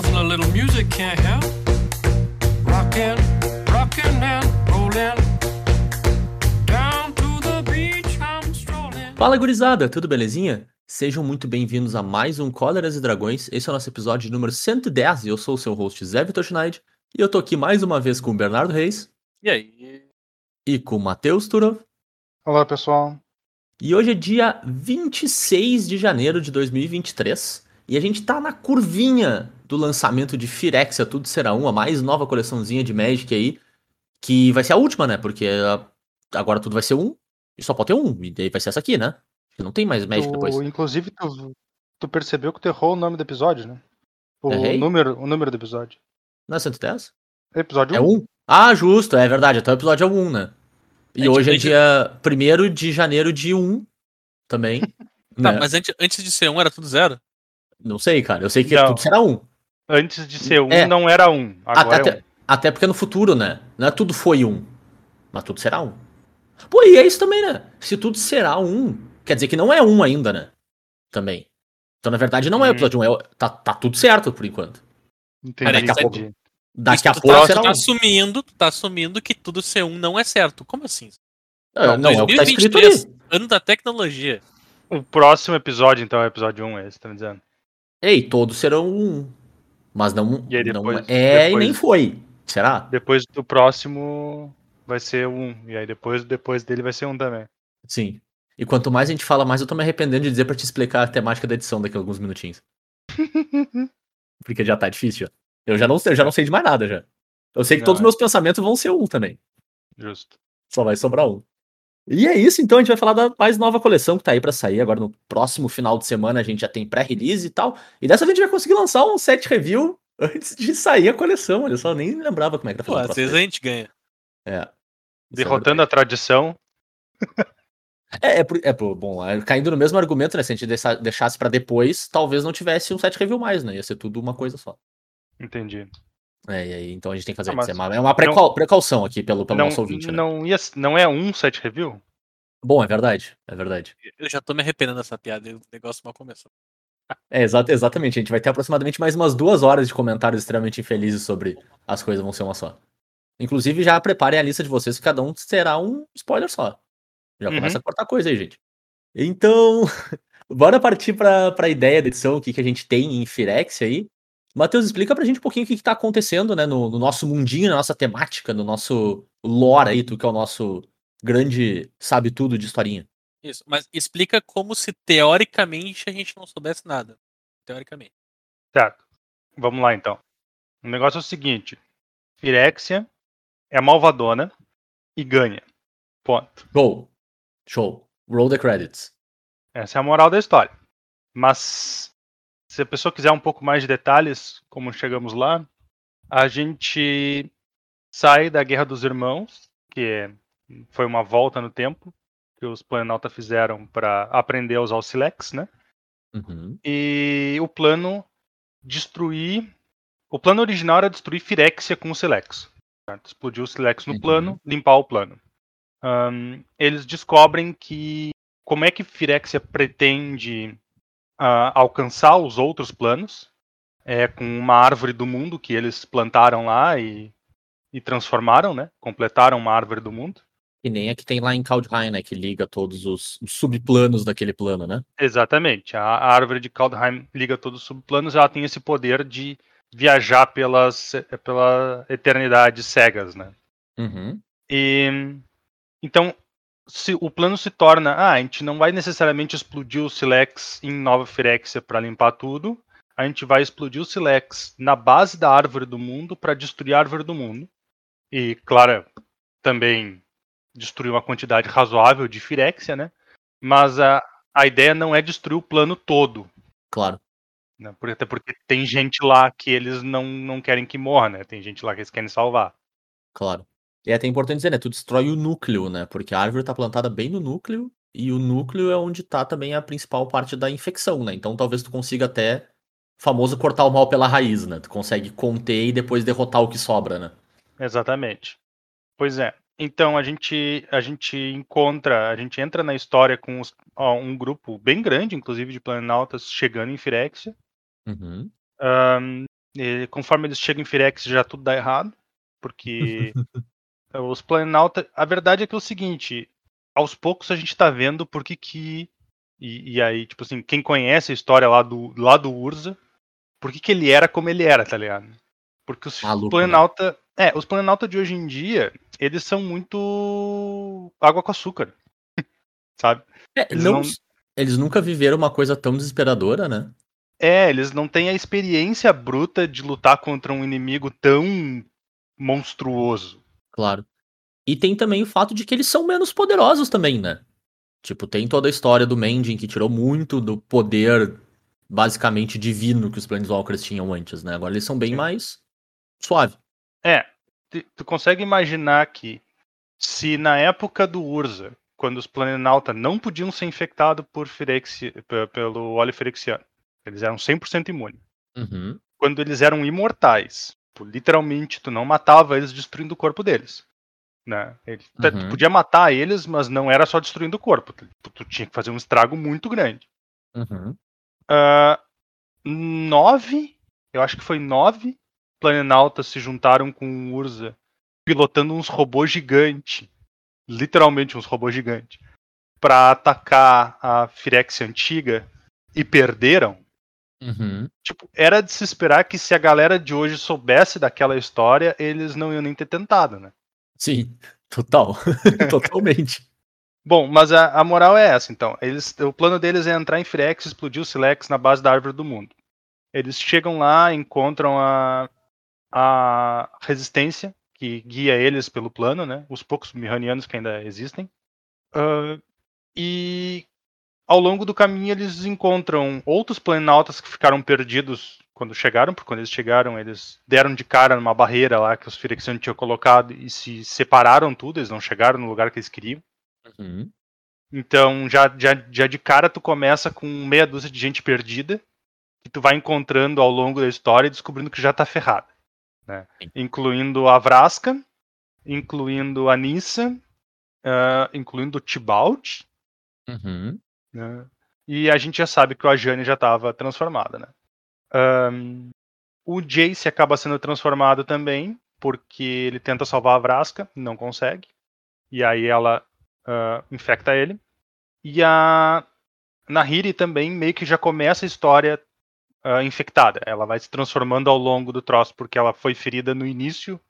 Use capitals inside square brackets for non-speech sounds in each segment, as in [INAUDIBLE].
Nothing a little music can't help. Rockin', rockin' and rollin'. Down to the beach I'm strolling. Fala gurizada, tudo belezinha? Sejam muito bem-vindos a mais um Cóleras e Dragões. Esse é o nosso episódio número 110 e eu sou o seu host Zé Vitor Schneid. E eu tô aqui mais uma vez com o Bernardo Reis E aí? e com o Matheus Turov. Olá, pessoal. E hoje é dia 26 de janeiro de 2023 e a gente tá na curvinha do lançamento de Firexia Tudo Será Um, a mais nova coleçãozinha de Magic aí, que vai ser a última, né? Porque ah, agora tudo vai ser um e só pode ter um, e daí vai ser essa aqui, né? Não tem mais Magic Tu- depois. inclusive, tu, tu percebeu que tu errou o nome do episódio, né? O Errei? número, o número do episódio. Não é 110? Episódio É 1. um? Ah, justo, é verdade. Então o episódio é o 1, né? E É, hoje é dia 1 de janeiro de 1 também. [LAUGHS] Tá, né? mas antes, antes de ser um era tudo zero? Não sei, cara. Eu sei que Não. tudo será 1. Antes de ser 1, É. não era 1. Agora Até, é 1. até porque no futuro, né? Não é tudo foi 1. Mas tudo será 1. Pô, e é isso também, né? Se tudo será 1, quer dizer que não é 1 ainda, né? Também. Então, na verdade, não é o Uhum. episódio 1. É, tá, tá tudo certo por enquanto. Entendi, daqui a pouco- entendi. Daqui a pouco tá, será tu tá 1. assumindo, tu tá assumindo que tudo ser um não é certo. Como assim? Não, não é o que tá escrito ali. 2023, ano da tecnologia. O próximo episódio, então, é o episódio 1, esse, tá me dizendo? Ei, todos serão 1. Mas não, E aí não depois- é depois- e nem foi. Será? Depois do próximo vai ser 1. E aí depois, depois dele vai ser 1 também. Sim. E quanto mais a gente fala, mais eu tô me arrependendo de dizer pra te explicar a temática da edição daqui a alguns minutinhos. [LAUGHS] Porque já tá difícil. já. Eu já não sei, eu já não sei de mais nada já. Eu sei que Não, todos os é. meus pensamentos vão ser um também. Justo. Só vai sobrar um. E é isso, então a gente vai falar da mais nova coleção que tá aí pra sair. Agora no próximo final de semana a gente já tem pré-release e tal. E dessa vez a gente vai conseguir lançar um set review [LAUGHS] antes de sair a coleção. Olha só, eu nem lembrava como é que era Pô, fazer às vezes a gente ganha. É. Isso é Derrotando a tradição. É, é, por- é por- bom, é, caindo no mesmo argumento, né? Se a gente deixa- deixasse pra depois, talvez não tivesse um set review mais, né? Ia ser tudo uma coisa só. Entendi. É, e aí, então a gente tem que fazer isso. mas É uma, é uma precau- precaução aqui pelo, pelo não, nosso ouvinte, né? não, ia, não é um set review? Bom, é verdade, é verdade. Eu já tô me arrependendo dessa piada, o negócio mal começou. É, exa- exatamente, a gente vai ter aproximadamente mais umas duas horas de comentários extremamente infelizes sobre as coisas vão ser uma só. Inclusive, já preparem a lista de vocês que cada um será um spoiler só. Já Uhum. começa a cortar coisa aí, gente. Então, [LAUGHS] bora partir pra, pra ideia da edição, o que, que a gente tem em Firexia aí. Matheus, explica pra gente um pouquinho o que, que tá acontecendo, né, no, no nosso mundinho, na nossa temática, no nosso lore aí, tu que é o nosso grande sabe-tudo de historinha. Isso, mas explica como se teoricamente a gente não soubesse nada. Teoricamente. Certo. Vamos lá então. O negócio é o seguinte: Firexia é malvadona e ganha. Ponto. Show. Show. Roll the credits. Essa é a moral da história. Mas se a pessoa quiser um pouco mais de detalhes, como chegamos lá, a gente sai da Guerra dos Irmãos, que é- foi uma volta no tempo que os Planalta fizeram para aprender a usar o Silex, né? Uhum. E o plano destruir. O plano original era destruir Firexia com o Silex. certo? Explodir o Silex no Uhum. plano, limpar o plano. Ahn, eles descobrem que. Como é que Firexia pretende ah, alcançar os outros planos? É com uma árvore do mundo que eles plantaram lá e, e transformaram, né? Completaram uma árvore do mundo. E nem a que tem lá em Kaldheim, né? Que liga todos os os subplanos daquele plano, né? Exatamente. A, a árvore de Kaldheim liga todos os subplanos, ela tem esse poder de viajar pelas, pela eternidade cegas, né? Uhum. E então, se o plano se torna, ah, a gente não vai necessariamente explodir o Silex em Nova Firexia para limpar tudo, a gente vai explodir o Silex na base da árvore do mundo para destruir a árvore do mundo. E, claro, também destruir uma quantidade razoável de Firexia, né? Mas a, a ideia não é destruir o plano todo, Claro. né? Até porque tem gente lá que eles não, não querem que morra, né? Tem gente lá que eles querem salvar. Claro. E é até importante dizer, né? Tu destrói o núcleo, né? Porque a árvore tá plantada bem no núcleo, e o núcleo é onde tá também a principal parte da infecção, né? Então talvez tu consiga até, famoso, cortar o mal pela raiz, né? Tu consegue conter e depois derrotar o que sobra, né? Exatamente. Pois é. Então a gente a gente encontra, a gente entra na história com os- ó, um grupo bem grande, inclusive de planaltas chegando em Firexia. Uhum. E conforme eles chegam em Firex já tudo dá errado, porque [LAUGHS] os Planalta, a verdade é que é o seguinte, aos poucos a gente tá vendo por que que e, e aí, tipo assim, quem conhece a história lá do lá do Urza, por que que ele era como ele era, tá ligado? Porque os Maluco, né? Planalta, é, os Planalta de hoje em dia, eles são muito água com açúcar. [LAUGHS] Sabe? É, Eles não- não- Eles nunca viveram uma coisa tão desesperadora, né? É, eles não têm a experiência bruta de lutar contra um inimigo tão monstruoso. Claro. E tem também o fato de que eles são menos poderosos também, né? Tipo, tem toda a história do Mending que tirou muito do poder basicamente divino que os Planeswalkers tinham antes, né? Agora eles são bem Sim. mais suave. É, tu, consegue imaginar que se na época do Urza, quando os Planalta não podiam ser infectados por Firexi, pe- pelo óleo firexiano, eles eram 100% imunes. Uhum. Quando eles eram imortais, tu, literalmente tu não matava eles destruindo o corpo deles. Né? Ele- tu- tu Uhum. podia matar eles, mas não era só destruindo o corpo. Tu, tu tinha que fazer um estrago muito grande. Uhum. Ah, nove, eu acho que foi nove Planaltas se juntaram com o Urza, pilotando uns robôs gigantes, literalmente uns robôs gigantes, para atacar a Firex antiga e perderam. Uhum. Tipo, era de se esperar que se a galera de hoje soubesse daquela história, eles não iam nem ter tentado, né? Sim, total. [LAUGHS] Totalmente. Bom, mas a, a moral é essa, então. Eles, o plano deles é entrar em Firex e explodir o Silex na base da árvore do mundo. Eles chegam lá, encontram a, a resistência que guia eles pelo plano, né? Os poucos Mihanianos que ainda existem. Ah, e ao longo do caminho eles encontram outros planaltas que ficaram perdidos quando chegaram, porque quando eles chegaram eles deram de cara numa barreira lá que os Firexianos tinham colocado e se separaram tudo, eles não chegaram no lugar que eles queriam. Uhum. Então, já, já, já de cara, tu começa com meia dúzia de gente perdida, que tu vai encontrando ao longo da história e descobrindo que já tá ferrada. Né? Incluindo a Vraska, incluindo a Nissa, ah, incluindo o Tibalt, Uhum. Né? E a gente já sabe que o Ajane já estava transformada, né? Ahn, o Jace acaba sendo transformado também, porque ele tenta salvar a Vraska, não consegue. E aí ela ah, infecta ele. E a Nahiri também meio que já começa a história ah, infectada. Ela vai se transformando ao longo do troço, porque ela foi ferida no início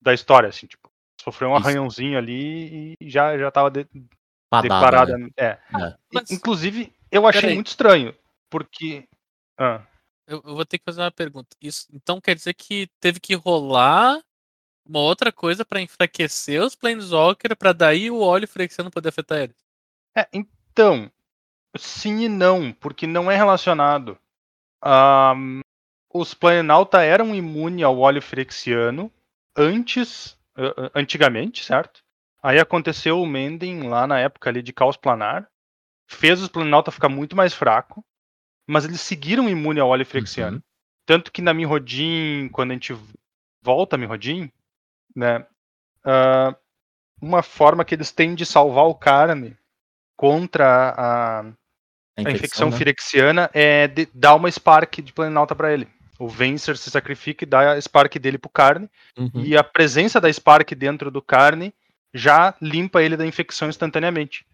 da história, assim, tipo, sofreu um arranhãozinho ali e já, já tava de- Padada, declarada. né? É. É. Mas- Inclusive, eu achei muito estranho, porque. Ah, Eu, eu vou ter que fazer uma pergunta. Isso, então quer dizer que teve que rolar uma outra coisa pra enfraquecer os Planeswalker pra daí o óleo Frexiano poder afetar eles? é, então, sim e não, porque não é relacionado. Ahm, os Planalta eram imunes ao óleo frexiano antes, antigamente, certo? Aí aconteceu o Mending lá na época ali de Caos Planar, fez os Planalta ficar muito mais fraco, mas eles seguiram imune ao óleo frexiano. Uhum. Tanto que na Mirrodin, quando a gente volta a Mirrodin, né, ah, uma forma que eles têm de salvar o Carne contra a, a infecção né? firexiana é de- dar uma Spark de Planalta pra ele. O Vencer se sacrifica e dá a Spark dele pro Carne, Uhum. e a presença da Spark dentro do Carne já limpa ele da infecção instantaneamente.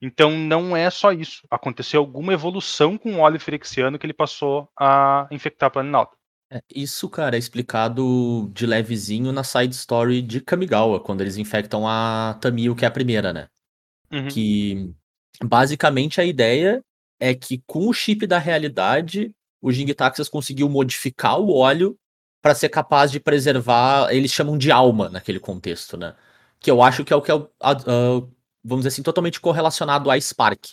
Então não é só isso. Aconteceu alguma evolução com o óleo firexiano que ele passou a infectar Planalta. É, Isso, cara, é explicado de levezinho na side story de Kamigawa, quando eles infectam a Tamil, que é a primeira, né? Uhum. Que basicamente a ideia é que com o chip da realidade, o Jingtaxas conseguiu modificar o óleo para ser capaz de preservar, eles chamam de alma naquele contexto, né? Que eu acho que é o que é, o- a- a- vamos dizer assim, totalmente correlacionado à Spark,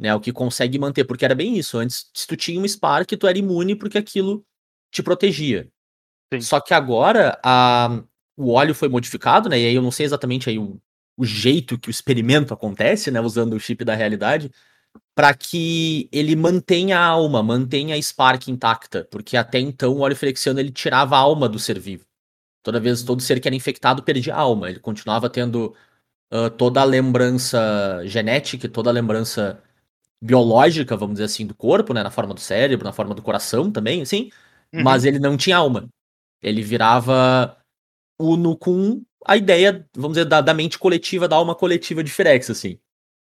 né? O que consegue manter, porque era bem isso. Antes, se tu tinha um Spark, tu era imune porque aquilo te protegia. Sim. Só que agora a, o óleo foi modificado, né? E aí eu não sei exatamente aí o, o jeito que o experimento acontece, né? Usando o chip da realidade, para que ele mantenha a alma, mantenha a Spark intacta, porque até então o óleo flexiano ele tirava a alma do ser vivo. Toda vez, todo ser que era infectado perdia a alma. Ele continuava tendo ah, toda a lembrança genética, toda a lembrança biológica, vamos dizer assim, do corpo, né? Na forma do cérebro, na forma do coração também, assim. Uhum. mas ele não tinha alma. Ele virava uno com a ideia, vamos dizer, da, da mente coletiva, da alma coletiva de Firex, assim.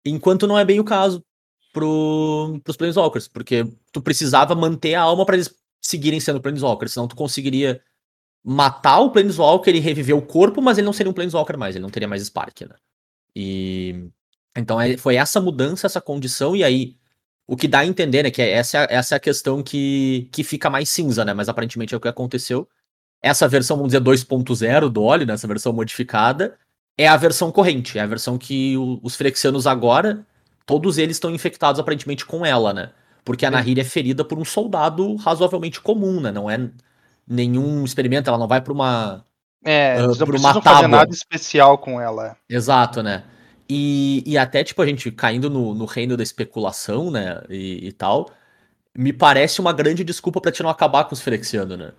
Enquanto não é bem o caso pro, pros Planeswalkers, porque tu precisava manter a alma para eles seguirem sendo Planeswalkers, senão tu conseguiria matar o Planeswalker e reviver o corpo, mas ele não seria um Planeswalker mais, ele não teria mais Spark, né? E então é, foi essa mudança, essa condição, e aí o que dá a entender, né, que é- essa, é a- essa é a questão que, que fica mais cinza, né, mas aparentemente é o que aconteceu. Essa versão, vamos dizer, 2.0 do óleo, né, essa versão modificada, é a versão corrente, é a versão que o- os Frexianos agora, todos eles estão infectados aparentemente com ela, né? Porque a Sim. Nahiri é ferida por um soldado razoavelmente comum, né? Não é nenhum experimento, ela não vai pra uma. É, eles não precisam fazer nada especial com ela. Exato, né? E, e até, tipo, a gente caindo no, no reino da especulação, né? E, e tal, me parece uma grande desculpa pra te não acabar com os Ferexianos, né?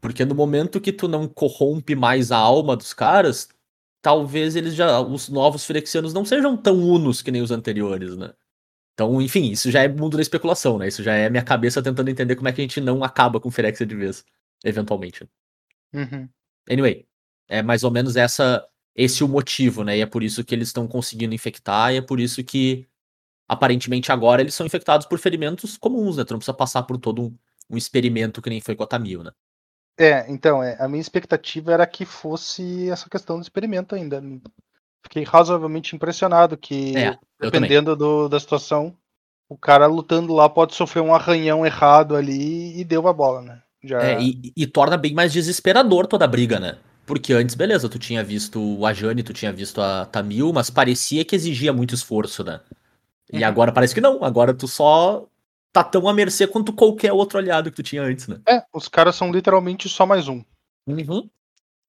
Porque no momento que tu não corrompe mais a alma dos caras, talvez eles já. Os novos Ferexianos não sejam tão unos que nem os anteriores, né? Então, enfim, isso já é mundo da especulação, né? Isso já é minha cabeça tentando entender como é que a gente não acaba com Phyrexia de vez, eventualmente. Uhum. Anyway, é mais ou menos essa esse o motivo, né? E é por isso que eles estão conseguindo infectar, e é por isso que aparentemente agora eles são infectados por ferimentos comuns, né? Tu não precisa passar por todo um, um experimento que nem foi com a Tamil, né? É, então, é, a minha expectativa era que fosse essa questão do experimento ainda. Fiquei razoavelmente impressionado que, É, dependendo do- da situação, o cara lutando lá pode sofrer um arranhão errado ali e deu a bola, né? Já... É, e, e torna bem mais desesperador toda a briga, né? Porque antes, beleza, tu tinha visto a Jane, tu tinha visto a Tamil, mas parecia que exigia muito esforço, né? E Uhum. agora parece que não, agora tu só tá tão à mercê quanto qualquer outro aliado que tu tinha antes, né? É, os caras são literalmente só mais um. Uhum.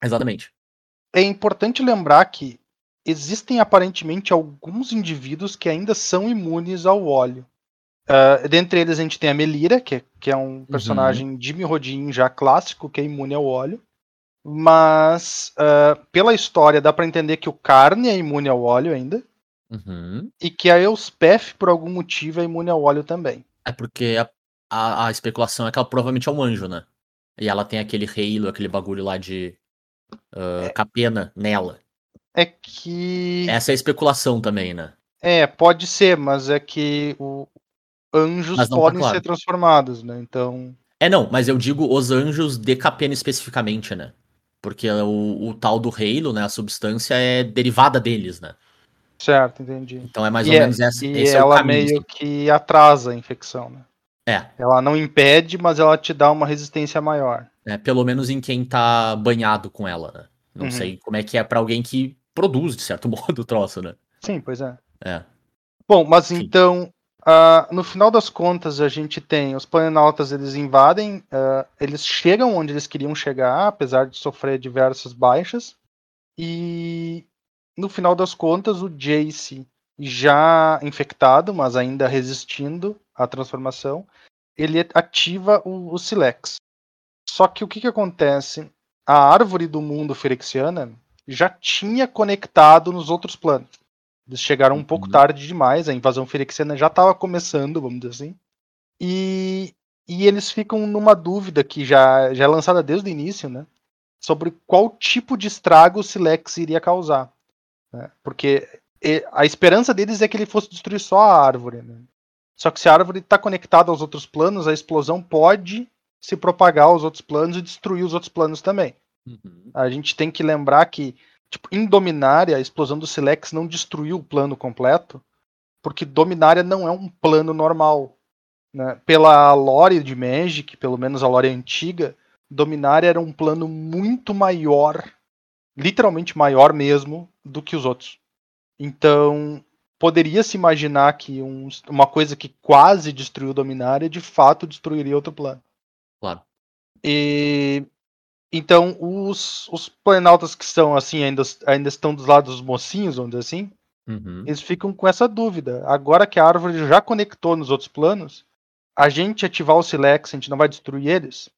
Exatamente. É importante lembrar que existem aparentemente alguns indivíduos que ainda são imunes ao óleo. Ah, dentre eles a gente tem a Melira, que, é- que é um personagem de Mirrodin já clássico, que é imune ao óleo. Mas ah, pela história dá pra entender que o Carne é imune ao óleo ainda. Uhum. E que a Elspeth, por algum motivo, é imune ao óleo também. É porque a, a, a especulação é que ela provavelmente é um anjo, né? E ela tem aquele halo, aquele bagulho lá de ah, capena nela. É que. Essa é a especulação também, né? É, pode ser, mas é que o... anjos tá podem claro. ser transformados, né? Então. É, não, mas eu digo os anjos de Capena especificamente, né? Porque o, o tal do Halo, né? A substância é derivada deles, né? Certo, entendi. Então é mais e ou é- menos essa, e esse é ela caminho. meio que atrasa a infecção, né? É, Ela não impede, mas ela te dá uma resistência maior. é, pelo menos em quem tá banhado com ela, né? Não Uhum. sei como é que é pra alguém que produz, de certo [LAUGHS] modo, o troço, né? Sim, pois é. É. Bom, mas Sim. então, ah, no final das contas, a gente tem os planaltas, eles invadem, ah, eles chegam onde eles queriam chegar, apesar de sofrer diversas baixas. E no final das contas, o Jace, já infectado, mas ainda resistindo à transformação, ele ativa o, o Silex. Só que o que, que acontece? A árvore do mundo Ferexiana já tinha conectado nos outros planos. Eles chegaram um pouco Uhum. tarde demais, a invasão ferexiana já estava começando, vamos dizer assim. E, e eles ficam numa dúvida que já, já é lançada desde o início, né? Sobre qual tipo de estrago o Silex iria causar. né? Porque a esperança deles é que ele fosse destruir só a árvore. Né? Só que se a árvore está conectada aos outros planos, a explosão pode se propagar aos outros planos e destruir os outros planos também. Uhum. A gente tem que lembrar que, tipo, em Dominária, a explosão do Silex não destruiu o plano completo, porque Dominária não é um plano normal. Né? Pela lore de Magic, pelo menos a lore antiga, Dominária era um plano muito maior, literalmente maior mesmo, do que os outros. Então, poderia se imaginar que um- uma coisa que quase destruiu Dominária, de fato destruiria outro plano. Claro. E então os, os planaltas que estão assim ainda, ainda estão dos lados dos mocinhos, vamos dizer assim, Uhum. eles ficam com essa dúvida. Agora que a árvore já conectou nos outros planos, a gente ativar o Silex, a gente não vai destruir eles?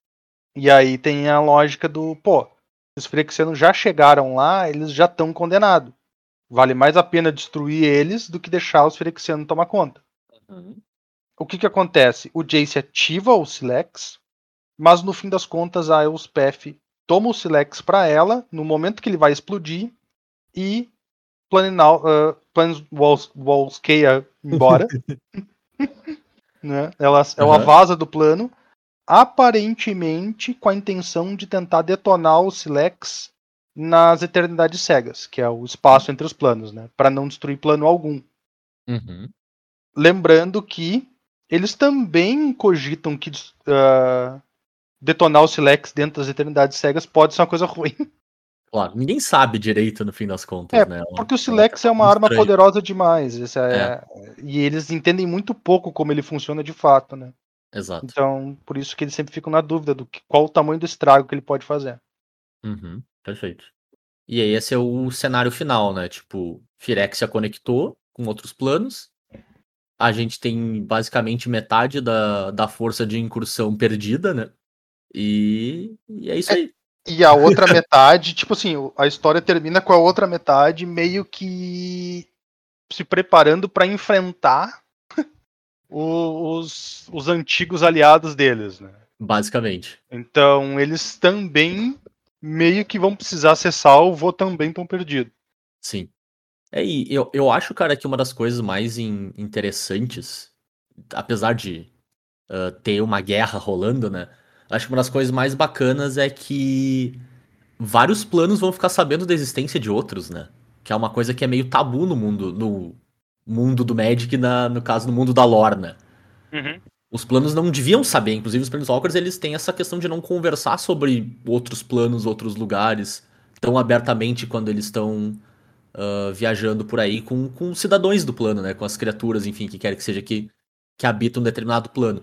E aí tem a lógica do, pô, os Frexianos já chegaram lá, eles já estão condenados. Vale mais a pena destruir eles do que deixar os Frexianos tomar conta Uhum. o que que acontece? O Jace ativa o Silex mas no fim das contas a Elspeth toma o Silex para ela no momento que ele vai explodir e Planinal, uh, Planeswalskeia embora. [LAUGHS] né? Ela, ela Uhum. vaza do plano, aparentemente com a intenção de tentar detonar o Silex nas eternidades cegas, que é o espaço entre os planos, né? Para não destruir plano algum. Uhum. Lembrando que eles também cogitam que ah, detonar o Silex dentro das eternidades cegas pode ser uma coisa ruim. [LAUGHS] Claro, ninguém sabe direito no fim das contas, É, né? Porque o Silex é uma arma estranho. poderosa demais. esse é- E eles entendem muito pouco como ele funciona de fato, né? Exato. Então, por isso que eles sempre ficam na dúvida do que, qual o tamanho do estrago que ele pode fazer. Uhum, perfeito. E aí esse é o cenário final, né? Tipo, Firexia conectou com outros planos. A gente tem basicamente metade da, da força de incursão perdida, né? E, e é isso aí. E a outra [LAUGHS] metade, tipo assim, a história termina com a outra metade meio que se preparando para enfrentar [LAUGHS] os, os antigos aliados deles, né? Basicamente. Então eles também meio que vão precisar ser salvos ou também estão perdidos. Sim. É, e eu, eu acho, cara, que uma das coisas mais in- interessantes, apesar de ah, ter uma guerra rolando, né? Acho que uma das coisas mais bacanas é que vários planos vão ficar sabendo da existência de outros, né? Que é uma coisa que é meio tabu no mundo, no mundo do Magic, na, no caso, no mundo da lore, né? Os planos não deviam saber, inclusive os Planeswalkers, eles têm essa questão de não conversar sobre outros planos, outros lugares, tão abertamente quando eles estão ah, viajando por aí com, com os cidadãos do plano, né? Com as criaturas, enfim, que quer que seja que, que habitam um determinado plano.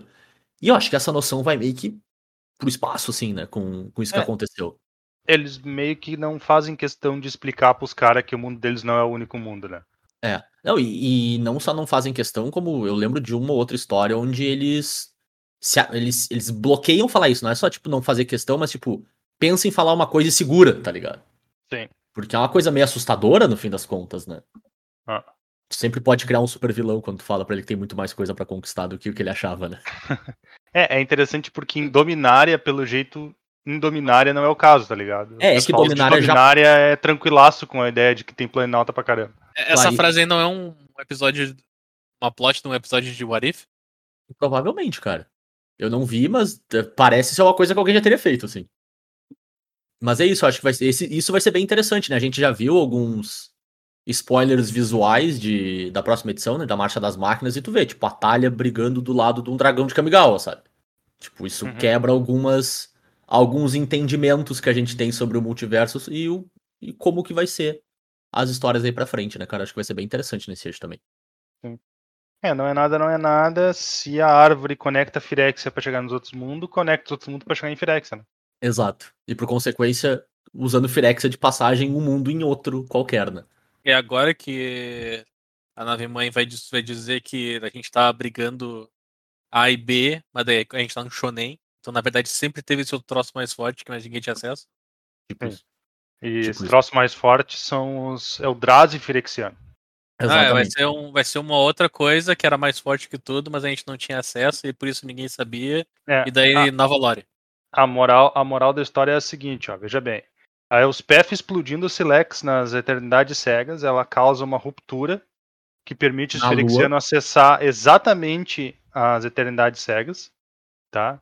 E eu acho que essa noção vai meio que pro espaço, assim, né? Com, com isso que É. aconteceu. Eles meio que não fazem questão de explicar pros caras que o mundo deles não é o único mundo, né? É. Não, e, e não só não fazem questão, como eu lembro de uma ou outra história onde eles, se eles eles bloqueiam falar isso. Não é só, tipo, não fazer questão, mas, tipo, pensa em falar uma coisa e segura, tá ligado? Sim. Porque é uma coisa meio assustadora, no fim das contas, né? Ah. Tu sempre pode criar um super vilão quando tu fala pra ele que tem muito mais coisa pra conquistar do que o que ele achava, né? [LAUGHS] É, é interessante porque em Dominária, pelo jeito, em Dominária não é o caso, tá ligado? É, é O que de Dominária já- Dominária é tranquilaço com a ideia de que tem planalta pra caramba. Essa Claro. frase aí não é um episódio. Uma plot de um episódio de What If? Provavelmente, cara. Eu não vi, mas eh, parece ser uma coisa que alguém já teria feito, assim. Mas é isso, acho que vai ser, esse- isso vai ser bem interessante, né? A gente já viu alguns spoilers visuais de, da próxima edição, né? Da Marcha das Máquinas, e tu vê, tipo, a Talha brigando do lado de um dragão de Kamigawa, sabe? Tipo, isso Uhum. quebra algumas alguns entendimentos que a gente tem sobre o multiverso e, o, e como que vai ser as histórias aí pra frente, né, cara? Acho que vai ser bem interessante nesse eixo também. É, não é nada, não é nada. Se a árvore conecta a Firexia pra chegar nos outros mundos, conecta os outros mundos pra chegar em Firexia, né? Exato. E por consequência, usando Firexia de passagem um mundo em outro qualquer, né? É agora que a nave mãe vai, vai dizer que a gente tá brigando A e B, mas daí a gente tá no Shonen. Então, na verdade, sempre teve esse outro troço mais forte que mais ninguém tinha acesso. Tipo Sim. isso. E Tipo esse isso. troço mais forte são os Eldrazi Firexiano. Ah, vai, Exatamente. ser um, vai ser uma outra coisa que era mais forte que tudo, mas a gente não tinha acesso e por isso ninguém sabia. É, E daí, a, nova lore. a moral, a moral da história é a seguinte, ó, veja bem. A Elspeth explodindo o Silex nas Eternidades Cegas, ela causa uma ruptura que permite os Na Lua. Acessar exatamente as Eternidades Cegas, tá?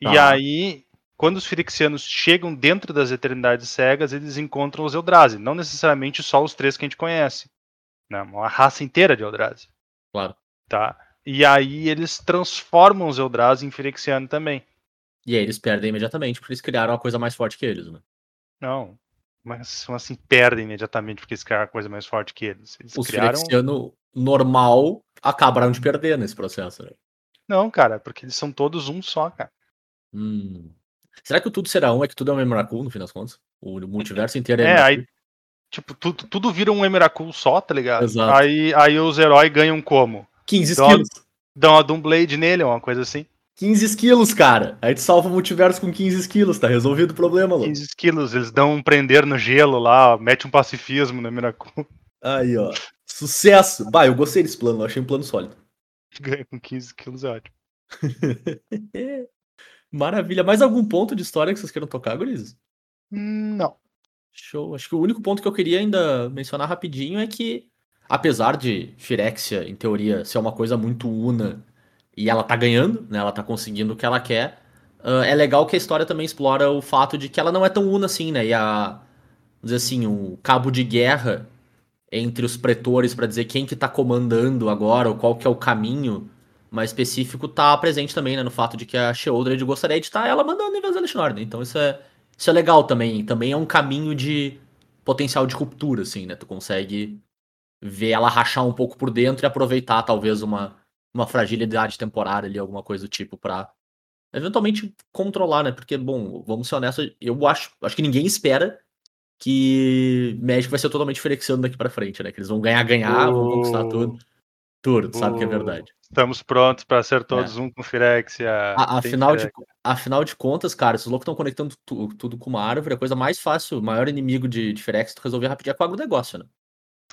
E Tá. aí, quando os Firexianos chegam dentro das Eternidades Cegas, eles encontram os Eldrazi, não necessariamente só os três que a gente conhece, né? Uma raça inteira de Eldrazi. Claro. Tá? E aí eles transformam os Eldrazi em Firexiano também. E aí eles perdem imediatamente, porque eles criaram uma coisa mais forte que eles, né? Não. Mas como assim perdem imediatamente porque eles criaram coisa mais forte que eles. Eles Os criaram. Firexiano normal acabaram de perder nesse processo, né? Não, cara, porque eles são todos um só, cara. Hum. Será que o tudo será um? É que tudo é um Emrakul, no fim das contas? O multiverso inteiro é, É, aí. Tipo, tudo, tudo vira um Emrakul só, tá ligado? Exato. Aí, aí os heróis ganham como? 15 Dó- esquilos. Dão a Doomblade nele, uma coisa assim. 15 esquilos, cara. Aí tu salva o multiverso com 15 esquilos, tá resolvido o problema, Lu. 15 quilos, eles dão um prender no gelo lá, ó, mete um pacifismo no Emrakul. Aí, ó. Sucesso! Bah, eu gostei desse plano, eu achei um plano sólido. [LAUGHS] Ganha com 15 quilos, é ótimo. [LAUGHS] Maravilha. Mais algum ponto de história que vocês queiram tocar, gurizes? Hum, Não. Show. Acho que o único ponto que eu queria ainda mencionar rapidinho é que, apesar de Firexia, em teoria, ser uma coisa muito una e ela tá ganhando, né? Ela tá conseguindo o que ela quer. ah, é legal que a história também explora o fato de que ela não é tão una assim, né? E a. Vamos dizer assim, o cabo de guerra entre os pretores pra dizer quem que tá comandando agora, ou qual que é o caminho mais específico, tá presente também, né? No fato de que a Sheoldred gostaria de estar ela mandando em vez da Lichnor? Então isso é, isso é legal também. Também é um caminho de potencial de ruptura, assim, né? Tu consegue ver ela rachar um pouco por dentro e aproveitar, talvez, uma, uma fragilidade temporária ali, alguma coisa do tipo, pra eventualmente controlar, né? Porque, bom, vamos ser honestos, eu acho, acho que ninguém espera que Magic vai ser totalmente Firexiano daqui pra frente, né? Que eles vão ganhar, ganhar, vão conquistar tudo. Tudo, tu sabe que é verdade. Estamos prontos para ser todos um com Firexia. A- afinal, de, afinal de contas, cara, esses loucos estão conectando tu- tudo com uma árvore, a coisa mais fácil, o maior inimigo de, de Firex tu resolver rapidinho é com o agronegócio, né?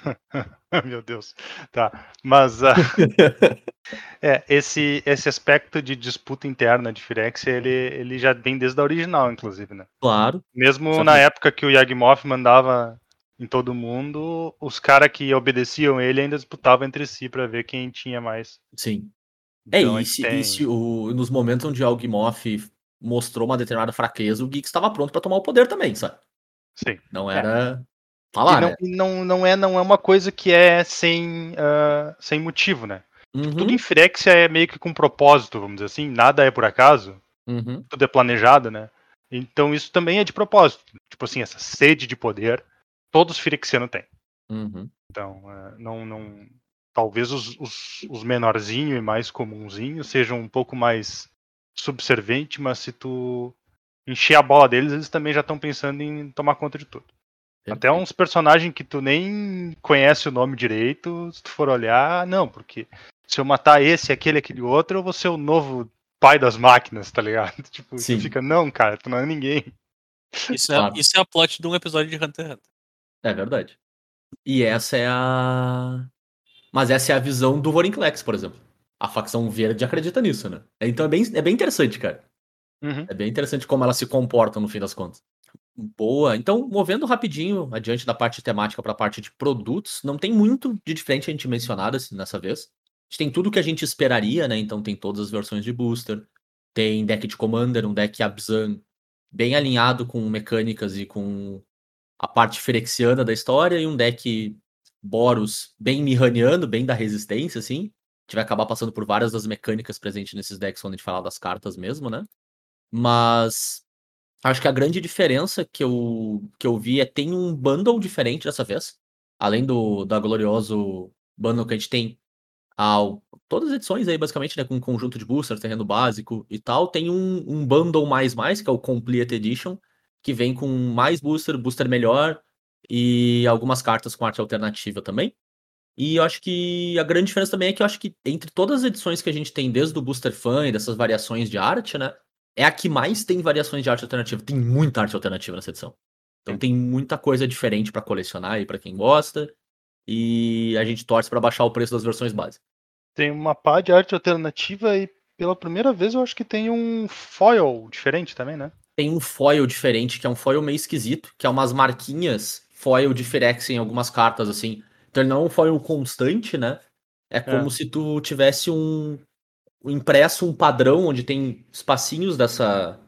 [LAUGHS] Meu Deus. Tá. Mas ah, [LAUGHS] é, esse, esse aspecto de disputa interna de Firexia, ele, ele já vem desde a original, inclusive, né? Claro. Mesmo na época que o Yagmoth mandava em todo mundo, os caras que obedeciam ele ainda disputavam entre si para ver quem tinha mais. Sim. É, Então, a e, se, tem- e se o, nos momentos onde Algimoth mostrou uma determinada fraqueza, o Geek estava pronto pra tomar o poder também, sabe? Sim. Não era. Tá lá, e não, né? e não, não, é, não é uma coisa que é sem, ah, sem motivo, né? Uhum, Tudo em Firexia é meio que com propósito, vamos dizer assim, nada é por acaso. uhum, tudo é planejado, né? Então isso também é de propósito. Tipo assim, essa sede de poder, todos os Firexianos têm. uhum. Então, é, não, não, talvez os, os, os menorzinhos e mais comunzinhos sejam um pouco mais subserventes, mas se tu encher a bola deles, eles também já estão pensando em tomar conta de tudo. Até uns personagens que tu nem conhece o nome direito, se tu for olhar, não, porque se eu matar esse, aquele, aquele outro, eu vou ser o novo pai das máquinas, tá ligado? [LAUGHS] Tipo, tu Sim. fica, não, cara, tu não é ninguém. Isso, é, Claro. isso é a plot de um episódio de Hunter x Hunter. É verdade. E essa é a. Mas essa é a visão do Vorinclex, por exemplo. A facção verde acredita nisso, né? Então é bem, é bem interessante, cara. Uhum. É bem interessante como ela se comporta no fim das contas. Boa. Então, movendo rapidinho adiante da parte temática para a parte de produtos, não tem muito de diferente a gente mencionar assim, nessa vez. A gente tem tudo que a gente esperaria, né? Então tem todas as versões de booster, tem deck de Commander, um deck Abzan bem alinhado com mecânicas e com a parte ferexiana da história, e um deck Boros bem mirraniano, bem da resistência, assim. A gente vai acabar passando por várias das mecânicas presentes nesses decks quando a gente falar das cartas mesmo, né? Mas acho que a grande diferença que eu, que eu vi é tem um bundle diferente dessa vez. Além do da glorioso bundle que a gente tem ao, todas as edições aí, basicamente, né? Com um conjunto de booster, terreno básico e tal. Tem um, um bundle mais mais, que é o Complete Edition, que vem com mais booster, booster melhor e algumas cartas com arte alternativa também. E eu acho que a grande diferença também é que eu acho que entre todas as edições que a gente tem, desde o Booster Fan e dessas variações de arte, né? É a que mais tem variações de arte alternativa. Tem muita arte alternativa nessa edição. Então tem muita coisa diferente pra colecionar e pra quem gosta. E a gente torce pra baixar o preço das versões básicas. Tem uma pá de arte alternativa e pela primeira vez eu acho que tem um foil diferente também, né? Tem um foil diferente, que é um foil meio esquisito, que é umas marquinhas foil de Firex em algumas cartas, assim. Então ele não é um foil constante, né? É como se tu tivesse um impresso, um padrão onde tem espacinhos dessa,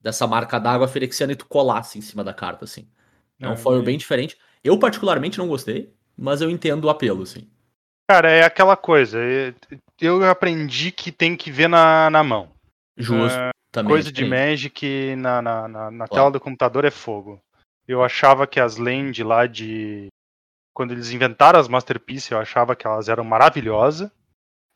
dessa marca d'água firexiana e tu colasse em cima da carta, assim. É um É, foil bem diferente. Eu particularmente não gostei, mas eu entendo o apelo, assim. Cara, é aquela coisa. é- Eu aprendi que tem que ver na, na mão. Justo. também. é Coisa de. Magic na, na, na, na tela do computador é fogo. Eu achava que as land lá de. Quando eles inventaram as Masterpiece, eu achava que elas eram maravilhosas.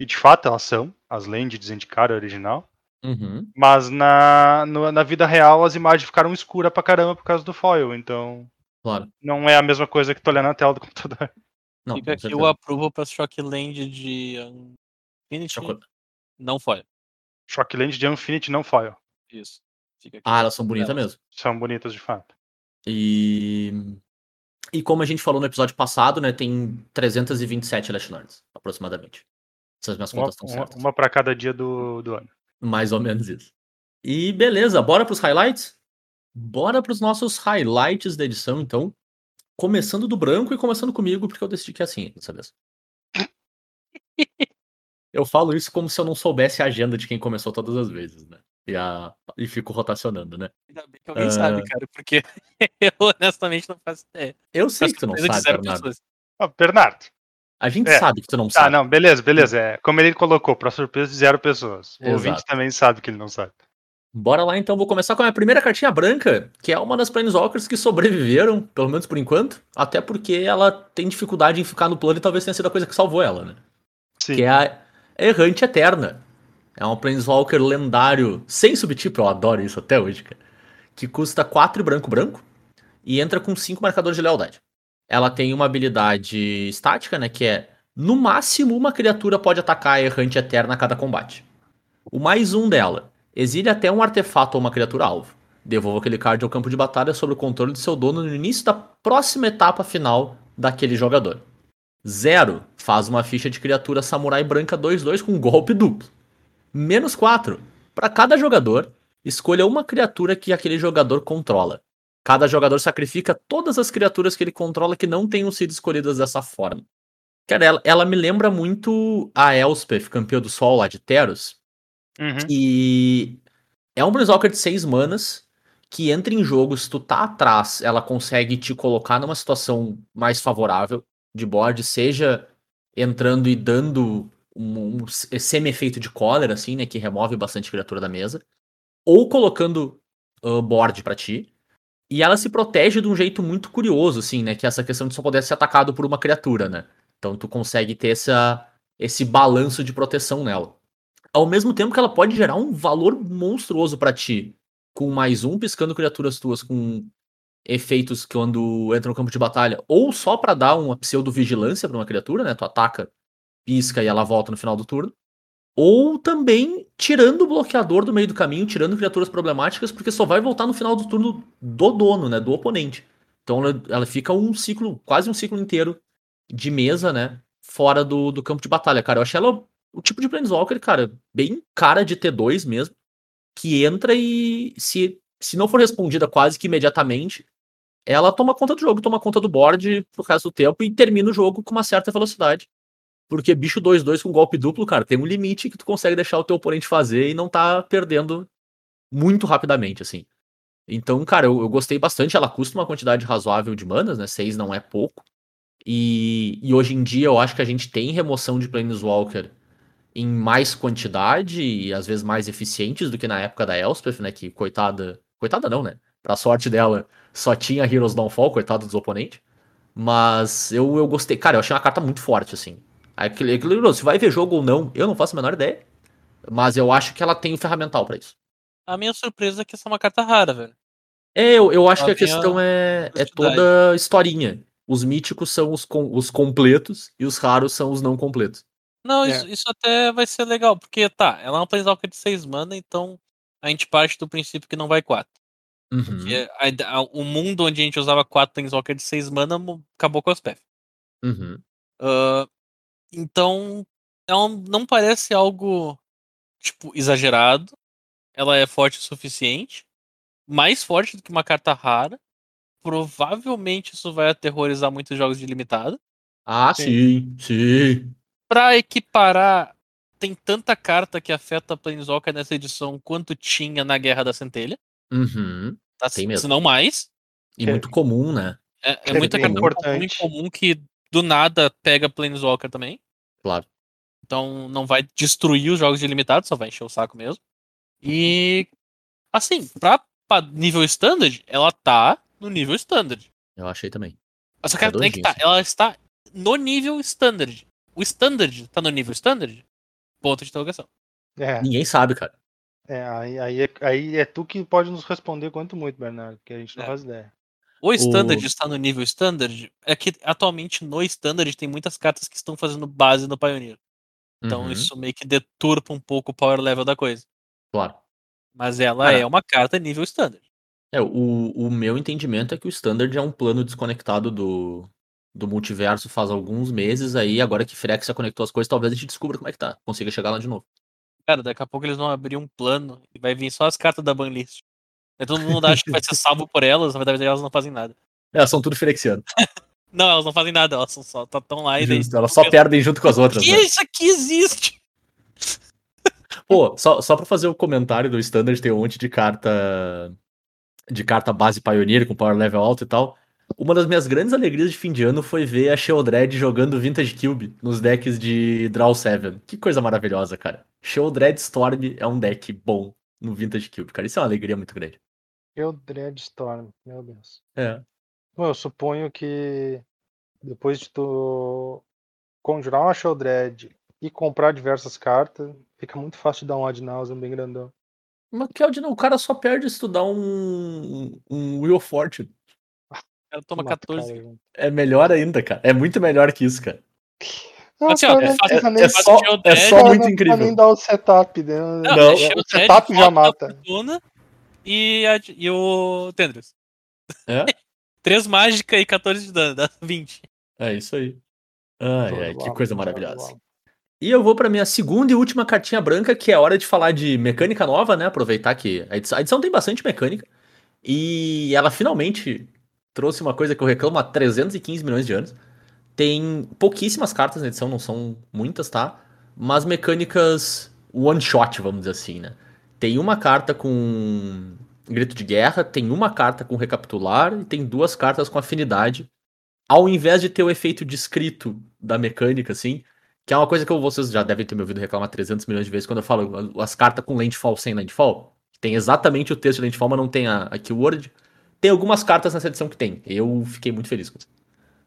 E de fato elas são. As land de Zendikar original. Uhum. Mas na, no- na vida real as imagens ficaram escuras pra caramba por causa do foil. Então Claro. não é a mesma coisa que tu olhar na tela do computador. [LAUGHS] Não, Fica aqui o approval pra Shockland de Infinity. Choco- Não foi. Shockland de Infinity não foil. Isso. Fica aqui. Ah, elas são bonitas Elas. mesmo. São bonitas de fato. E. E como a gente falou no episódio passado, né, tem 327 Lash Lords, aproximadamente. Se as minhas Uma, contas estão uma, certas. uma para cada dia do, do ano. Mais ou menos isso. E beleza, bora pros highlights? Bora pros nossos highlights da edição, então. Começando do branco e começando comigo, porque eu decidi que é assim dessa vez. [LAUGHS] Eu falo isso como se eu não soubesse a agenda de quem começou todas as vezes, né? E, a... e fico rotacionando, né? Ainda bem que alguém Ah. sabe, cara, porque [LAUGHS] eu honestamente não faço ideia. Eu sei que tu não sabe, zero Bernardo. pessoas. Ó, Bernardo. A gente É. sabe que tu não Tá, sabe. não, beleza, beleza. É, como ele colocou, pra surpresa de zero pessoas. O Exato. ouvinte também sabe que ele não sabe. Bora lá então, vou começar com a minha primeira cartinha branca, que é uma das Planeswalkers que sobreviveram, pelo menos por enquanto, até porque ela tem dificuldade em ficar no plano e talvez tenha sido a coisa que salvou ela, né? Sim. Que é a Errante Eterna. É um Planeswalker lendário, sem subtipo, eu adoro isso até hoje, cara. Que custa 4 branco-branco e entra com 5 marcadores de lealdade. Ela tem uma habilidade estática, né? Que é, no máximo, uma criatura pode atacar a Errante Eterna a cada combate. O mais um dela, exile até um artefato ou uma criatura alvo. Devolva aquele card ao campo de batalha sob o controle de seu dono no início da próxima etapa final daquele jogador. Zero, faz uma ficha de criatura samurai branca 2-2 com golpe duplo. Menos 4. Para cada jogador, escolha uma criatura que aquele jogador controla. Cada jogador sacrifica todas as criaturas que ele controla que não tenham sido escolhidas dessa forma. Cara, ela, ela me lembra muito a Elspeth, campeã do sol lá de Teros, Uhum. e é um Planeswalker de 6 manas que entra em jogo, se tu tá atrás, ela consegue te colocar numa situação mais favorável de board, seja entrando e dando um, um semi-efeito de cólera, assim, né, que remove bastante criatura da mesa, ou colocando uh, board pra ti, e ela se protege de um jeito muito curioso, assim, né, que é essa questão de só poder ser atacado por uma criatura, né, então tu consegue ter essa, esse balanço de proteção nela ao mesmo tempo que ela pode gerar um valor monstruoso pra ti, com mais um piscando criaturas tuas com efeitos quando entra no campo de batalha, ou só pra dar uma pseudo vigilância pra uma criatura, né? Tu ataca, pisca e ela volta no final do turno. Ou também tirando o bloqueador do meio do caminho, tirando criaturas problemáticas, porque só vai voltar no final do turno do dono, né? Do oponente. Então ela, ela fica um ciclo, quase um ciclo inteiro de mesa, né? Fora do, do campo de batalha, cara. Eu achei ela o tipo de Planeswalker, cara, bem cara de T2 mesmo, que entra e se, se não for respondida quase que imediatamente, ela toma conta do jogo, toma conta do board pro resto do tempo e termina o jogo com uma certa velocidade. Porque bicho 2-2 com golpe duplo, cara, tem um limite que tu consegue deixar o teu oponente fazer e não tá perdendo muito rapidamente, assim. Então, cara, eu, eu gostei bastante. Ela custa uma quantidade razoável de manas, né? 6 não é pouco. E, e hoje em dia eu acho que a gente tem remoção de Planeswalker em mais quantidade e às vezes mais eficientes do que na época da Elspeth, né? Que coitada. Coitada não, né? Pra sorte dela, só tinha Heroes Downfall, coitado dos oponentes. Mas eu, eu gostei. Cara, eu achei uma carta muito forte, assim. Aquele, aquele, se vai ver jogo ou não, eu não faço a menor ideia. Mas eu acho que ela tem o ferramental pra isso. A minha surpresa é que essa é uma carta rara, velho. É, eu, eu acho Ela que a a questão é, é toda historinha. Os míticos são os, com- os completos e os raros são os não completos. Não, É. isso, isso até vai ser legal, porque tá, ela é uma Planeswalker de 6 mana, então a gente parte do princípio que não vai 4. Uhum. Porque a a- o mundo onde a gente usava 4 Planeswalker de 6 mana acabou com as PF. Uhum. Ah, então, ela não parece algo, tipo, exagerado. Ela é forte o suficiente. Mais forte do que uma carta rara. Provavelmente isso vai aterrorizar muitos jogos de limitada. Ah, sim, sim. Pra equiparar, tem tanta carta que afeta a Planeswalker nessa edição quanto tinha na Guerra da Centelha. Uhum. Tá? Tem mesmo. Se não mais. E Que- muito comum, né? É, é é muita carta importante. comum que do nada pega Planeswalker também. Claro. Então não vai destruir os jogos de limitado, só vai encher o saco mesmo. E assim, pra, pra nível standard, ela tá no nível standard. Eu achei também. Só que ela tem que tá, ela está no nível standard. O standard tá no nível standard? Ponto de interrogação. É, Ninguém sabe, cara. é, aí, aí, é, aí é tu que pode nos responder quanto muito, Bernardo, porque a gente não É. faz ideia. O standard O- está no nível standard. É que atualmente no standard tem muitas cartas que estão fazendo base no Pioneer. Então Uhum, isso meio que deturpa um pouco o power level da coisa. Claro. Mas ela Cara, é uma carta nível standard. É, o, o meu entendimento é que o Standard é um plano desconectado do, do multiverso faz alguns meses aí, agora que Phyrexia conectou as coisas, talvez a gente descubra como é que tá, consiga chegar lá de novo. Cara, daqui a pouco eles vão abrir um plano e vai vir só as cartas da banlist. Aí todo mundo acha que vai ser [LAUGHS] salvo por elas, na verdade elas não fazem nada. Elas são tudo Firexiano. [LAUGHS] Não, elas não fazem nada, elas são só tão lá e daí. Elas só perdem junto com as outras. que né? isso aqui existe? Pô, só, só pra fazer o comentário do Standard, tem um monte de carta. De carta base Pioneer com power level alto e tal. Uma das minhas grandes alegrias de fim de ano foi ver a Sheldred jogando Vintage Cube nos decks de Draw 7. Que coisa maravilhosa, cara. Sheldred Storm é um deck bom no Vintage Cube, cara. Isso é uma alegria muito grande. Eu Dreadstorm, meu Deus. É. Bom, eu suponho que depois de tu conjurar uma Sheldred e comprar diversas cartas, fica muito fácil de dar um nauseam bem grandão. Mas Keld, não, o cara só perde se tu dá um, um Wheel of Fortune. [LAUGHS] Ela toma Mata o 14. cara junto. É melhor ainda, cara. É muito melhor que isso, cara. Não, Assim, ó, cara, é não nem- É só, é só cara, muito não incrível. nem dar o setup. Né? Não, Não, o o setup já mata. Fortuna E, a, e o Tendrils. É? [LAUGHS] 3 mágica e 14 de dano, dá 20. É isso aí. Ai, ai, que coisa maravilhosa. E eu vou pra minha segunda e última cartinha branca, que é hora de falar de mecânica nova, né? Aproveitar que a edição, a edição tem bastante mecânica. E ela finalmente trouxe uma coisa que eu reclamo há 315 milhões de anos. Tem pouquíssimas cartas na edição, não são muitas, tá? Mas mecânicas one shot, vamos dizer assim, né? Tem uma carta com grito de guerra, tem uma carta com recapitular e tem duas cartas com afinidade. Ao invés de ter o efeito descrito da mecânica, assim, que é uma coisa que vocês já devem ter me ouvido reclamar 300 milhões de vezes quando eu falo as cartas com landfall sem landfall. Tem exatamente o texto de landfall, mas não tem a, a keyword. Tem algumas cartas nessa edição que tem. Eu fiquei muito feliz com isso.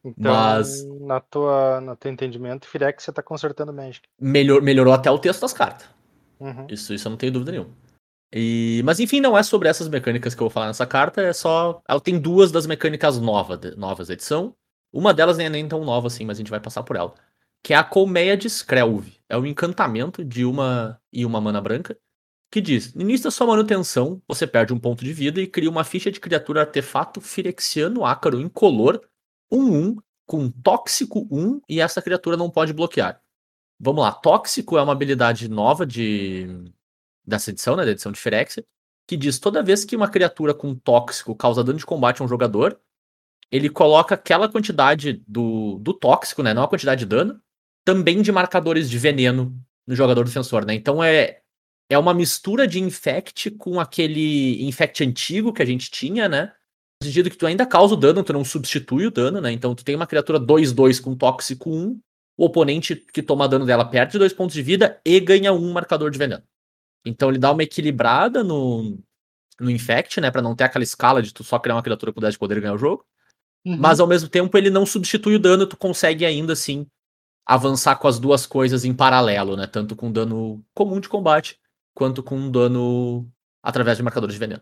Então, Mas- na tua, no teu entendimento, Firex você tá consertando Magic. Melhor, melhorou até o texto das cartas. Uhum. Isso, isso eu não tenho dúvida nenhuma. E, mas enfim, não é sobre essas mecânicas que eu vou falar nessa carta, é só. Ela tem duas das mecânicas nova, novas da edição. Uma delas nem é nem tão nova assim, mas a gente vai passar por ela. Que é a Colmeia de Skrelv. É um encantamento de uma e uma mana branca. Que diz: no início da sua manutenção, você perde um ponto de vida e cria uma ficha de criatura artefato Firexiano Ácaro incolor 1-1 com tóxico 1 e essa criatura não pode bloquear. Vamos lá, tóxico é uma habilidade nova de dessa edição, né, da edição de Firexia, que diz toda vez que uma criatura com tóxico causa dano de combate a um jogador, ele coloca aquela quantidade do, do tóxico, né, não a quantidade de dano, também de marcadores de veneno no jogador defensor, né? Então é é uma mistura de infect com aquele infect antigo que a gente tinha, né? No sentido que tu ainda causa o dano, tu não substitui o dano, né? Então tu tem uma criatura 2-2 com tóxico 1, o oponente que toma dano dela perde dois pontos de vida e ganha um marcador de veneno. Então ele dá uma equilibrada no, no Infect, né? Pra não ter aquela escala de tu só criar uma criatura com 10 de poder e ganhar o jogo. Uhum. Mas ao mesmo tempo ele não substitui o dano, tu consegue ainda assim avançar com as duas coisas em paralelo, né? Tanto com dano comum de combate, quanto com dano através de marcadores de veneno.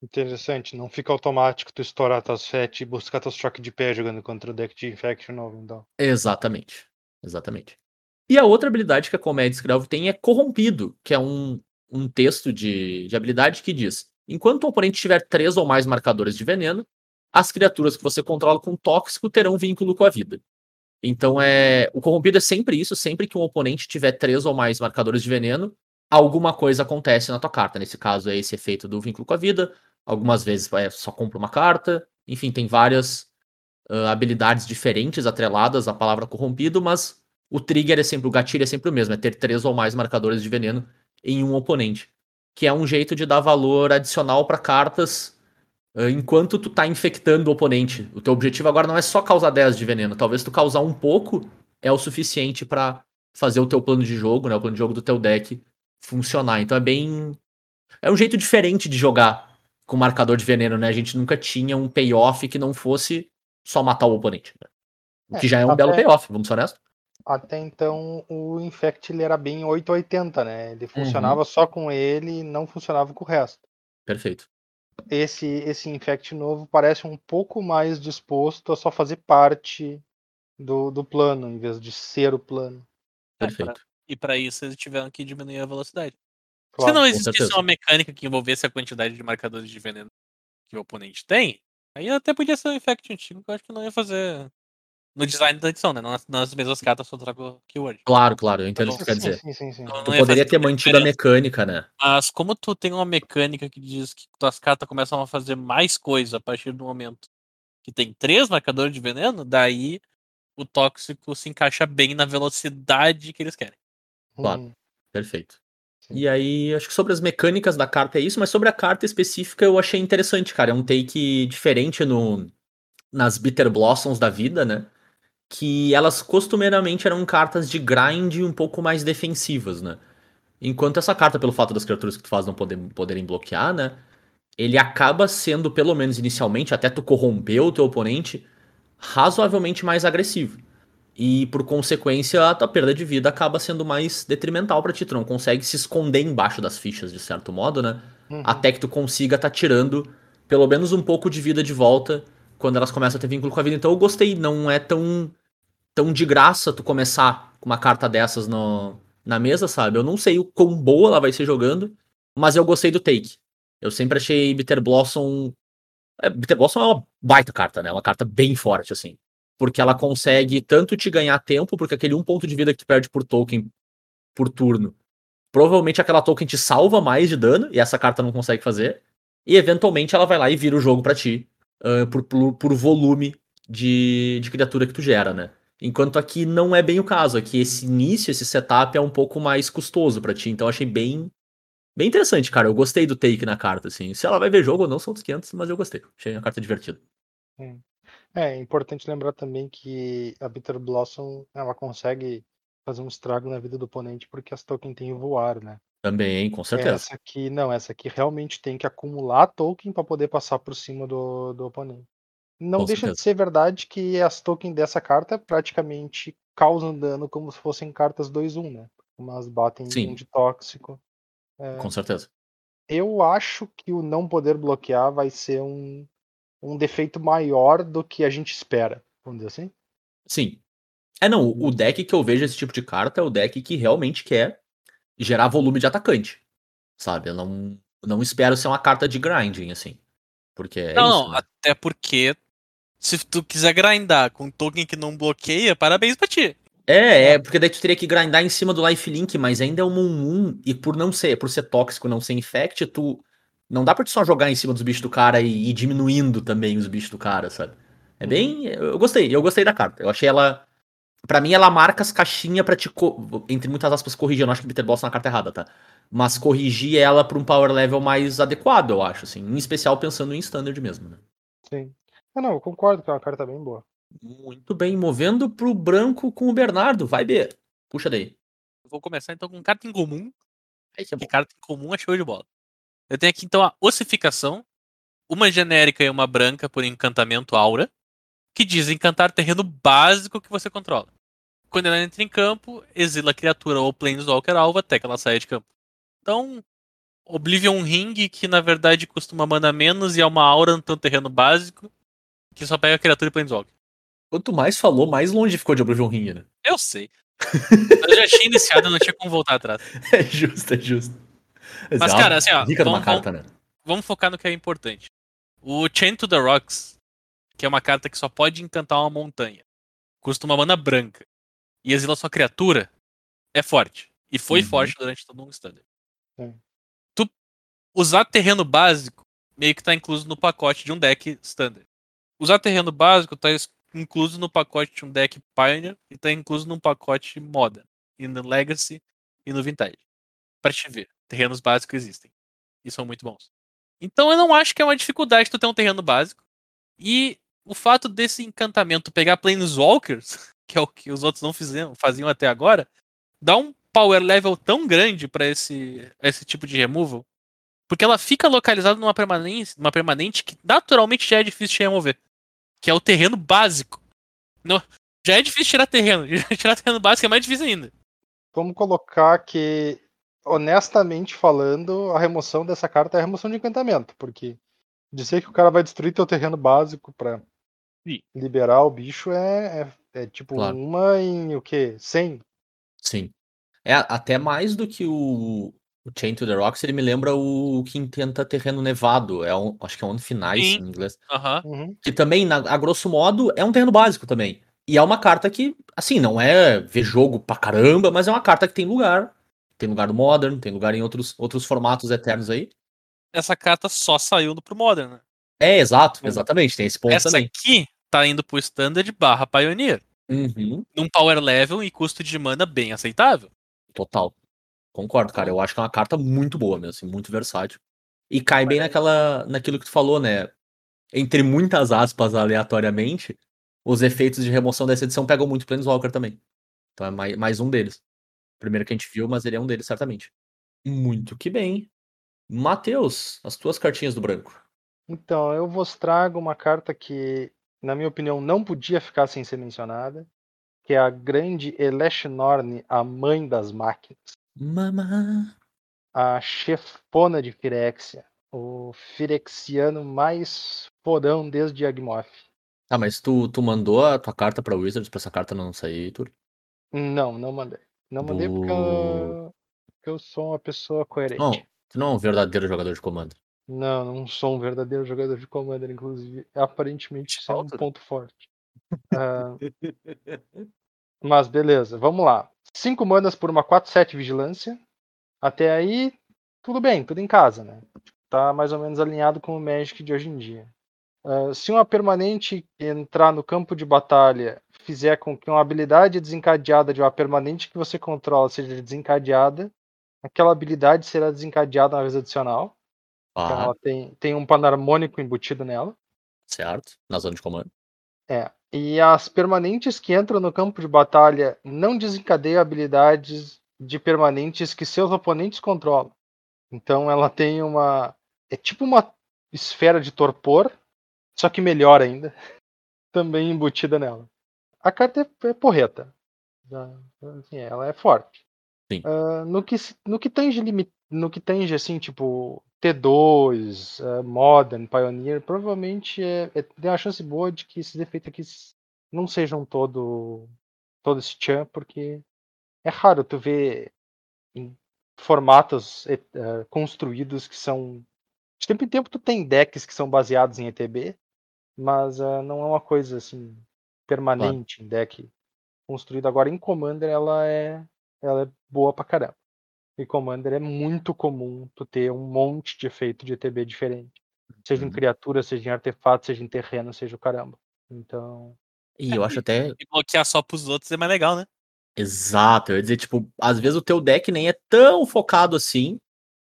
Interessante, não fica automático tu estourar tuas FET e buscar teus choque de pé jogando contra o deck de Infection novo, então. Exatamente. Exatamente. E a outra habilidade que a Comédia Escravo tem é Corrompido, que é um, um texto de, de habilidade que diz: enquanto o oponente tiver três ou mais marcadores de veneno, as criaturas que você controla com tóxico terão vínculo com a vida. Então é. O corrompido é sempre isso, sempre que um oponente tiver três ou mais marcadores de veneno, alguma coisa acontece na tua carta. Nesse caso é esse efeito do vínculo com a vida. Algumas vezes é só compra uma carta. Enfim, tem várias habilidades diferentes atreladas à palavra corrompido, mas o trigger é sempre, o gatilho é sempre o mesmo, é ter três ou mais marcadores de veneno em um oponente. Que é um jeito de dar valor adicional para cartas ah, enquanto tu tá infectando o oponente. O teu objetivo agora não é só causar 10 de veneno, talvez tu causar um pouco é o suficiente para fazer o teu plano de jogo, né, o plano de jogo do teu deck funcionar. Então é bem é um jeito diferente de jogar com marcador de veneno, né? A gente nunca tinha um payoff que não fosse só matar o oponente. Né? O que É, já é um até- belo payoff, vamos ser honestos. Até então o Infect ele era bem 880, né? Ele funcionava só com ele e não funcionava com o resto. Perfeito. Esse, esse Infect novo parece um pouco mais disposto a só fazer parte do, do plano, em vez de ser o plano. É, Perfeito. E pra isso eles tiveram que diminuir a velocidade. Claro. Se não existisse uma mecânica que envolvesse a quantidade de marcadores de veneno que o oponente tem, aí até podia ser um Infect antigo, que eu acho que não ia fazer. No design da edição, né? Não nas, nas mesmas cartas, só trago keyword. Claro, claro, eu entendo o que tu quer dizer. sim, sim, sim. Não- Tu poderia ter mantido a mecânica, né? Mas como tu tem uma mecânica que diz que tuas cartas começam a fazer mais coisa a partir do momento que tem três marcadores de veneno, daí o tóxico se encaixa bem na velocidade que eles querem. Claro. Uhum. Perfeito. E aí, acho que sobre as mecânicas da carta é isso, mas sobre a carta específica eu achei interessante, cara. É um take diferente no, nas Bitter Blossoms da vida, né? Que elas costumeiramente eram cartas de grind um pouco mais defensivas, né? Enquanto essa carta, pelo fato das criaturas que tu faz não poder, poderem bloquear, né? Ele acaba sendo, pelo menos inicialmente, até tu corromper o teu oponente, razoavelmente mais agressivo. E por consequência, a tua perda de vida acaba sendo mais detrimental pra ti. Tu não consegue se esconder embaixo das fichas, de certo modo, né? Uhum. Até que tu consiga tá tirando pelo menos um pouco de vida de volta quando elas começam a ter vínculo com a vida. Então eu gostei, não é tão, tão de graça tu começar com uma carta dessas no, na mesa, sabe? Eu não sei o quão boa ela vai ser jogando, mas eu gostei do take. Eu sempre achei Bitter Blossom. É, Bitter Blossom é uma baita carta, né? Uma carta bem forte, assim. Porque ela consegue tanto te ganhar tempo, porque aquele um ponto de vida que tu perde por token por turno, provavelmente aquela token te salva mais de dano, e essa carta não consegue fazer. E eventualmente ela vai lá e vira o jogo pra ti, ah, por, por, por volume de, de criatura que tu gera, né? Enquanto aqui não é bem o caso. Aqui esse início, esse setup é um pouco mais custoso pra ti. Então eu achei bem, bem interessante, cara. Eu gostei do take na carta, assim. Se ela vai ver jogo ou não, são dos 500, mas eu gostei. Achei a carta divertida. É importante lembrar também que a Bitter Blossom ela consegue fazer um estrago na vida do oponente porque as tokens têm o voar, né? Também, com certeza. Essa aqui não, essa aqui realmente tem que acumular token para poder passar por cima do, do oponente. Não Com deixa certeza. de ser verdade que as tokens dessa carta praticamente causam dano como se fossem cartas 2-1, né? Mas batem Sim. de tóxico. Com certeza. Eu acho que o não poder bloquear vai ser um, um defeito maior do que a gente espera, vamos dizer assim. Sim. É, não, o deck que eu vejo esse tipo de carta é o deck que realmente quer gerar volume de atacante. Sabe? Eu não, não espero ser uma carta de grinding, assim. Porque é não, isso, não, né? até porque se tu quiser grindar com um token que não bloqueia, parabéns pra ti. É, é, porque daí tu teria que grindar em cima do lifelink, mas ainda é um 1-1, e por não ser, por ser tóxico, não ser infect, tu. Não dá pra tu só jogar em cima dos bichos do cara e ir diminuindo também os bichos do cara, sabe? É bem. Eu gostei, eu gostei da carta. Eu achei ela. Pra mim, ela marca as caixinhas pra te. co- Entre muitas aspas, corrigir. Eu não acho que Bitter Boss é uma carta errada, tá? Mas corrigir ela pra um power level mais adequado, eu acho, assim. Em especial pensando em standard mesmo, né? Sim. Ah, não, eu concordo que é uma carta bem boa. Muito bem, movendo pro branco com o Bernardo. Vai, B. Puxa daí. Eu Vou começar então com carta em comum. Aí que é. Que carta em comum é show de bola. Eu tenho aqui então a ossificação, uma genérica e uma branca por encantamento aura, que diz encantar terreno básico que você controla. Quando ela entra em campo, exila a criatura ou planeswalker alvo até que ela saia de campo. Então, Oblivion Ring, que na verdade custa uma mana a menos e é uma aura no teu terreno básico, que só pega criatura e planeswalker. Quanto mais falou, mais longe ficou de Oblivion Ring, né? Eu sei. eu já tinha iniciado, não tinha como voltar atrás. [LAUGHS] É justo, é justo. Mas, é cara, assim, ó, Rica de uma vamos- carta, né? vamos focar no que é importante. O Chain to the Rocks, que é uma carta que só pode encantar uma montanha, custa uma mana branca e exila sua criatura, é forte. E foi Uhum. forte durante todo um standard. Sim. Tu usar terreno básico meio que tá incluso no pacote de um deck standard. Usar terreno básico tá incluso no pacote de um deck Pioneer e tá incluso num pacote Modern, e no Legacy e no Vintage. Pra te ver, terrenos básicos existem. E são muito bons. Então eu não acho que é uma dificuldade tu ter um terreno básico. E o fato desse encantamento pegar Planeswalkers, [LAUGHS] que é o que os outros não fizeram, faziam até agora, dá um power level tão grande pra esse, esse tipo de removal. Porque ela fica localizada numa permanente, numa permanente que naturalmente já é difícil de remover. Que é o terreno básico. Já é difícil tirar terreno. [LAUGHS] tirar terreno básico é mais difícil ainda. Vamos colocar que, honestamente falando, a remoção dessa carta é a remoção de encantamento, porque dizer que o cara vai destruir teu terreno básico pra Sim. liberar o bicho é, é, é tipo Claro. uma em o quê? 100? Sim. É até mais do que o, o Chain to the Rocks, ele me lembra o que tenta terreno nevado. É um, acho que é um finais Sim. em inglês. Uhum. Que também, na- a grosso modo, é um terreno básico também. E é uma carta que, assim, não é ver jogo pra caramba, mas é uma carta que tem lugar. Tem lugar no Modern, tem lugar em outros, outros formatos eternos aí. Essa carta só saiu pro Modern, né? É, exato, exatamente, tem esse ponto Essa também. aqui tá indo pro Standard barra Pioneer. Uhum, Num power level e custo de mana bem aceitável. total. Concordo, cara. Eu acho que é uma carta muito boa mesmo, assim, muito versátil. E cai bem naquela, naquilo que tu falou, né? Entre muitas aspas, aleatoriamente, os efeitos de remoção dessa edição pegam muito Planeswalker também. Então é mais, mais um deles. Primeiro que a gente viu, mas ele é um deles, certamente. Muito que bem. Matheus, as tuas cartinhas do branco. Então, eu vos trago uma carta que, na minha opinião, não podia ficar sem ser mencionada, que é a grande Eleshnorn, a mãe das máquinas, Mamá. a chefona de Firexia, o Firexiano mais fodão desde Yagmoth. Ah, mas tu, tu mandou a tua carta pra Wizards pra essa carta não sair, Tur? Não, não mandei. Não mandei porque eu, porque eu sou uma pessoa coerente. Não, tu não é um verdadeiro jogador de comando. Não, não sou um verdadeiro jogador de Commander, inclusive. Aparentemente isso é um ponto forte. Ah, mas beleza, vamos lá. 5 manas por uma 4-7 vigilância. Até aí, tudo bem, tudo em casa, né? Tá mais ou menos alinhado com o Magic de hoje em dia. Ah, se uma permanente entrar no campo de batalha fizer com que uma habilidade desencadeada de uma permanente que você controla seja desencadeada, aquela habilidade será desencadeada uma vez adicional. Então Ah, ela tem, tem um panarmônico embutido nela. certo. Na zona de comando. É. E as permanentes que entram no campo de batalha não desencadeiam habilidades de permanentes que seus oponentes controlam. Então ela tem uma. É tipo uma esfera de torpor, só que melhor ainda. [LAUGHS] Também embutida nela. A carta é, é porreta. Assim, ela é forte. Sim. Ah, no, que, no que tange limi- no que tange assim, tipo T2, ah, Modern, Pioneer, provavelmente é, é- tem uma chance boa de que esses efeitos aqui não sejam todo todo esse chan, porque é raro tu ver em formatos eh, construídos que são de tempo em tempo tu tem decks que são baseados em ETB, mas não é uma coisa assim permanente em deck construído agora em Commander ela é ela é boa pra caramba. Em Commander é muito comum tu ter um monte de efeito de ETB diferente. Seja em Uhum. criatura, seja em artefato, seja em terreno, seja o caramba. Então, E eu acho até E bloquear só pros outros é mais legal, né? Exato, eu ia dizer, tipo, às vezes o teu deck nem é tão focado assim,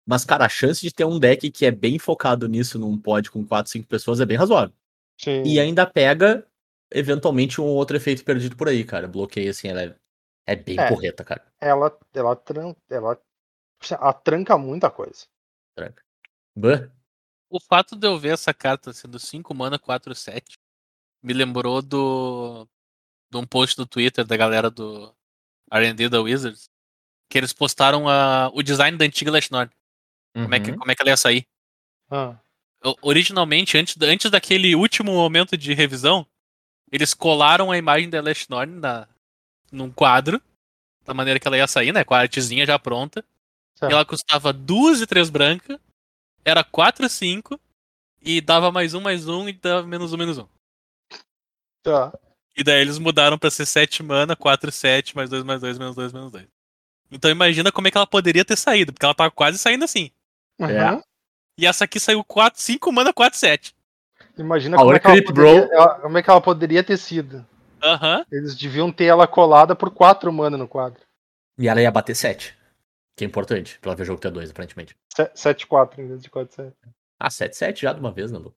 mas, cara, a chance de ter um deck que é bem focado nisso num pod com 4, 5 pessoas é bem razoável. sim. E ainda pega, eventualmente, um outro efeito perdido por aí, cara. Bloqueio, assim, ela é, é bem É. porreta, cara. ela ela, tran, ela ela tranca muita coisa. Bah, O fato de eu ver essa carta sendo 5 mana 4 7 me lembrou do de um post do Twitter da galera do R&D da Wizards que eles postaram a, o design da antiga Lashnorn. Como, é que, uhum. como é que ela ia sair? Ah, Originalmente, antes, antes daquele último momento de revisão, eles colaram a imagem da Lashnorn na, num quadro, da maneira que ela ia sair, né? Com a artezinha já pronta. certo. E ela custava duas e três branca, era 4 5 e dava mais um, mais um e dava menos um, menos um. Tá. E daí eles mudaram pra ser 7 mana, 4 7, mais 2, mais 2, menos 2, menos 2. Então imagina como é que ela poderia ter saído, porque ela tava quase saindo assim. É. Uhum. E essa aqui saiu 4, 5 mana, 4 7. Imagina Power como é, que ela creep, poderia, bro. ela- como é que ela poderia ter sido. Aham. Eles deviam ter ela colada por 4 mana no quadro. E ela ia bater 7. Que é importante, pra ela ver jogo T2, aparentemente. 7-4 em vez de 4-7. Ah, 7-7 já de uma vez, né, Lu?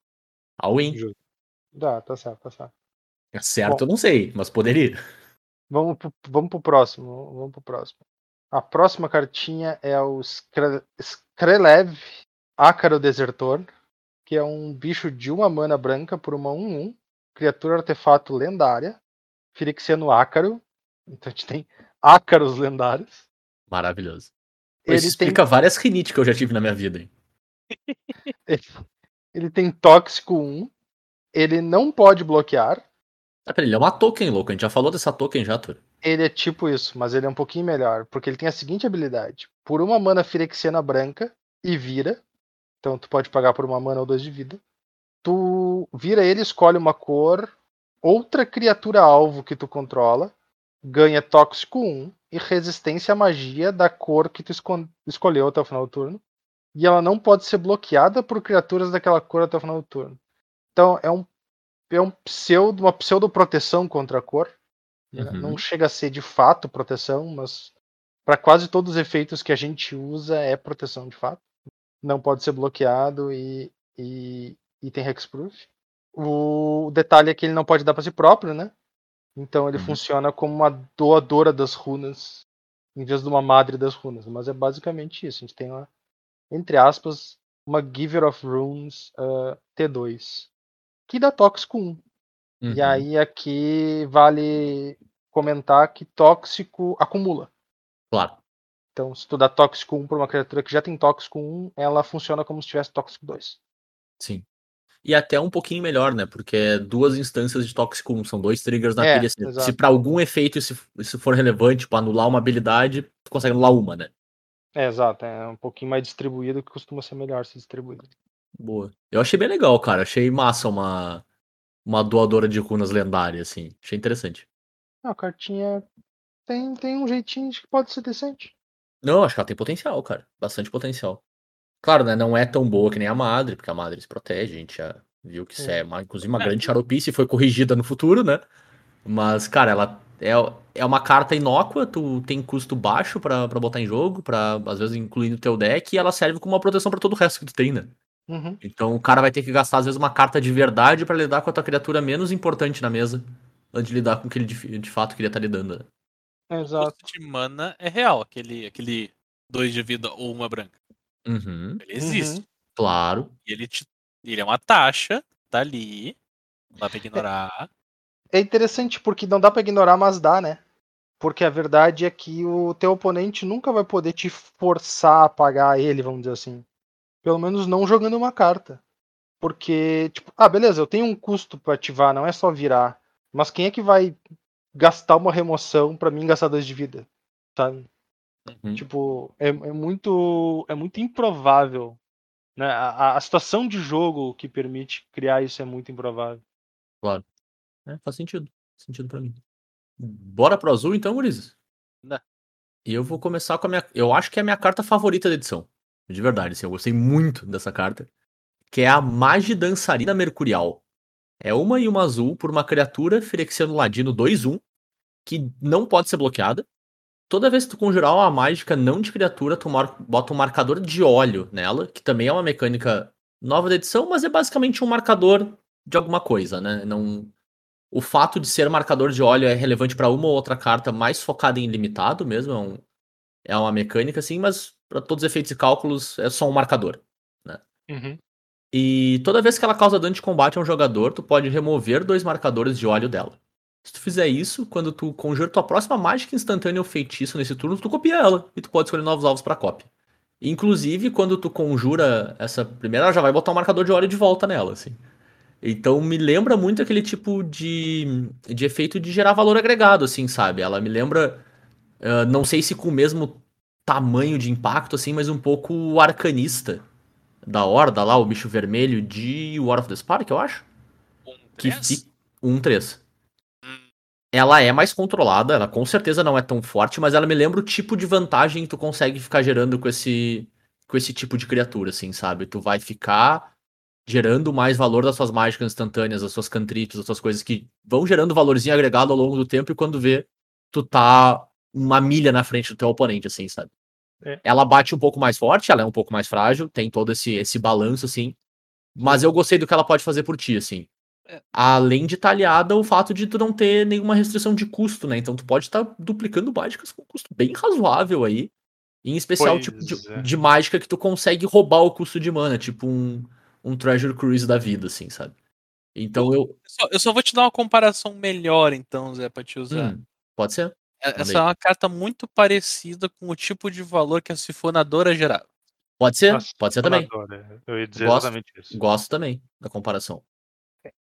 All in. Justo. Dá, tá certo, tá certo. Certo, Bom. eu não sei, mas poderia. Vamos pro, vamos pro próximo. Vamos pro próximo. A próxima cartinha é o Skre- Skrelev Ácaro Desertor, que é um bicho de uma mana branca por uma 1-1, criatura artefato lendária, Firexiano Ácaro. Então a gente tem ácaros lendários. Maravilhoso. Ele Isso explica várias rinites que eu já tive na minha vida, hein? [LAUGHS] Ele, ele tem tóxico 1. Ele não pode bloquear. Ah, peraí, ele é uma token, louco. A gente já falou dessa token já, Tur. Ele é tipo isso, mas ele é um pouquinho melhor. Porque ele tem a seguinte habilidade: por uma mana Firexiana branca e vira. Então tu pode pagar por uma mana ou dois de vida. Tu vira ele, escolhe uma cor outra criatura alvo que tu controla ganha tóxico 1 e resistência à magia da cor que tu esco- escolheu até o final do turno. E ela não pode ser bloqueada por criaturas daquela cor até o final do turno. Então é um é um pseudo, uma pseudo proteção contra a cor. né? Uhum. Não chega a ser de fato proteção, mas para quase todos os efeitos que a gente usa é proteção de fato. Não pode ser bloqueado e, e, e tem hexproof. O detalhe é que ele não pode dar para si próprio, né? Então ele Uhum. funciona como uma doadora das runas em vez de uma madre das runas. Mas é basicamente isso. A gente tem lá, entre aspas, uma Giver of Runes ah, T2 que dá tóxico 1. E Uhum. aí aqui vale comentar que tóxico acumula. Claro. Então, se tu dá tóxico 1 para uma criatura que já tem tóxico 1, ela funciona como se tivesse tóxico 2. Sim. E até um pouquinho melhor, né? Porque é duas instâncias de tóxico 1, são dois triggers na É, pilha. Se, pra algum efeito isso, isso for relevante, tipo anular uma habilidade, tu consegue anular uma, né? É, exato. É um pouquinho mais distribuído que costuma ser melhor se distribuído. Boa. Eu achei bem legal, cara. Achei massa uma, uma doadora de runas lendária, assim. Achei interessante. Ah, a cartinha tem, tem um jeitinho de que pode ser decente. Não, acho que ela tem potencial, cara. Bastante potencial. Claro, né? Não é tão boa que nem a Madre, porque a Madre se protege. A gente já viu que isso é, uma, inclusive, uma É. grande xaropice e foi corrigida no futuro, né? Mas, cara, ela é, é uma carta inócua, tu tem custo baixo pra, pra botar em jogo, pra, às vezes, incluir no teu deck, e ela serve como uma proteção pra todo o resto que tu tem, né? Uhum. Então o cara vai ter que gastar, às vezes, uma carta de verdade pra lidar com a tua criatura menos importante na mesa, antes de lidar com o que ele de, de fato queria estar lidando. né? O Exato. custo de mana é real, aquele, aquele dois de vida ou uma branca. Uhum, Ele existe. claro. E ele, te, ele é uma taxa, tá ali. Não dá pra ignorar. É interessante porque não dá pra ignorar, mas dá, né? Porque a verdade é que o teu oponente nunca vai poder te forçar a pagar ele, vamos dizer assim. Pelo menos não jogando uma carta. Porque, tipo, ah, beleza, eu tenho um custo pra ativar, não é só virar. Mas quem é que vai gastar uma remoção pra mim gastar dois de vida? Sabe? Uhum. Tipo, é, é muito é muito improvável. Né? A, a- situação de jogo que permite criar isso é muito improvável. É, faz sentido. Faz sentido pra mim. Bora pro azul então, Gurizes? Dá. E eu vou começar com a minha. Eu acho que é a minha carta favorita da edição. De verdade, assim, eu gostei muito dessa carta. Que é a Magi Dançarina Mercurial. É uma e uma azul por uma criatura Firexiano Ladino 2-1, que não pode ser bloqueada. Toda vez que tu conjurar uma mágica não de criatura, tu mar- bota um marcador de óleo nela, que também é uma mecânica nova da edição, mas é basicamente um marcador de alguma coisa, né? Não, o fato de ser marcador de óleo é relevante para uma ou outra carta mais focada em limitado mesmo, é, um- é uma mecânica assim, mas para todos os efeitos e cálculos é só um marcador. E toda vez que ela causa dano de combate a um jogador, tu pode remover dois marcadores de óleo dela. Se tu fizer isso, quando tu conjura tua próxima mágica instantânea ou feitiço nesse turno, tu copia ela e tu pode escolher novos alvos para cópia. Inclusive, quando tu conjura essa primeira, ela já vai botar um marcador de óleo de volta nela, assim. Então me lembra muito aquele tipo de, de efeito de gerar valor agregado, assim, sabe? Ela me lembra, ah, não sei se com o mesmo tamanho de impacto, assim, mas um pouco o arcanista da Horda lá, o bicho vermelho de War of the Spark, eu acho. Um Que três? fi... Um 3. Ela é mais controlada, ela com certeza não é tão forte, mas ela me lembra o tipo de vantagem que tu consegue ficar gerando com esse, com esse tipo de criatura, assim, sabe? Tu vai ficar gerando mais valor das suas mágicas instantâneas, das suas cantrips, das suas coisas que vão gerando valorzinho agregado ao longo do tempo e quando vê, tu tá uma milha na frente do teu oponente, assim, sabe? É. Ela bate um pouco mais forte, ela é um pouco mais frágil, tem todo esse, esse balanço, assim. Mas eu gostei do que ela pode fazer por ti, assim. Além de talhada o fato de tu não ter nenhuma restrição de custo, né? Então tu pode estar duplicando mágicas com custo bem razoável aí. Em especial, Pois tipo, de, é. de mágica que tu consegue roubar o custo de mana, tipo um, um Treasure Cruise da vida, assim, sabe? Então eu. Eu só, eu só vou te dar uma comparação melhor, então, Zé, pra te usar. Hum, pode ser? É- Essa aí. é uma carta muito parecida com o tipo de valor que a sifonadora gerava. Pode ser? Nossa, pode ser também. Eu ia dizer Gosto. exatamente isso. Gosto também da comparação.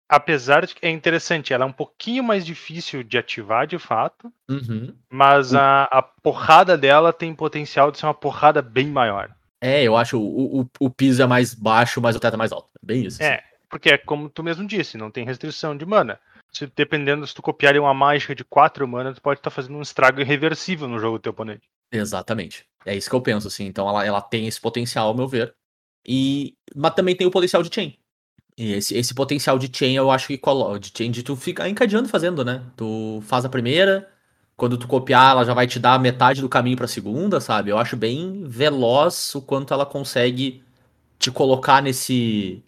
Apesar de que é interessante, ela é um pouquinho mais difícil de ativar de fato, Uhum. mas a, a porrada dela tem potencial de ser uma porrada bem maior. É, eu acho o, o, o piso é mais baixo, mas o teto é mais alto. Bem isso. É, porque é como tu mesmo disse, não tem restrição de mana. se dependendo se tu copiar uma mágica de 4 mana, tu pode estar fazendo um estrago irreversível no jogo do teu oponente. Exatamente. É isso que eu penso, assim. Então ela, ela tem esse potencial, ao meu ver. E, mas também tem o potencial de chain. E esse, esse potencial de chain eu acho que de chain de tu ficar encadeando fazendo, né? Tu faz a primeira, quando tu copiar, ela já vai te dar metade do caminho pra segunda, sabe? Eu acho bem veloz o quanto ela consegue te colocar nesse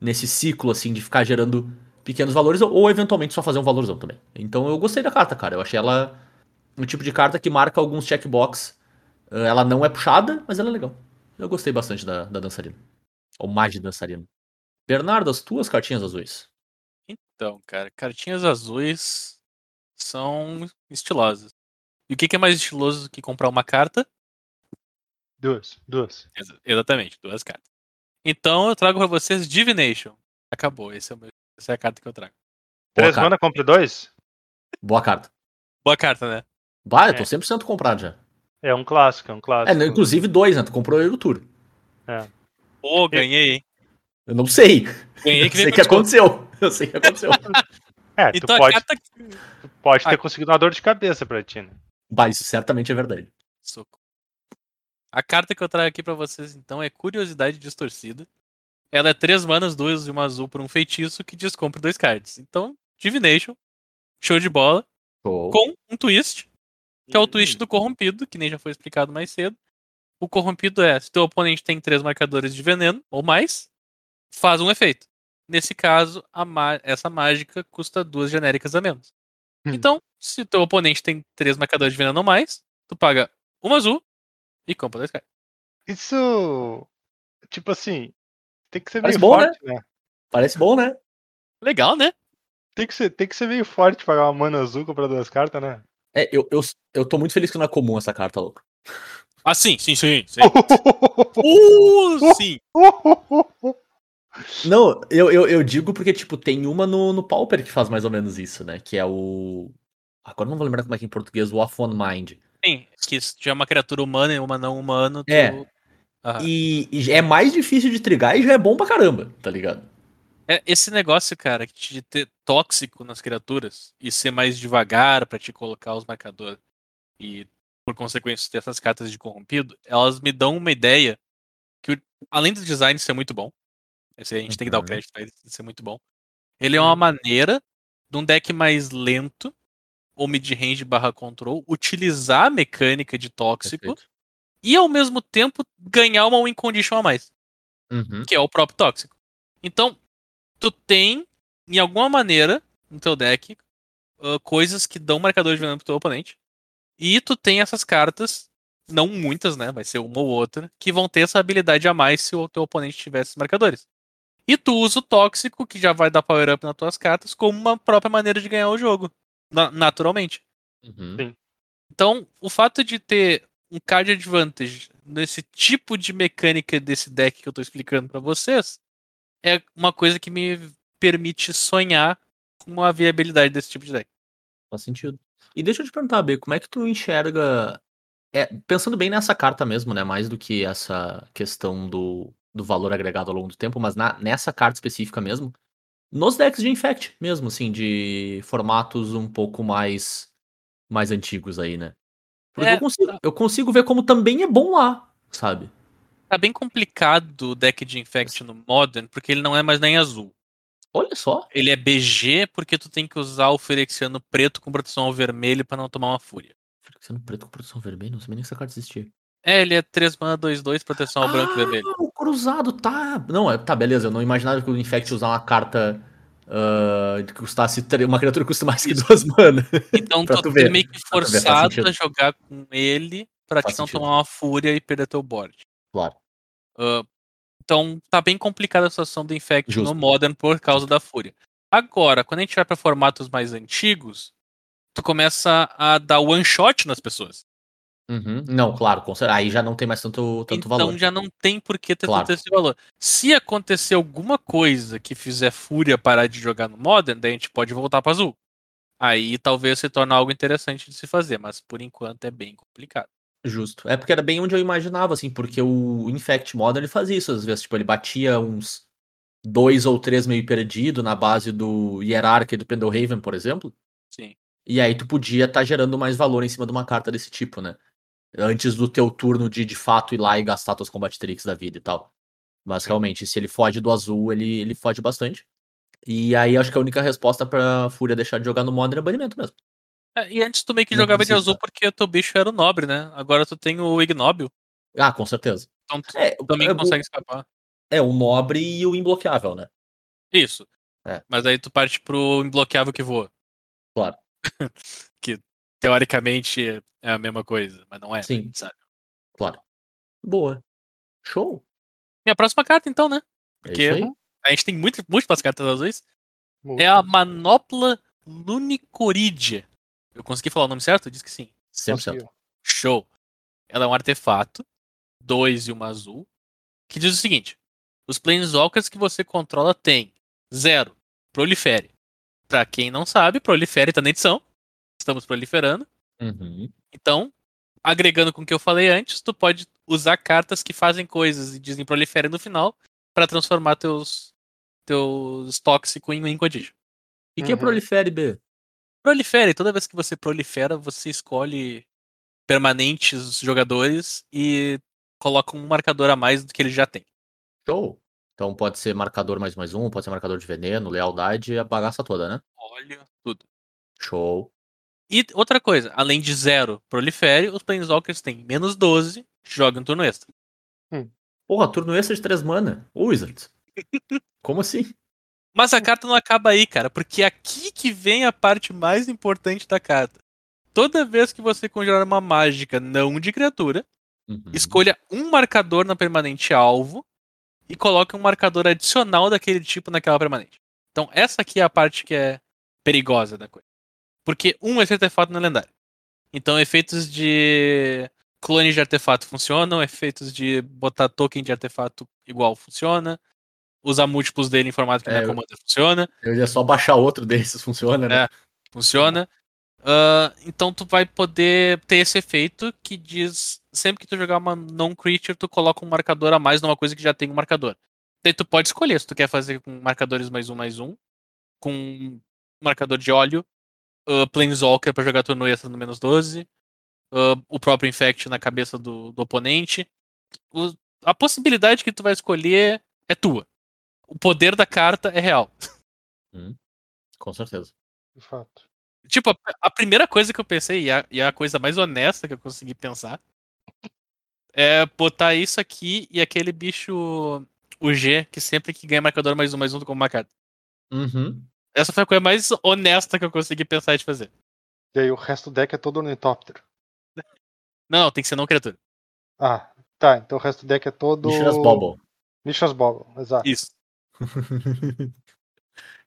nesse ciclo assim de ficar gerando pequenos valores ou, ou eventualmente só fazer um valorzão também. Então eu gostei da carta, cara. Eu achei ela um tipo de carta que marca alguns checkbox. Uh, Ela não é puxada, mas ela é legal. Eu gostei bastante da, da dançarina. Ou mais de dançarina. Bernardo, as tuas cartinhas azuis. Então, cara, cartinhas azuis são estilosas. E o que, que é mais estiloso do que comprar uma carta? Duas, duas. Exa- Exatamente, duas cartas. Então eu trago pra vocês Divination. Acabou, esse é o meu- essa é a carta que eu trago. Boa Três mana, compre dois? Boa carta. Boa carta, né? Bah, eu tô É. 100% comprado já. É um clássico, é um É, clássico. não, inclusive dois, né? Tu comprou eu e o Tour. Pô, ganhei, hein? Eu não sei. Ganhei Eu que sei que aconteceu. Eu sei que aconteceu. É, tu Então pode, carta. tu pode ter Ah. conseguido uma dor de cabeça pra ti, né? bah, isso certamente é verdade. Soco. A carta que eu trago aqui pra vocês, então, é Curiosidade Distorcida. Ela é três manas, duas e uma azul por um feitiço que descompre dois cards. Então, Divination, show de bola, Show. com um twist, que é o Hum. twist do corrompido, que nem já foi explicado mais cedo. O corrompido é, se teu oponente tem três marcadores de veneno ou mais, faz um efeito. Nesse caso, essa mágica custa duas genéricas a menos. Hum. Então, se teu oponente tem três marcadores de veneno ou mais, tu paga uma azul e compra dois cards. Isso. Tipo assim. Tem que ser Parece meio bom, forte, né? Parece bom, né? Legal, né? Tem, que ser, tem que ser meio forte pagar uma mana azul comprar duas cartas, né? É, eu, eu, eu tô muito feliz que não é comum essa carta, louco. Ah, sim, sim, sim. sim. [LAUGHS] Uh, sim. [LAUGHS] Não, eu, eu, eu digo porque, tipo, tem uma no, no Pauper que faz mais ou menos isso, né? Que é o. Agora não vou lembrar como é que é em português, o Off on Mind. Sim, que se tiver uma criatura humana e uma não humana, tu... É. Aham. E, e é mais difícil de trigar e já é bom pra caramba, tá ligado? É, esse negócio, cara, de ter tóxico nas criaturas e ser mais devagar pra te colocar os marcadores e, por consequência, ter essas cartas de corrompido, elas me dão uma ideia que, além do design ser muito bom, a gente tem que dar o Uhum. crédito pra ele ser muito bom, ele é uma maneira de um deck mais lento ou mid-range barra control utilizar a mecânica de tóxico Perfeito. e, ao mesmo tempo, ganhar uma win condition a mais Uhum. que é o próprio tóxico. Então, tu tem, em alguma maneira, no teu deck, ah, coisas que dão marcador de veneno pro teu oponente. E tu tem essas cartas, não muitas, né? Vai ser uma ou outra, que vão ter essa habilidade a mais se o teu oponente tiver esses marcadores. E tu usa o tóxico, que já vai dar power up nas tuas cartas, como uma própria maneira de ganhar o jogo. na- naturalmente. Uhum. Sim. Então, o fato de ter um card advantage nesse tipo de mecânica desse deck que eu tô explicando pra vocês é uma coisa que me permite sonhar com a viabilidade desse tipo de deck. Faz sentido. E deixa eu te perguntar, B, como é que tu enxerga. É, pensando bem nessa carta mesmo, né? Mais do que essa questão do, do valor agregado ao longo do tempo, mas na- nessa carta específica mesmo. Nos decks de Infect mesmo, assim, de formatos um pouco mais mais antigos aí, né? Porque É, eu, consigo, eu consigo ver como também é bom lá, sabe? Tá bem complicado o deck de Infect no Modern, porque ele não é mais nem azul. Olha só. Ele é BG porque tu tem que usar o Ferexiano preto com proteção ao vermelho pra não tomar uma fúria. Sendo preto com produção vermelha, não sabia nem que essa carta existia. É, ele é 3 mana 2-2, proteção ao branco e vermelho. Ah, o cruzado, tá. Não, é- tá, beleza. Eu não imaginava que o Infect usar uma carta ah, que custasse. tre- Uma criatura que custa mais que duas mana. Então [LAUGHS] Pra tu, ver. meio que ver, forçado sentido. a jogar com ele pra Faz te não sentido. tomar uma fúria e perder teu board. Claro. Ah, então tá bem complicada a situação do Infect Justo. no Modern por causa da fúria. Agora, quando a gente vai pra formatos mais antigos, tu começa a dar one shot nas pessoas. Uhum. Não, claro, aí já não tem mais tanto, tanto então valor. já não tem por que ter Claro. tanto esse valor. Se acontecer alguma coisa que fizer fúria parar de jogar no Modern, daí a gente pode voltar pra azul. Aí talvez se torne algo interessante de se fazer, mas por enquanto é bem complicado. Justo. É porque era bem onde eu imaginava, assim, porque o Infect Modern ele fazia isso às vezes. Tipo, ele batia uns dois ou três meio perdido na base do Hierarca e do Pendelhaven, por exemplo. Sim. E aí tu podia estar gerando mais valor em cima de uma carta desse tipo, né? Antes do teu turno de de fato ir lá e gastar tuas Tricks da vida e tal. Mas realmente, se ele foge do azul, ele, ele foge bastante. E aí acho que a única resposta pra Fúria deixar de jogar no Modern é banimento mesmo. É, e antes tu meio que Não jogava de precisa. azul porque o teu bicho era o nobre, né? Agora tu tem o ignóbil, Ah, com certeza. então tu É, também é, consegue escapar. é o nobre e o imbloqueável, né? Isso. É. Mas aí tu parte pro imbloqueável que voa. Claro. [LAUGHS] que teoricamente é a mesma coisa, mas não é, Sim. sabe? Claro. Boa. Show. Minha próxima carta, então, né? É Porque aí. a gente tem muito, múltiplas cartas azuis. Muito. É a Manopla Lunicoridia. Eu consegui falar o nome certo? Diz que sim. 100%. Conseguiu. Show. Ela é um artefato, dois e uma azul, que diz o seguinte: os Planeswalkers que você controla têm zero, prolifere. Pra quem não sabe, prolifere tá na edição. Estamos proliferando. Uhum. Então, agregando com o que eu falei antes, tu pode usar cartas que fazem coisas e dizem prolifere no final pra transformar teus teus tóxicos em Inquisition. E que é Uhum. prolifere, B? Prolifere, toda vez que você prolifera, você escolhe permanentes jogadores e coloca um marcador a mais do que ele já tem. Show. Então pode ser marcador mais mais um, pode ser marcador de veneno, lealdade, a bagaça toda, né? Olha tudo. Show. E outra coisa, além de zero prolifere, os Planeswalkers têm menos 12, joga um turno extra. Porra, turno extra de 3 mana. Ô, Wizards. [LAUGHS] Como assim? Mas a carta não acaba aí, cara, porque é aqui que vem a parte mais importante da carta. Toda vez que você conjurar uma mágica não de criatura, Uhum. escolha um marcador na permanente alvo e coloque um marcador adicional daquele tipo naquela permanente. Então essa aqui é a parte que é perigosa da coisa. Porque um esse artefato não é lendário. Então efeitos de clone de artefato funcionam, efeitos de botar token de artefato igual funciona, usar múltiplos dele em formato que É, não é commander funciona Eu ia só baixar outro desses, funciona, né? É. funciona. Ah, então tu vai poder ter esse efeito que diz sempre que tu jogar uma non-creature, tu coloca um marcador a mais numa coisa que já tem um marcador. Daí tu pode escolher se tu quer fazer com marcadores mais um, mais um, com um marcador de óleo, uh, Planeswalker pra jogar turno extra no menos 12, ah, o próprio Infect na cabeça do, do oponente. O- a possibilidade que tu vai escolher é tua. O poder da carta é real. [LAUGHS] Com certeza. De fato. Tipo, a, a primeira coisa que eu pensei, e a, e a coisa mais honesta que eu consegui pensar, é botar isso aqui e aquele bicho, o G, que sempre que ganha marcador mais um, mais um, tu como uma carta. Uhum. Essa foi a coisa mais honesta que eu consegui pensar de fazer. E aí o resto do deck é todo ornitóptero. Não, tem que ser não criatura. Ah, tá. Então o resto do deck é todo. Mishra's Bobble. Mishra's Bobble, exato. Isso. [LAUGHS]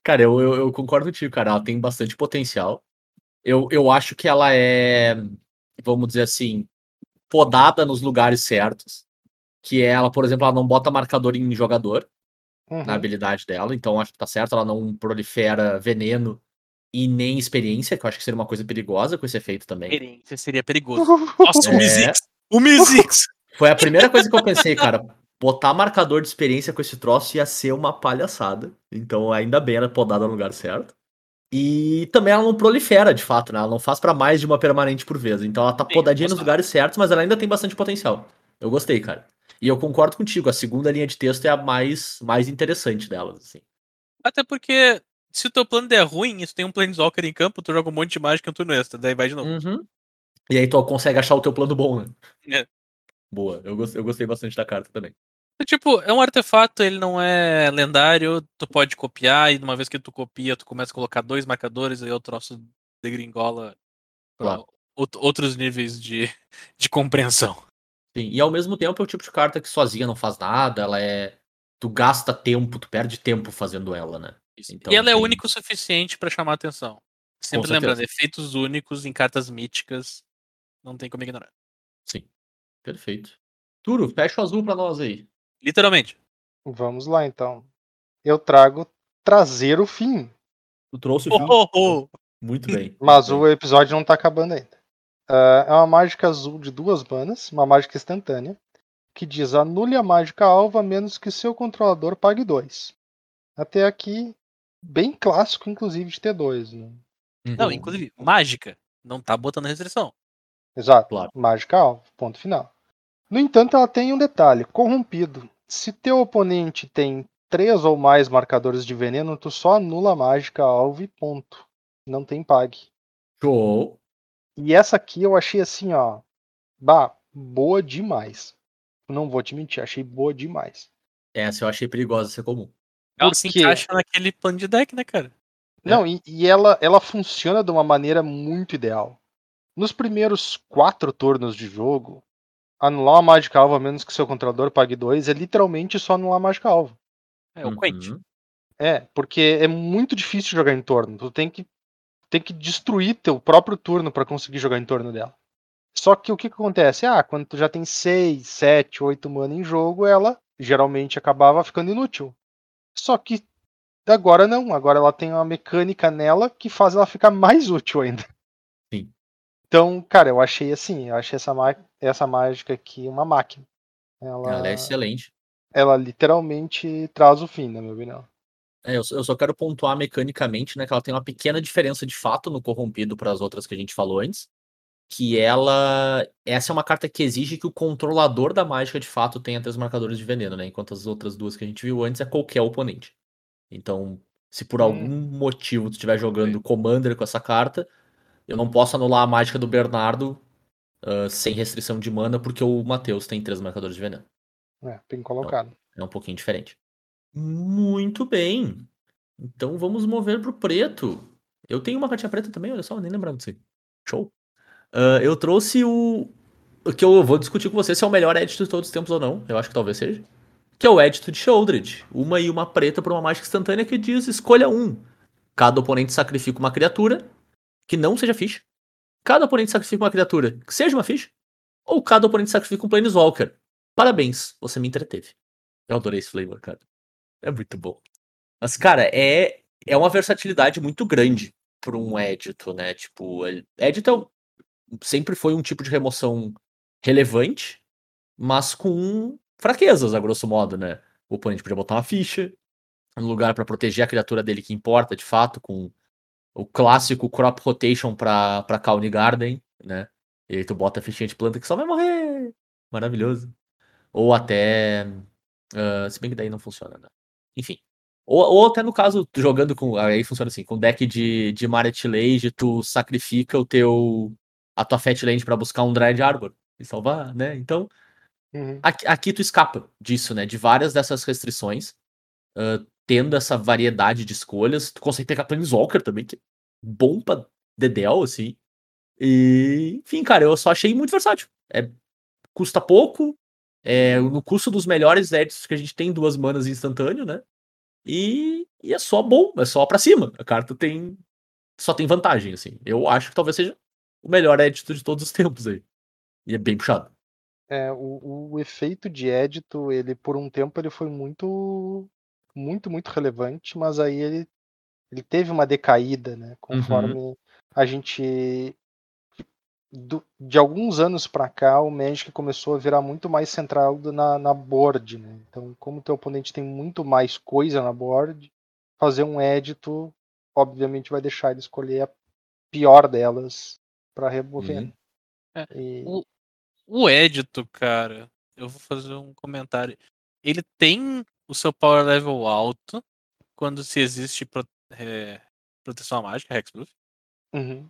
cara, eu, eu, eu concordo contigo, cara. Ela tem bastante potencial. Eu, eu acho que ela é, vamos dizer assim, podada nos lugares certos. Que é ela, por exemplo, ela não bota marcador em jogador Uhum. na habilidade dela, então acho que tá certo. Ela não prolifera veneno e nem experiência, que eu acho que seria uma coisa perigosa com esse efeito também. Experiência seria perigoso. [LAUGHS] Nossa, o É. Mizix! O Mizix! [LAUGHS] Foi a primeira coisa que eu pensei, cara. Botar marcador de experiência com esse troço ia ser uma palhaçada. Então, ainda bem ela é podada no lugar certo. E também ela não prolifera, de fato, né? Ela não faz pra mais de uma permanente por vez. Então ela tá Sim, podadinha nos lugares certos, mas ela ainda tem bastante potencial. Eu gostei, cara. E eu concordo contigo, a segunda linha de texto é a mais, mais interessante delas, assim. Até porque, se o teu plano der ruim e tu tem um Planeswalker em campo, tu joga um monte de mágica em turno extra, daí vai de novo. Uhum. E aí tu consegue achar o teu plano bom, né? É. Boa, eu gostei, eu gostei bastante da carta também. Tipo, é um artefato, ele não é lendário, tu pode copiar, e uma vez que tu copia, tu começa a colocar dois marcadores, aí o troço degringola pra Claro. out- outros níveis de, de compreensão. Sim, e ao mesmo tempo é o tipo de carta que sozinha não faz nada, ela é. Tu gasta tempo, tu perde tempo fazendo ela, né? Então, e ela é tem- única o suficiente pra chamar atenção. Sempre lembrando, efeitos únicos em cartas míticas, não tem como ignorar. Sim. Perfeito. Turo, fecha o azul pra nós aí. Literalmente. Vamos lá então. Eu trago trazer o fim. Tu trouxe o Oh, fim. oh, oh. Muito bem. Mas o episódio não tá acabando ainda. Ah, é uma mágica azul de duas manas, uma mágica instantânea, que diz anule a mágica alva a menos que seu controlador pague dois. Até aqui, bem clássico, inclusive, de T2, né? Não, Uhum. inclusive, mágica. Não tá botando restrição. Exato. Claro. Mágica alvo, ponto final. No entanto, ela tem um detalhe: corrompido. Se teu oponente tem três ou mais marcadores de veneno, tu só anula a mágica alvo e ponto. Não tem pag. Show. E essa aqui eu achei assim, ó. Bah, boa demais. Não vou te mentir, achei boa demais. Essa eu achei perigosa ser comum. Ela Por se encaixa naquele plano de deck, né, cara? Não, e, e ela, ela funciona de uma maneira muito ideal. Nos primeiros quatro turnos de jogo, anular uma mágica alvo, a menos que seu controlador pague dois, é literalmente só anular a mágica alvo. É o. Uhum. É, porque é muito difícil jogar em torno. Tu tem que, tem que destruir teu próprio turno para conseguir jogar em torno dela. Só que o que, que acontece? Ah, quando tu já tem 6, 7, 8 mana em jogo, ela geralmente acabava ficando inútil. Só que agora não. Agora ela tem uma mecânica nela que faz ela ficar mais útil ainda. Sim. Então, cara, eu achei assim, eu achei essa, essa mágica aqui uma máquina. Ela, Ela é excelente. ela literalmente traz o fim, na minha opinião. É, eu, só- eu só quero pontuar mecanicamente, né, que ela tem uma pequena diferença de fato no corrompido para as outras que a gente falou antes, que ela, essa é uma carta que exige que o controlador da mágica de fato tenha três marcadores de veneno, né, enquanto as outras duas que a gente viu antes é qualquer oponente. Então, se por Hum. algum motivo tu estiver jogando Commander com essa carta, eu não posso anular a mágica do Bernardo ah, sem restrição de mana, porque o Matheus tem três marcadores de veneno. É, bem colocado. É um pouquinho diferente. Muito bem. Então vamos mover pro preto. Eu tenho uma cartinha preta também, olha só, nem lembrava disso. Show. Ah, eu trouxe o. Que eu vou discutir com você se é o melhor edito de todos os tempos ou não. Eu acho que talvez seja. Que é o edito de Shieldred. Uma e uma preta por uma mágica instantânea que diz escolha um. Cada oponente sacrifica uma criatura que não seja ficha. Cada oponente sacrifica uma criatura que seja uma ficha. Ou cada oponente sacrifica um Planeswalker. Parabéns, você me entreteve. Eu adorei esse flavor, cara. É muito bom. Mas, cara, é, é uma versatilidade muito grande para um edito, né? Tipo, edito é um- sempre foi um tipo de remoção relevante, mas com fraquezas, a grosso modo, né? O oponente podia botar uma ficha no lugar para proteger a criatura dele que importa, de fato, com o clássico crop rotation pra, pra Kauni Garden, né? E aí tu bota a fichinha de planta que só vai morrer. Maravilhoso. Ou até. ah, se bem que daí não funciona, né? Enfim. Ou, ou até no caso, jogando com. Aí funciona assim, com deck de, de Maret Lage, tu sacrifica o teu. a tua Fat Land pra buscar um Dread Arbor e salvar, né? Então, Uhum. aqui, aqui tu escapa disso, né? De várias dessas restrições. ah, tendo essa variedade de escolhas. Tu consegue pegar Planeswalker também, que é bom pra Dedel, assim. E, enfim, cara, eu só achei muito versátil. É, custa pouco. É, no custo dos melhores edits que a gente tem duas manas instantâneo, né? E, e é só bom, é só pra cima. A carta tem. Só tem vantagem, assim. Eu acho que talvez seja o melhor edito de todos os tempos aí. E é bem puxado. É, o, o efeito de édito, ele por um tempo ele foi muito, muito, muito relevante, mas aí ele, ele teve uma decaída, né? Conforme a gente do- de alguns anos pra cá, o Magic começou a virar muito mais centrado na, na board, né? Então, como teu oponente tem muito mais coisa na board, fazer um édito, obviamente, vai deixar ele escolher a pior delas pra remover. Uhum. É, E- o- O Edito, cara, eu vou fazer um comentário. Ele tem o seu power level alto quando se existe pro- é, proteção mágica, Hexproof. Uhum.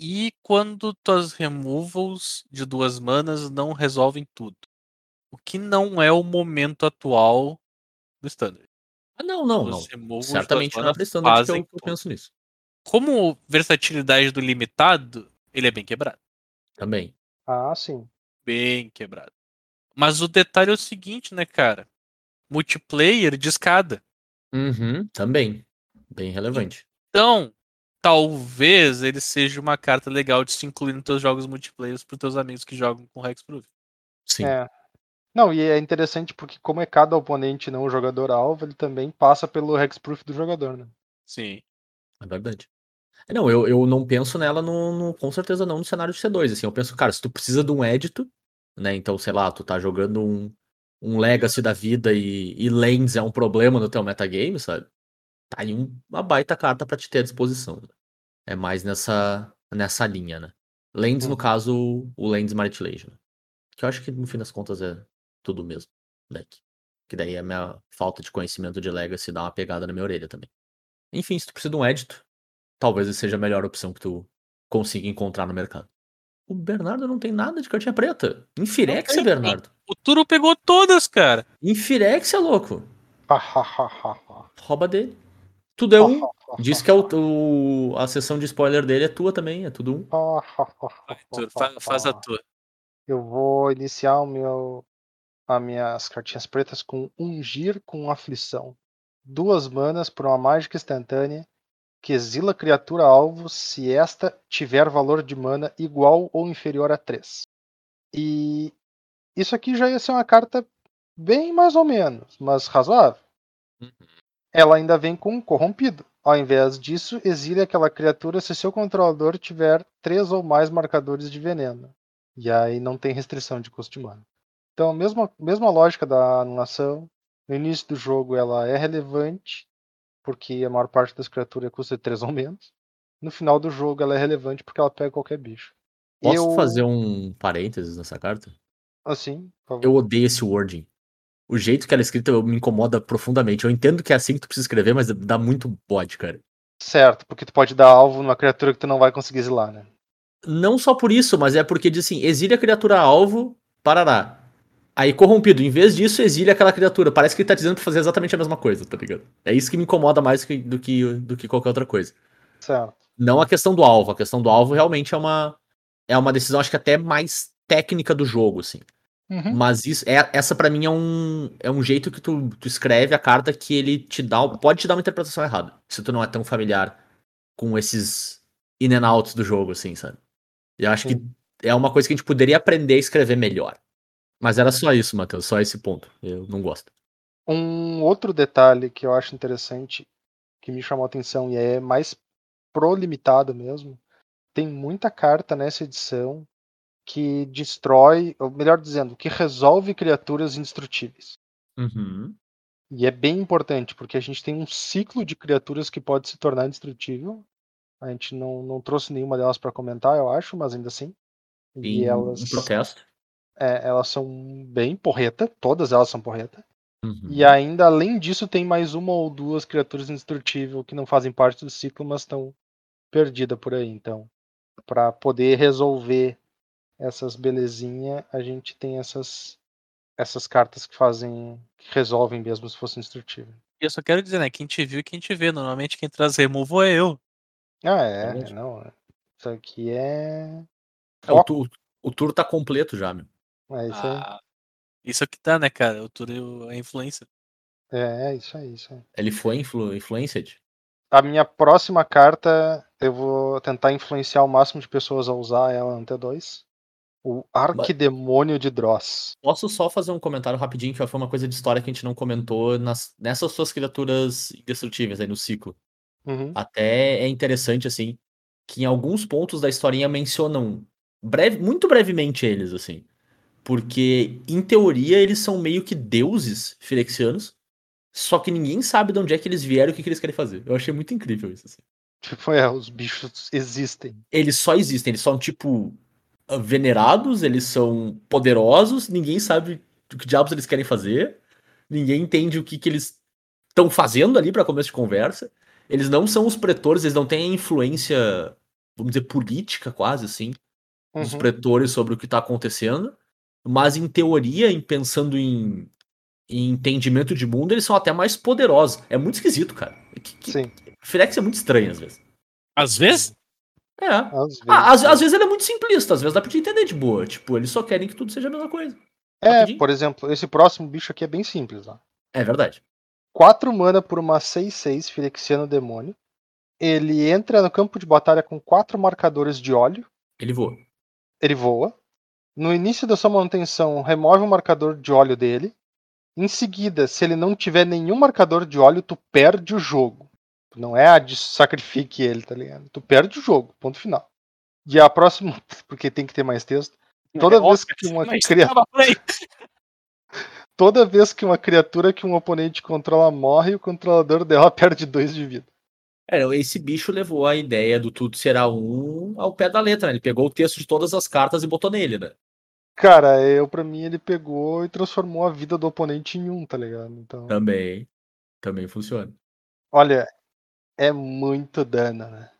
E quando tuas removals de duas manas não resolvem tudo. O que não é o momento atual do standard. Ah, não, não, não. Os Certamente não é standard que eu, que eu penso nisso. Como versatilidade do limitado, ele é bem quebrado. Também. Ah, sim. Bem quebrado. Mas o detalhe é o seguinte, né, cara? Multiplayer de escada. Uhum, também. Bem relevante. Então, talvez ele seja uma carta legal de se incluir nos teus jogos multiplayer para teus amigos que jogam com Hexproof. Sim. É. Não, e é interessante porque como é cada oponente não o jogador alvo, ele também passa pelo hexproof do jogador, né? Sim. É verdade. É, Não, eu, eu não penso nela no, no- com certeza não no cenário de C2, assim, eu penso, cara, se tu precisa de um edito, né, então, sei lá, tu tá jogando um, um Legacy da vida e, e Lands é um problema no teu metagame, sabe? Tá aí um- uma baita carta pra te ter à disposição. né? É mais nessa, nessa linha, né? Lands, no Uhum. caso, o Lands Martilage, né? Que eu acho que no fim das contas é tudo mesmo, deck. Que daí a minha falta de conhecimento de Legacy dá uma pegada na minha orelha também. Enfim, se tu precisa de um edito, talvez seja a melhor opção que tu consiga encontrar no mercado. O Bernardo não tem nada de cartinha preta. Infirexia, tem, Bernardo. O Turo pegou todas, cara. Infirexia, louco. Hahaha. Rouba dele. Tudo é um. Diz que é o, o- a sessão de spoiler dele é tua também, é tudo um. Vai, faz a tua. Eu vou iniciar o meu, as minhas cartinhas pretas com ungir com aflição. Duas manas por uma mágica instantânea que exila a criatura alvo se esta tiver valor de mana igual ou inferior a 3. E isso aqui já ia ser uma carta bem mais ou menos, mas razoável. Ela ainda vem com um corrompido. Ao invés disso, exile aquela criatura se seu controlador tiver três ou mais marcadores de veneno. E aí não tem restrição de custo de mana. Então, a mesma, mesma lógica da anulação. No início do jogo ela é relevante, porque a maior parte das criaturas custa 3 ou menos. No final do jogo ela é relevante porque ela pega qualquer bicho. Posso eu, fazer um parênteses nessa carta? Assim. Eu odeio esse wording. O jeito que ela é escrita me incomoda profundamente. Eu entendo que é assim que tu precisa escrever, mas dá muito bode, cara. Certo, porque tu pode dar alvo numa criatura que tu não vai conseguir exilar, né? Não só por isso, mas é porque diz assim: exile a criatura alvo, parará. Aí corrompido, em vez disso, exile aquela criatura. Parece que ele tá dizendo pra fazer exatamente a mesma coisa, tá ligado? É isso que me incomoda mais que- do que, do que qualquer outra coisa. Certo. Não a questão do alvo. A questão do alvo realmente é uma, é uma decisão, acho que até mais técnica do jogo, assim. Uhum. Mas isso, é, essa pra mim é um, é um jeito que tu, tu escreve a carta que ele te dá, pode te dar uma interpretação errada. Se tu não é tão familiar com esses in and outs do jogo, assim, sabe? E eu acho que é uma coisa que a gente poderia aprender a escrever melhor. Mas era só isso, Matheus, só esse ponto. Eu não gosto. Um outro detalhe que eu acho interessante, que me chamou a atenção e é mais pro limitado mesmo, tem muita carta nessa edição que destrói, ou melhor dizendo, que resolve criaturas indestrutíveis. Uhum. E é bem importante, porque a gente tem um ciclo de criaturas que pode se tornar indestrutível. A gente não, não trouxe nenhuma delas para comentar, eu acho, mas ainda assim. E elas, um protesto. é, elas são bem porreta, todas elas são porreta. Uhum. E ainda além disso, tem mais uma ou duas criaturas indestrutíveis que não fazem parte do ciclo, mas estão perdidas por aí. Então, para poder resolver essas belezinhas, a gente tem essas essas cartas que fazem que resolvem mesmo se fosse indestrutível. E eu só quero dizer, né? Quem te viu e quem te vê. Normalmente quem traz removal é eu. Ah, é, Verdade. não. é. Isso aqui é É, o, tu, o tour tá completo já, meu. é isso aí. Ah, isso aqui tá, né, cara? O Turo é a influência. É, é isso aí, isso aí. Ele foi influ, influenced? A minha próxima carta, eu vou tentar influenciar o máximo de pessoas a usar ela no T2. O Arquidemônio de Dross. Posso só fazer um comentário rapidinho, que foi uma coisa de história que a gente não comentou nas, nessas suas criaturas indestrutíveis aí no ciclo. Uhum. Até é interessante, assim, que em alguns pontos da historinha mencionam breve, muito brevemente eles, assim. Porque, em teoria, eles são meio que deuses firexianos, só que ninguém sabe de onde é que eles vieram e o que, que eles querem fazer. Eu achei muito incrível isso, assim. Tipo, é, os bichos existem. Eles só existem, eles são, tipo, venerados, eles são poderosos, ninguém sabe o que diabos eles querem fazer, ninguém entende o que, que eles estão fazendo ali para começo de conversa. Eles não são os pretores, eles não têm a influência, vamos dizer, política quase assim, dos Uhum. pretores sobre o que tá acontecendo, mas em teoria, em pensando em, em entendimento de mundo, eles são até mais poderosos. É muito esquisito, cara. Que, que, Sim, Firex é muito estranho às vezes. Às vezes? É. às vezes. Ah, às, às vezes ele é muito simplista, às vezes dá pra te entender de boa. Tipo, eles só querem que tudo seja a mesma coisa. é, rapidinho. por exemplo, esse próximo bicho aqui é bem simples. Ó. É verdade. 4 mana por uma 6-6 Firexiano Demônio. Ele entra no campo de batalha com 4 marcadores de óleo. Ele voa. Ele voa. No início da sua manutenção, remove o marcador de óleo dele. Em seguida, se ele não tiver nenhum marcador de óleo, tu perde o jogo. Não é a de sacrifique ele, tá ligado? Tu perde o jogo, ponto final. E a próxima, [LAUGHS] porque tem que ter mais texto. Toda É vez óbvio, que uma criatura. [LAUGHS] Toda vez que uma criatura que um oponente controla morre, o controlador dela [LAUGHS] perde 2 de vida. É, esse bicho levou a ideia do tudo será um ao pé da letra, né? Ele pegou o texto de todas as cartas e botou nele, né? Cara, eu para mim ele pegou e transformou a vida do oponente em um, tá ligado? Então, Também. Também funciona. olha, é muito dano, né?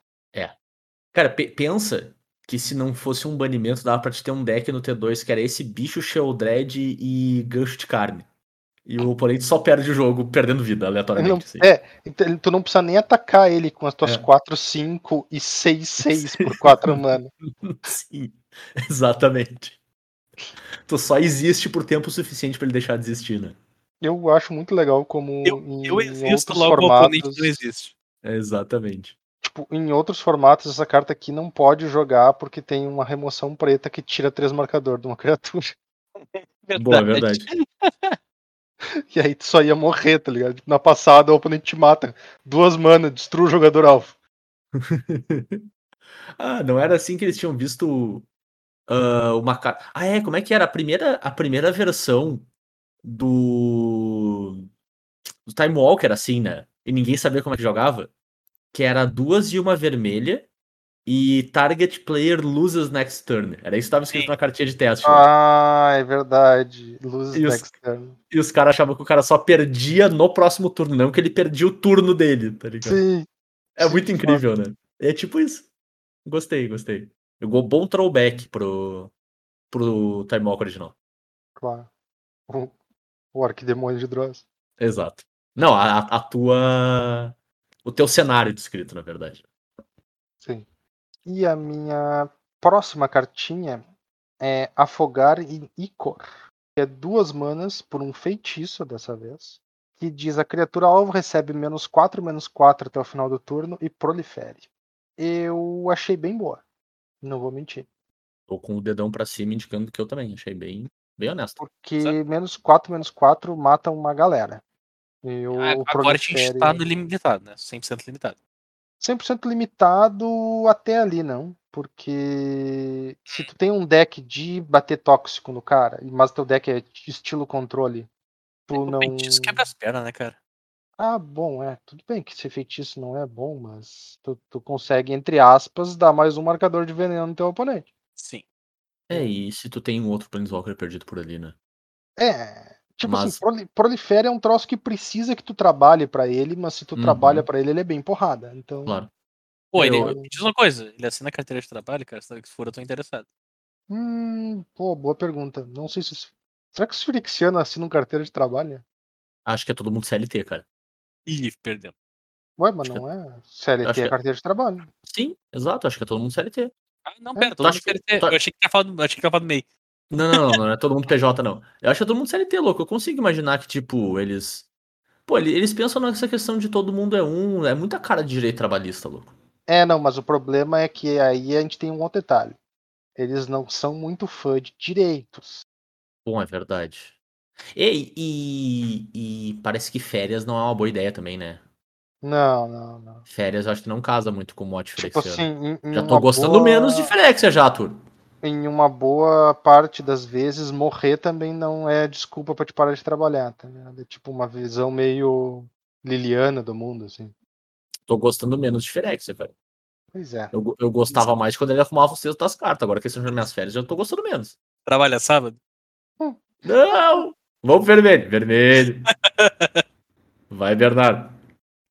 Cara, pe- pensa que se não fosse um banimento, dava pra te ter um deck no T2 que era esse bicho, Sheldred e gancho de carne. E o oponente só perde o jogo perdendo vida, Ele não- aleatoriamente. assim. é, então tu não precisa nem atacar ele com as tuas É. 4, 5 e 6, 6 por 4 mana. [LAUGHS] Sim, exatamente. Tu só existe por tempo suficiente pra ele deixar de existir, né? Eu acho muito legal como Eu, em eu existo, outros logo o oponente formatos, não existe. É, exatamente. tipo, em outros formatos essa carta aqui não pode jogar porque tem uma remoção preta que tira três marcador de uma [LAUGHS] criatura. Boa, verdade. [LAUGHS] E aí tu só ia morrer, tá ligado? Tipo, Na passada o oponente te mata. Duas mana, destrua o jogador alvo. [LAUGHS] ah, não era assim que eles tinham visto ah, uma carta. Ah, é, como é que era? A primeira, a primeira versão do. do Time Walker, assim, né? E ninguém sabia como é que jogava. Que era duas e uma vermelha. E target player loses next turn. Era isso que estava escrito Sim. na cartinha de teste. né? Ah, é verdade. Luz E os- next turn. E os caras achavam que o cara só perdia no próximo turno, não que ele perdia o turno dele, tá ligado? Sim, É sim, muito incrível, né? É tipo isso. Gostei, gostei. Pegou bom throwback pro, pro Time Walk original. claro. O, o Arquidemônio de Dross. Exato. Não, a, a tua. O teu cenário descrito, na verdade. Sim. E a minha próxima cartinha é Afogar em Icor. Que é duas manas por um feitiço dessa vez. Que diz a criatura alvo recebe menos 4, menos 4 até o final do turno e prolifere. Eu achei bem boa. Não vou mentir. Tô com o dedão pra cima indicando que eu também. Achei bem, bem honesto. Porque Certo. menos 4, menos 4 mata uma galera. E o Ah, Agora a gente prolifere- tá no limitado, né? 100% limitado. 100% limitado até ali, não. Porque se tu tem um deck de bater tóxico no cara, mas teu deck é estilo controle, tu não. Feitiço quebra as pernas, né, cara? Ah, bom, é. Tudo bem que ser feitiço não é bom, mas tu, tu consegue, entre aspas, dar mais um marcador de veneno no teu oponente. Sim. É, e se tu tem um outro Planeswalker perdido por ali, né? É. Tipo Mas- assim, proli- prolifere é um troço que precisa que tu trabalhe pra ele, mas se tu Uhum. trabalha pra ele, ele é bem porrada. Então. Claro. Pô, ele, Eu- me diz uma coisa, ele assina a carteira de trabalho, cara, se for eu tô interessado. Hum, pô, boa pergunta. Não sei se. Será que os Phyrexianos assinam carteira de trabalho? Acho que é todo mundo CLT, cara. Ih, perdemos. Ué, mas Acho que- não é. CLT acho é que- carteira de trabalho. Sim, exato. Acho que é todo mundo CLT. Ah, não, É, pera, tu todo mundo que- CLT. tu- Eu achei que tinha falado, achei que tinha falado MEI. Não, não, não, não é todo mundo PJ, não. Eu acho que é todo mundo CLT, louco. Eu consigo imaginar que, tipo, eles. Pô, ele- eles pensam nessa questão de todo mundo é um. É muita cara de direito trabalhista, louco. É, não, mas o problema é que aí a gente tem um outro detalhe. Eles não são muito fã de direitos. Bom, é verdade. E, e, e parece que férias não é uma boa ideia também, né? Não, não, não. Férias eu acho que não casa muito com o mote Tipo assim, Já tô gostando boa- menos de Firexia já, Arthur. Em uma boa parte das vezes, morrer também não é desculpa pra te parar de trabalhar, tá ligado? É tipo uma visão meio Liliana do mundo, assim. Tô gostando menos de Firexia, velho. Pois é. Eu, eu gostava mais quando ele arrumava os textos das cartas. Agora que estão nas minhas férias, eu tô gostando menos. Trabalha sábado? Não! Vamos pro vermelho. Vermelho. [LAUGHS] Vai, Bernardo.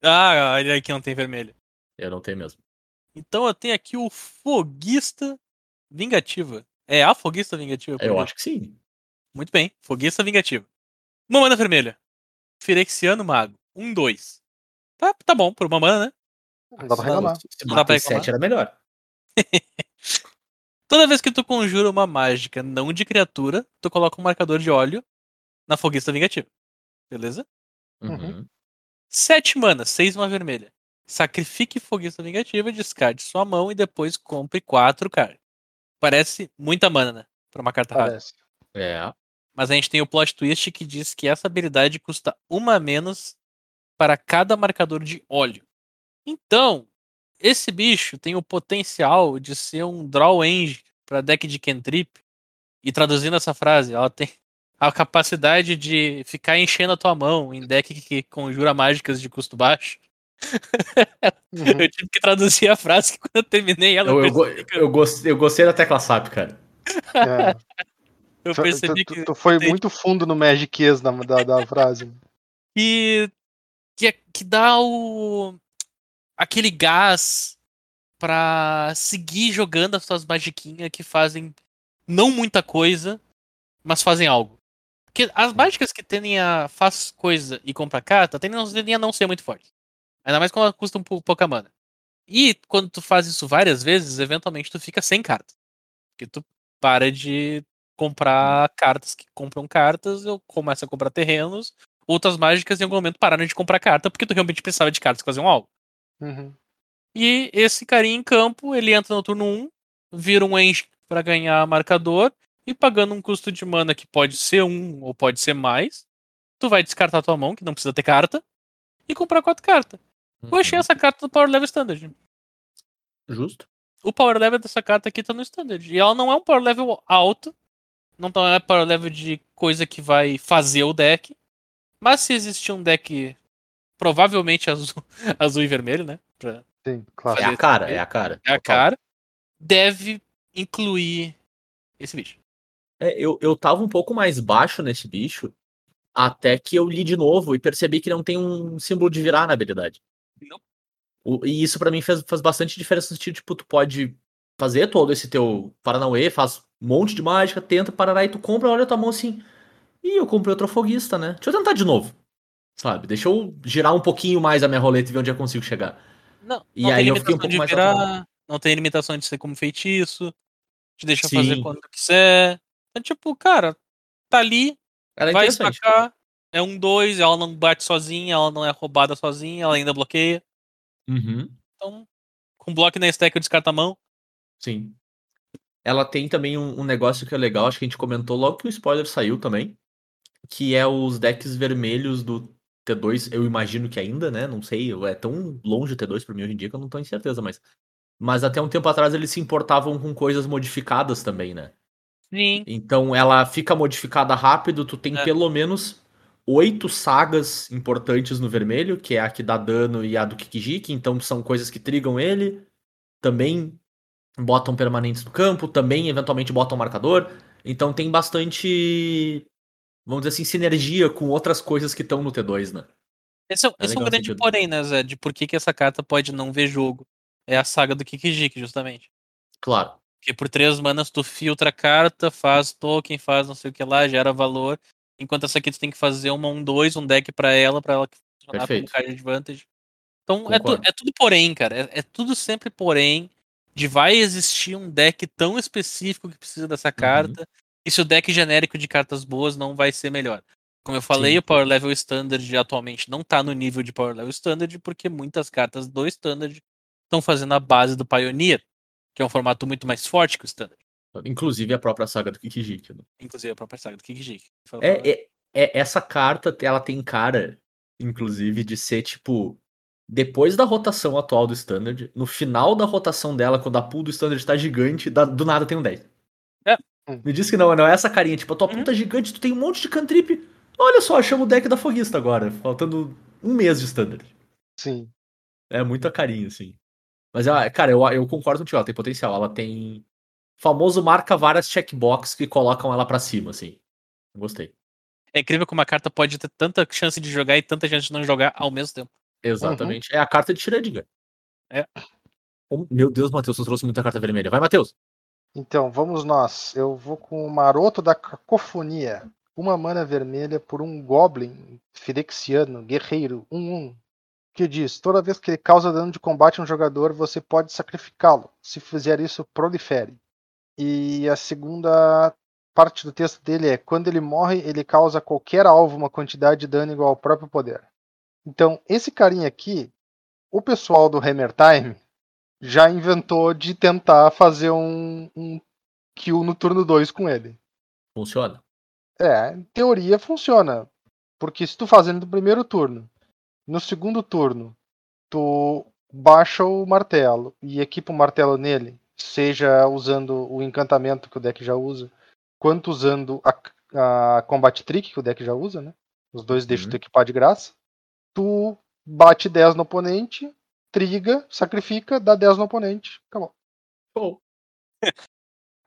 Ah, olha aí que não tem vermelho. Eu não tenho mesmo. Então eu tenho aqui o Foguista Vingativa. É a Foguista Vingativa? Eu acho que sim. Muito bem, Foguista Vingativa. Uma mana vermelha. Firexiano Mago. Um, dois. Tá, tá bom, por uma mana, né? Não dá pra Não, reclamar. se Não dá pra reclamar? 7 era melhor. [LAUGHS] Toda vez que tu conjura uma mágica não de criatura, tu coloca um marcador de óleo na Foguista Vingativa. Beleza? Uhum. Uhum. Sete manas, seis uma vermelha. Sacrifique Foguista Vingativa, descarte sua mão e depois compre quatro cards. Parece muita mana, né? Pra uma carta rara. Parece. É. Mas a gente tem o plot twist que diz que essa habilidade custa uma a menos para cada marcador de óleo. Então, esse bicho tem o potencial de ser um draw engine para deck de cantrip. E traduzindo essa frase, ela tem [LAUGHS] a capacidade de ficar enchendo a tua mão em deck que conjura mágicas de custo baixo. Uhum. Eu tive que traduzir a frase que quando eu terminei ela, eu, Eu, eu, eu, gostei, eu gostei da tecla SAP, cara. É. eu Tu- percebi tu, que, tu foi tem- muito fundo no Magic da, da, da frase. que, que, é- que dá o aquele gás pra seguir jogando as suas magiquinhas que fazem não muita coisa, mas fazem algo. Porque as mágicas que tendem a faz coisa e compra carta tendem a não- tendem a não ser muito fortes. Ainda mais quando ela custa um pou- pouca mana. E quando tu faz isso várias vezes, eventualmente tu fica sem carta. Porque tu para de comprar cartas que compram cartas, eu começo a comprar terrenos, outras mágicas em algum momento pararam de comprar carta porque tu realmente precisava de cartas que faziam algo. Uhum. E esse carinha em campo, ele entra no turno 1, vira um Enche pra ganhar marcador, e pagando um custo de mana que pode ser um ou pode ser mais, tu vai descartar tua mão, que não precisa ter carta, e comprar quatro cartas. Eu achei essa carta do Power Level Standard. Justo. O Power Level dessa carta aqui tá no Standard. E ela não é um Power Level alto, não tá- é Power Level de coisa que vai fazer o deck, mas se existir um deck provavelmente [LAUGHS] azul, azul e vermelho, né? Pra, Sim, É claro. a cara, é a cara. é a cara, deve incluir esse bicho. É, eu, eu tava um pouco mais baixo nesse bicho, até que eu li de novo e percebi que não tem um símbolo de virar na habilidade. Não. O- e isso pra mim fez, faz bastante diferença no sentido, tipo, tu pode fazer todo esse teu Paranauê, faz um monte de mágica, tenta parar e tu compra, olha a tua mão assim. Ih, eu comprei outro foguista, né? Deixa eu tentar de novo. Sabe? Deixa eu girar um pouquinho mais a minha roleta e ver onde eu consigo chegar. Não, E não aí tem eu fiquei um pouco de mais virar, não tem limitação de ser como feitiço, te deixa fazer Sim. quando quiser. Então, tipo, cara, tá ali, vai interessante. sacar, é um 2, ela não bate sozinha, ela não é roubada sozinha, ela ainda bloqueia. Uhum. Então, com bloco na stack eu descarto a mão. Sim. Ela tem também um, um negócio que é legal, acho que a gente comentou logo que o spoiler saiu também, que é os decks vermelhos do T2, eu imagino que ainda, né? Não sei, é tão longe o T2 pra mim hoje em dia que eu não tô em certeza, mas. Mas até um tempo atrás eles se importavam com coisas modificadas também, né? Sim. Então ela fica modificada rápido, tu tem É. pelo menos oito sagas importantes no vermelho, que é a que dá dano e a do Kikijiki, então são coisas que trigam ele. Também botam permanentes no campo, também eventualmente botam marcador. Então tem bastante, vamos dizer assim, sinergia com outras coisas que estão no T2, né? Esse é, É esse é um grande sentido. porém, né, Zé? De por que, que essa carta pode não ver jogo. É a saga do Kikijiki, justamente. Claro. Porque por três manas tu filtra a carta, faz token, faz não sei o que lá, gera valor. Enquanto essa aqui tu tem que fazer uma, um, dois, um deck pra ela, pra ela funcionar Perfeito. como card advantage. Então é, tu- é tudo porém, cara. É, é tudo sempre porém. De vai existir um deck tão específico que precisa Uhum. dessa carta. E se o deck genérico de cartas boas não vai ser melhor. Como eu falei, Sim. o Power Level Standard atualmente não tá no nível de Power Level Standard, porque muitas cartas do Standard estão fazendo a base do Pioneer, que é um formato muito mais forte que o Standard. Inclusive a própria saga do Kikijiki. Né? Inclusive a própria saga do Kikijiki. É, é, é- essa carta, ela tem cara, inclusive, de ser tipo. Depois da rotação atual do Standard, no final da rotação dela, quando a pool do Standard tá gigante, da- do nada tem um 10. É. Me diz que não, não é essa carinha. Tipo, a tua Uhum. pool tá gigante, tu tem um monte de cantrip. Olha só, chama o deck da Foguista agora, faltando um mês de Standard. Sim. É muito a carinha, assim. Mas, ah, cara, eu, eu concordo contigo, ela tem potencial. Ela tem. Famoso marca várias checkbox que colocam ela pra cima, assim. Gostei. É incrível como uma carta pode ter tanta chance de jogar e tanta chance de não jogar ao mesmo tempo. Exatamente. É a carta de Schrödinger. É. Oh, Meu Deus, Matheus, você trouxe muita carta vermelha. Vai, Matheus. Então, vamos nós. Eu vou com o Maroto da Cacofonia. Uma mana vermelha por um Goblin Firexiano, guerreiro, 1-1. Que diz: toda vez que ele causa dano de combate a um jogador, você pode sacrificá-lo. Se fizer isso, prolifere. E a segunda parte do texto dele é: quando ele morre, ele causa a qualquer alvo uma quantidade de dano igual ao próprio poder. Então, esse carinha aqui, o pessoal do Hammer Time já inventou de tentar fazer um, um kill no turno 2 com ele. Funciona. É, em teoria funciona. Porque se tu fazendo no primeiro turno, no segundo turno, tu baixa o martelo e equipa o martelo nele, seja usando o encantamento que o deck já usa, quanto usando a, a Combat Trick, que o deck já usa, né? Os dois deixam Uhum. tu equipar de graça. Tu bate 10 no oponente, triga, sacrifica, dá 10 no oponente. Acabou. Show. [LAUGHS]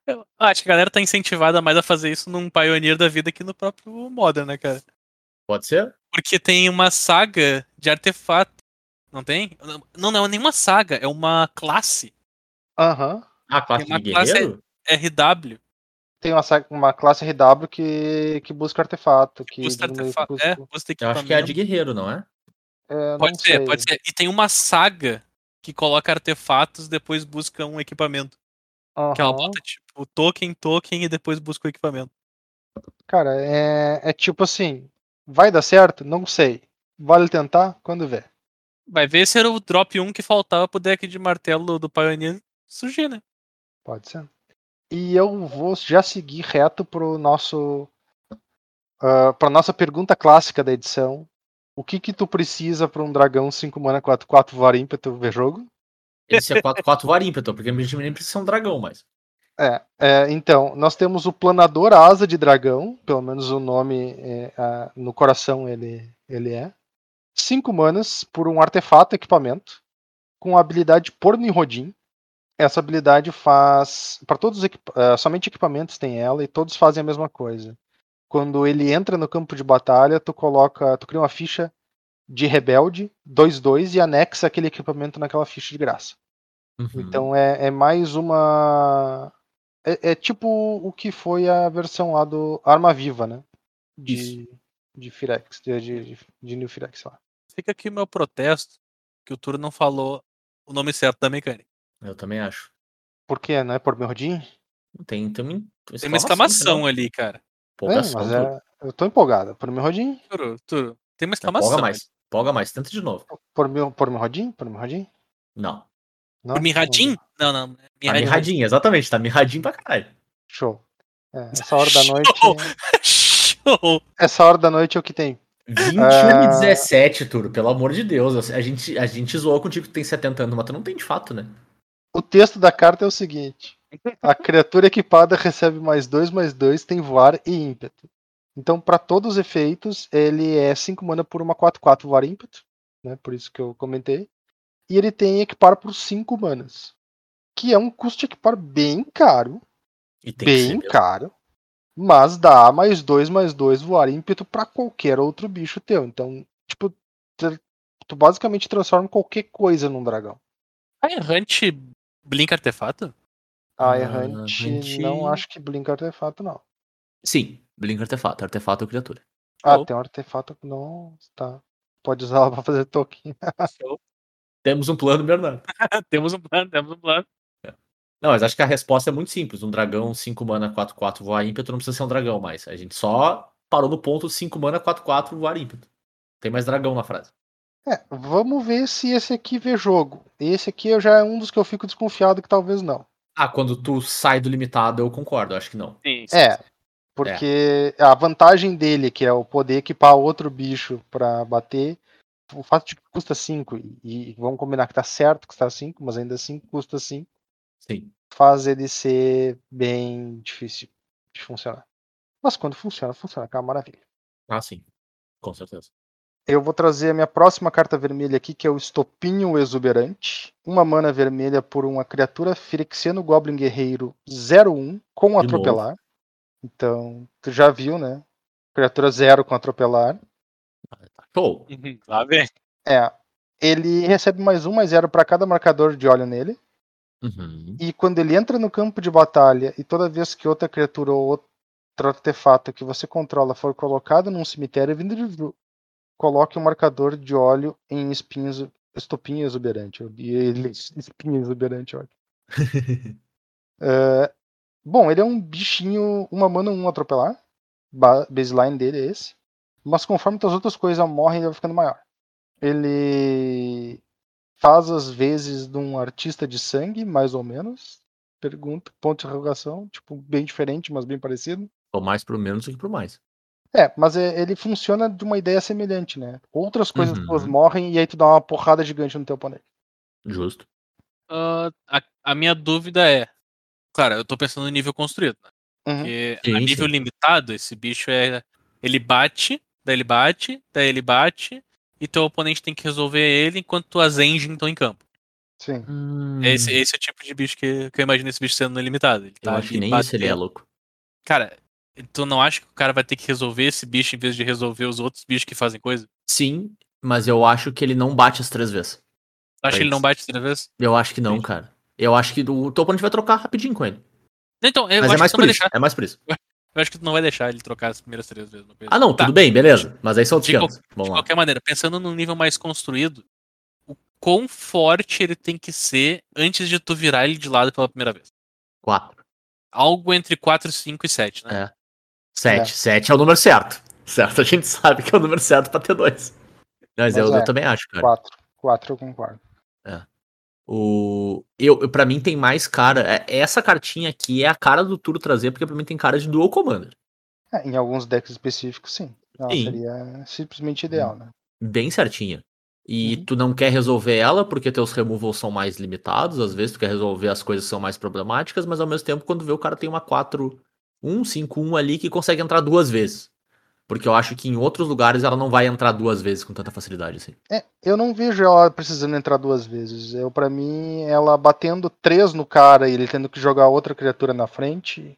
Eu acho que a galera tá incentivada mais a fazer isso num Pioneer da vida que no próprio Modern, né, cara? Pode ser? Porque tem uma saga de artefato. Não tem? Não, não é nenhuma saga, é uma classe Aham. Ah, classe Tem uma de classe- guerreiro? RW. Tem uma, uma classe RW que, que busca artefato. Que o artefato. custo. É, custa Eu acho que é a de guerreiro, não é? É, não Pode ser, sei. pode ser. E tem uma saga que coloca artefatos depois busca um equipamento. Que ela bota, tipo, token, token e depois busca o equipamento. Cara, é, é tipo assim. Vai dar certo? Não sei. Vale tentar quando vê. Vai ver se era o drop 1 que faltava pro deck de martelo do Pioneer surgir, né? Pode ser. E eu vou já seguir reto pro nosso. Uh, pra nossa pergunta clássica da edição. O que que tu precisa pra um dragão 5 mana 4 4 voar ímpeto ver jogo? Esse é 4-4 voar ímpeto, porque a gente nem precisa ser um dragão mais. É, é, então, nós temos o planador asa de dragão, pelo menos o nome é, a- no coração ele, ele é. 5 manas por um artefato equipamento, com a habilidade Porno e Rodin. Essa habilidade faz. para todos os equipa- eh, somente equipamentos tem ela e todos fazem a mesma coisa. Quando ele entra no campo de batalha, tu coloca. Tu cria uma ficha de rebelde, 2-2, e anexa aquele equipamento naquela ficha de graça. Uhum. Então é, é mais uma. É, é tipo o que foi a versão lá do Arma Viva, né? De, de Firex, de, de, de New Firex lá. Fica aqui o meu protesto, que o Turo não falou o nome certo da mecânica. Eu também acho. Por quê? Não é por Merdin? Tem, tem, uma, Tem uma exclamação no final. ali, cara. É, Empolgação, mas tudo. é, eu tô empolgado. Por Merdin? Turo, Turo. Tem uma exclamação. Empolga mais. Empolga mais. Tenta de novo. Por meu, por Merdin? Por Merdin? Não. Não? Por Mirradin? Não, não. Tá Mirradin. mirradinho, exatamente. Tá mirradinho pra caralho. Show. É, essa hora da [LAUGHS] noite. Show! Show! Essa hora da noite é o que tem. 21 Ah. e 17, Turo. Pelo amor de Deus. A gente, a gente zoou contigo que tem 70 anos, mas tu não tem de fato, né? O texto da carta é o seguinte: a criatura equipada recebe mais dois, mais dois, tem voar e ímpeto. Então, para todos os efeitos, ele é 5 mana por uma 4-4 voar e ímpeto, né? Por isso que eu comentei. E ele tem equipar por 5 manas, que é um custo de equipar bem caro, E tem que bem caro, mas dá mais dois, mais dois voar ímpeto para qualquer outro bicho teu. Então, tipo, tu- tu basicamente transforma qualquer coisa num dragão. A errante blinka artefato? Ah, errante, não acho que blinka artefato, não. Sim, Blink artefato. Artefato ou criatura. Ah, Show. tem um artefato. Não, tá. Pode usar ela [LAUGHS] pra fazer token. Temos um plano, Bernardo. [LAUGHS] temos um plano, temos um plano. Não, mas acho que a resposta é muito simples. Um dragão 5 mana 4-4 voar ímpeto não precisa ser um dragão mais. A gente só parou no ponto 5 mana 4-4 voar ímpeto. Tem mais dragão na frase. É, vamos ver se esse aqui vê jogo. Esse aqui eu já é um dos que eu fico desconfiado que talvez não. Ah, quando tu sai do limitado, eu concordo. Acho que não. Sim, sim, É, porque a vantagem dele, que é o poder equipar outro bicho pra bater, o fato de que custa 5, e, e vamos combinar que tá certo que está 5, mas ainda assim custa 5, Sim. faz ele ser bem difícil de funcionar. Mas quando funciona, funciona, que é uma maravilha. Ah, sim. Com certeza. Eu vou trazer a minha próxima carta vermelha aqui, que é o Estopinho Exuberante. Uma mana vermelha por uma criatura Firexiano Goblin Guerreiro 01 com atropelar. Então, tu já viu, né? Criatura 0 com atropelar. Show. Uhum, Lá vem. É. Ele recebe mais um, mais zero para cada marcador de óleo nele. Uhum. E quando ele entra no campo de batalha e toda vez que outra criatura ou outro artefato que você controla for colocado num cemitério vindo de coloque um marcador de óleo em espinhos, estopinho exuberante. Ele [LAUGHS] espinho exuberante, olha. É, [LAUGHS] bom, ele é um bichinho, uma mana, um atropelar. Ba- Baseline dele é esse. Mas conforme as outras coisas morrem, ele vai ficando maior. Ele faz as vezes de um artista de sangue, mais ou menos. Pergunta, ponto de interrogação, tipo, bem diferente, mas bem parecido. Ou mais pro menos do que pro mais. É, mas é- ele funciona de uma ideia semelhante, né? Outras coisas Uhum. tuas morrem e aí tu dá uma porrada gigante no teu oponente. Justo. Ah, a, a minha dúvida é. Cara, eu tô pensando no nível construído. né? Uhum. Porque Sim, a nível sim. limitado, esse bicho é. Ele bate, daí ele bate, daí ele bate, e teu oponente tem que resolver ele enquanto as engines estão em campo. Sim. Hum, Esse, esse é o tipo de bicho que, que eu imagino esse bicho sendo no limitado. Ele eu tá acho que nem isso ele é louco. Cara, tu não acha que o cara vai ter que resolver esse bicho em vez de resolver os outros bichos que fazem coisa? Sim, mas eu acho que ele não bate as três vezes. Tu acha É que ele não bate outra vez? Eu acho que não, Entendi. cara. Eu acho que o teu oponente vai trocar rapidinho com ele. Então, eu mas acho é mais que tu por isso. deixar. É mais por isso. Eu acho que tu não vai deixar ele trocar as primeiras três vezes. Ah, não. Tá, tudo bem, beleza. Mas aí são outros De qual- 500. Vamos De qualquer maneira, pensando num nível mais construído, o quão forte ele tem que ser antes de tu virar ele de lado pela primeira vez? 4. Algo entre 4, 5 e 7, né? É. 7. É. 7 é o número certo. Certo, a gente sabe que é o número certo pra ter dois. Mas, Mas eu, é. eu também acho, cara. Quatro. Quatro eu concordo. O... Eu, pra mim tem mais cara. é- Essa cartinha aqui é a cara do Turo trazer, porque pra mim tem cara de Dual Commander. É, em alguns decks específicos, sim. Ela Sim. seria simplesmente ideal, né? Bem certinha. E Uhum. tu não quer resolver ela porque teus removals são mais limitados. Às vezes tu quer resolver as coisas que são mais problemáticas, mas ao mesmo tempo, quando vê o cara tem uma 4, 1, 5, 1 ali que consegue entrar duas vezes. Porque eu acho que em outros lugares ela não vai entrar duas vezes com tanta facilidade assim. É, eu não vejo ela precisando entrar duas vezes. Eu, para mim, ela batendo três no cara e ele tendo que jogar outra criatura na frente.